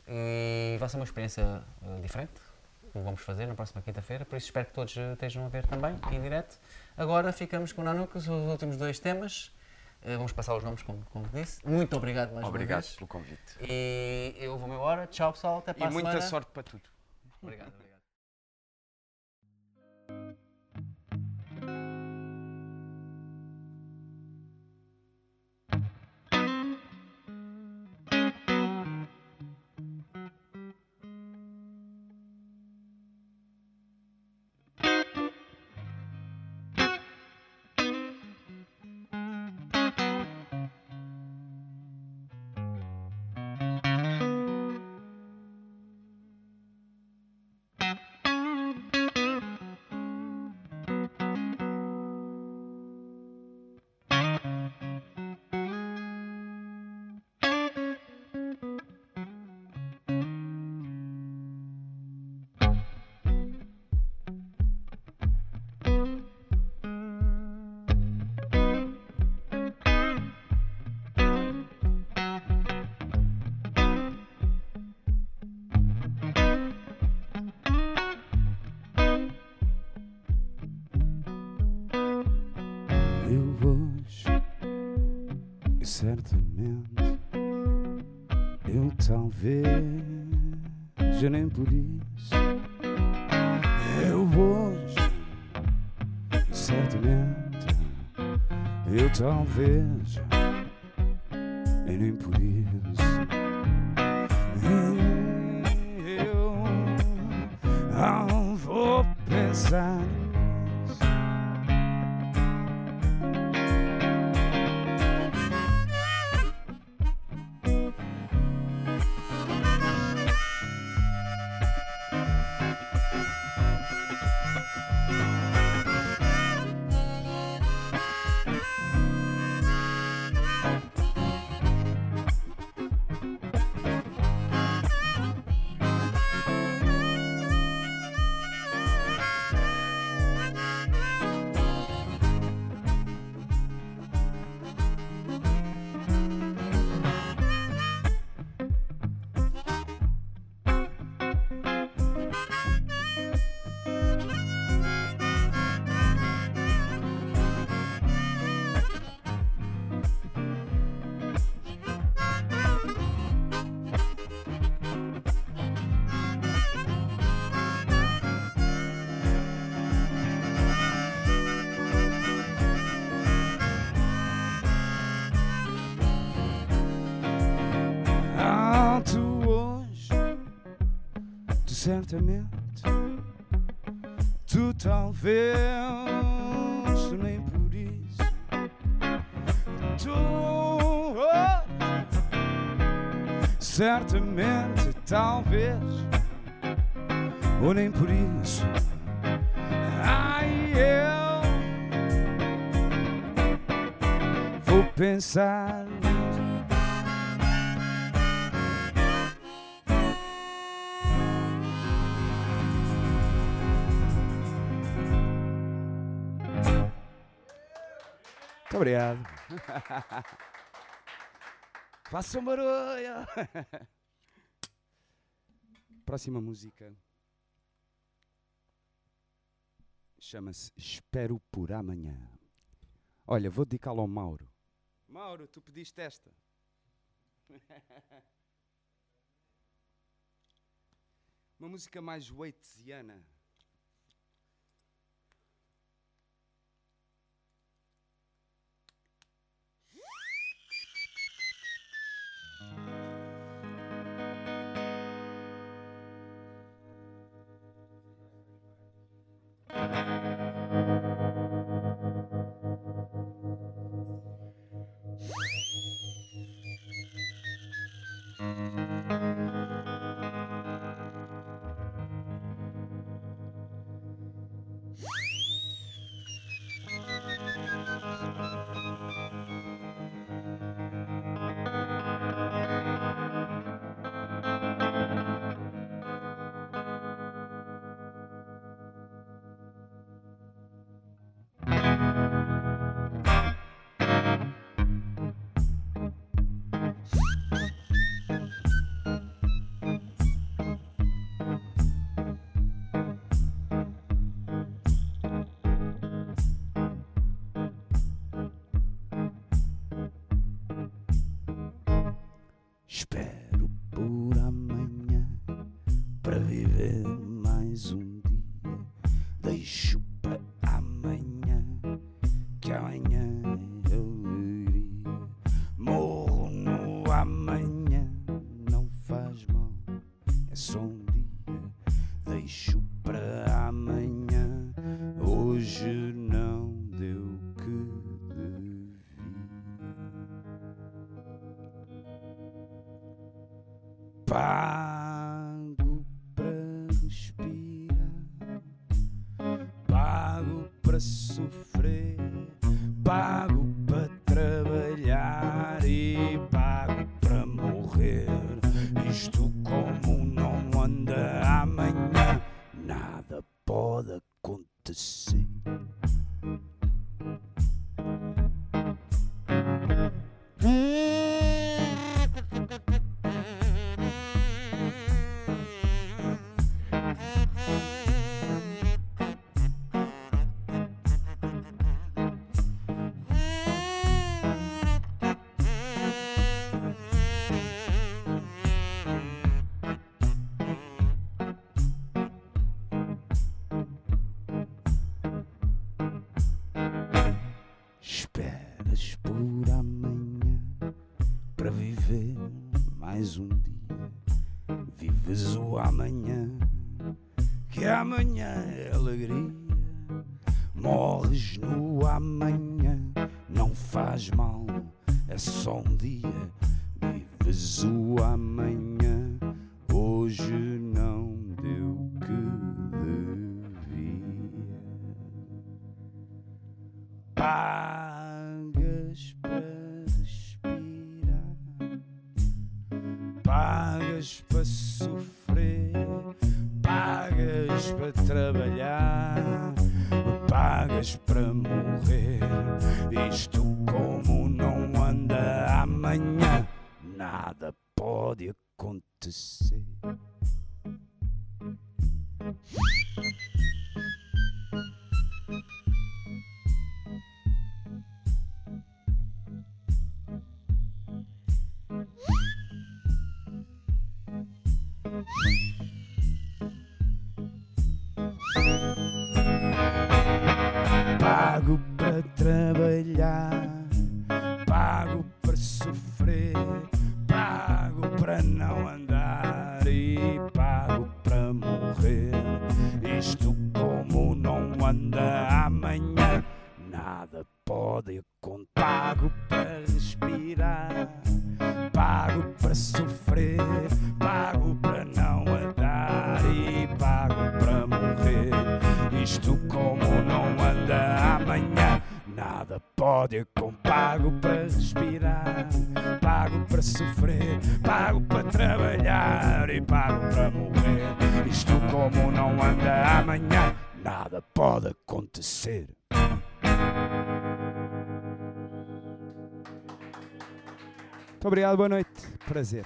E vai ser uma experiência eh, diferente, que vamos fazer na próxima quinta-feira, por isso espero que todos eh, estejam a ver também, em direto. Agora ficamos com o Nanuca, os últimos dois temas. Eh, vamos passar os nomes, como, como disse. Muito obrigado mais Obrigado uma vez. pelo convite. E eu vou-me embora. Tchau, pessoal. Até para E a muita semana. sorte para tudo. Obrigado, certamente, eu talvez, já nem por isso. Eu hoje, certamente. Eu talvez e nem por isso. Eu não vou pensar Façam barulho. Próxima música chama-se Espero por Amanhã. Olha, vou dedicá-la ao Mauro. Mauro, tu pediste esta. Uma música mais waitesiana. Espero Yeah. sofrer. Pago para trabalhar e pago para morrer. Isto como não anda amanhã, nada pode acontecer. Muito obrigado, boa noite. Prazer.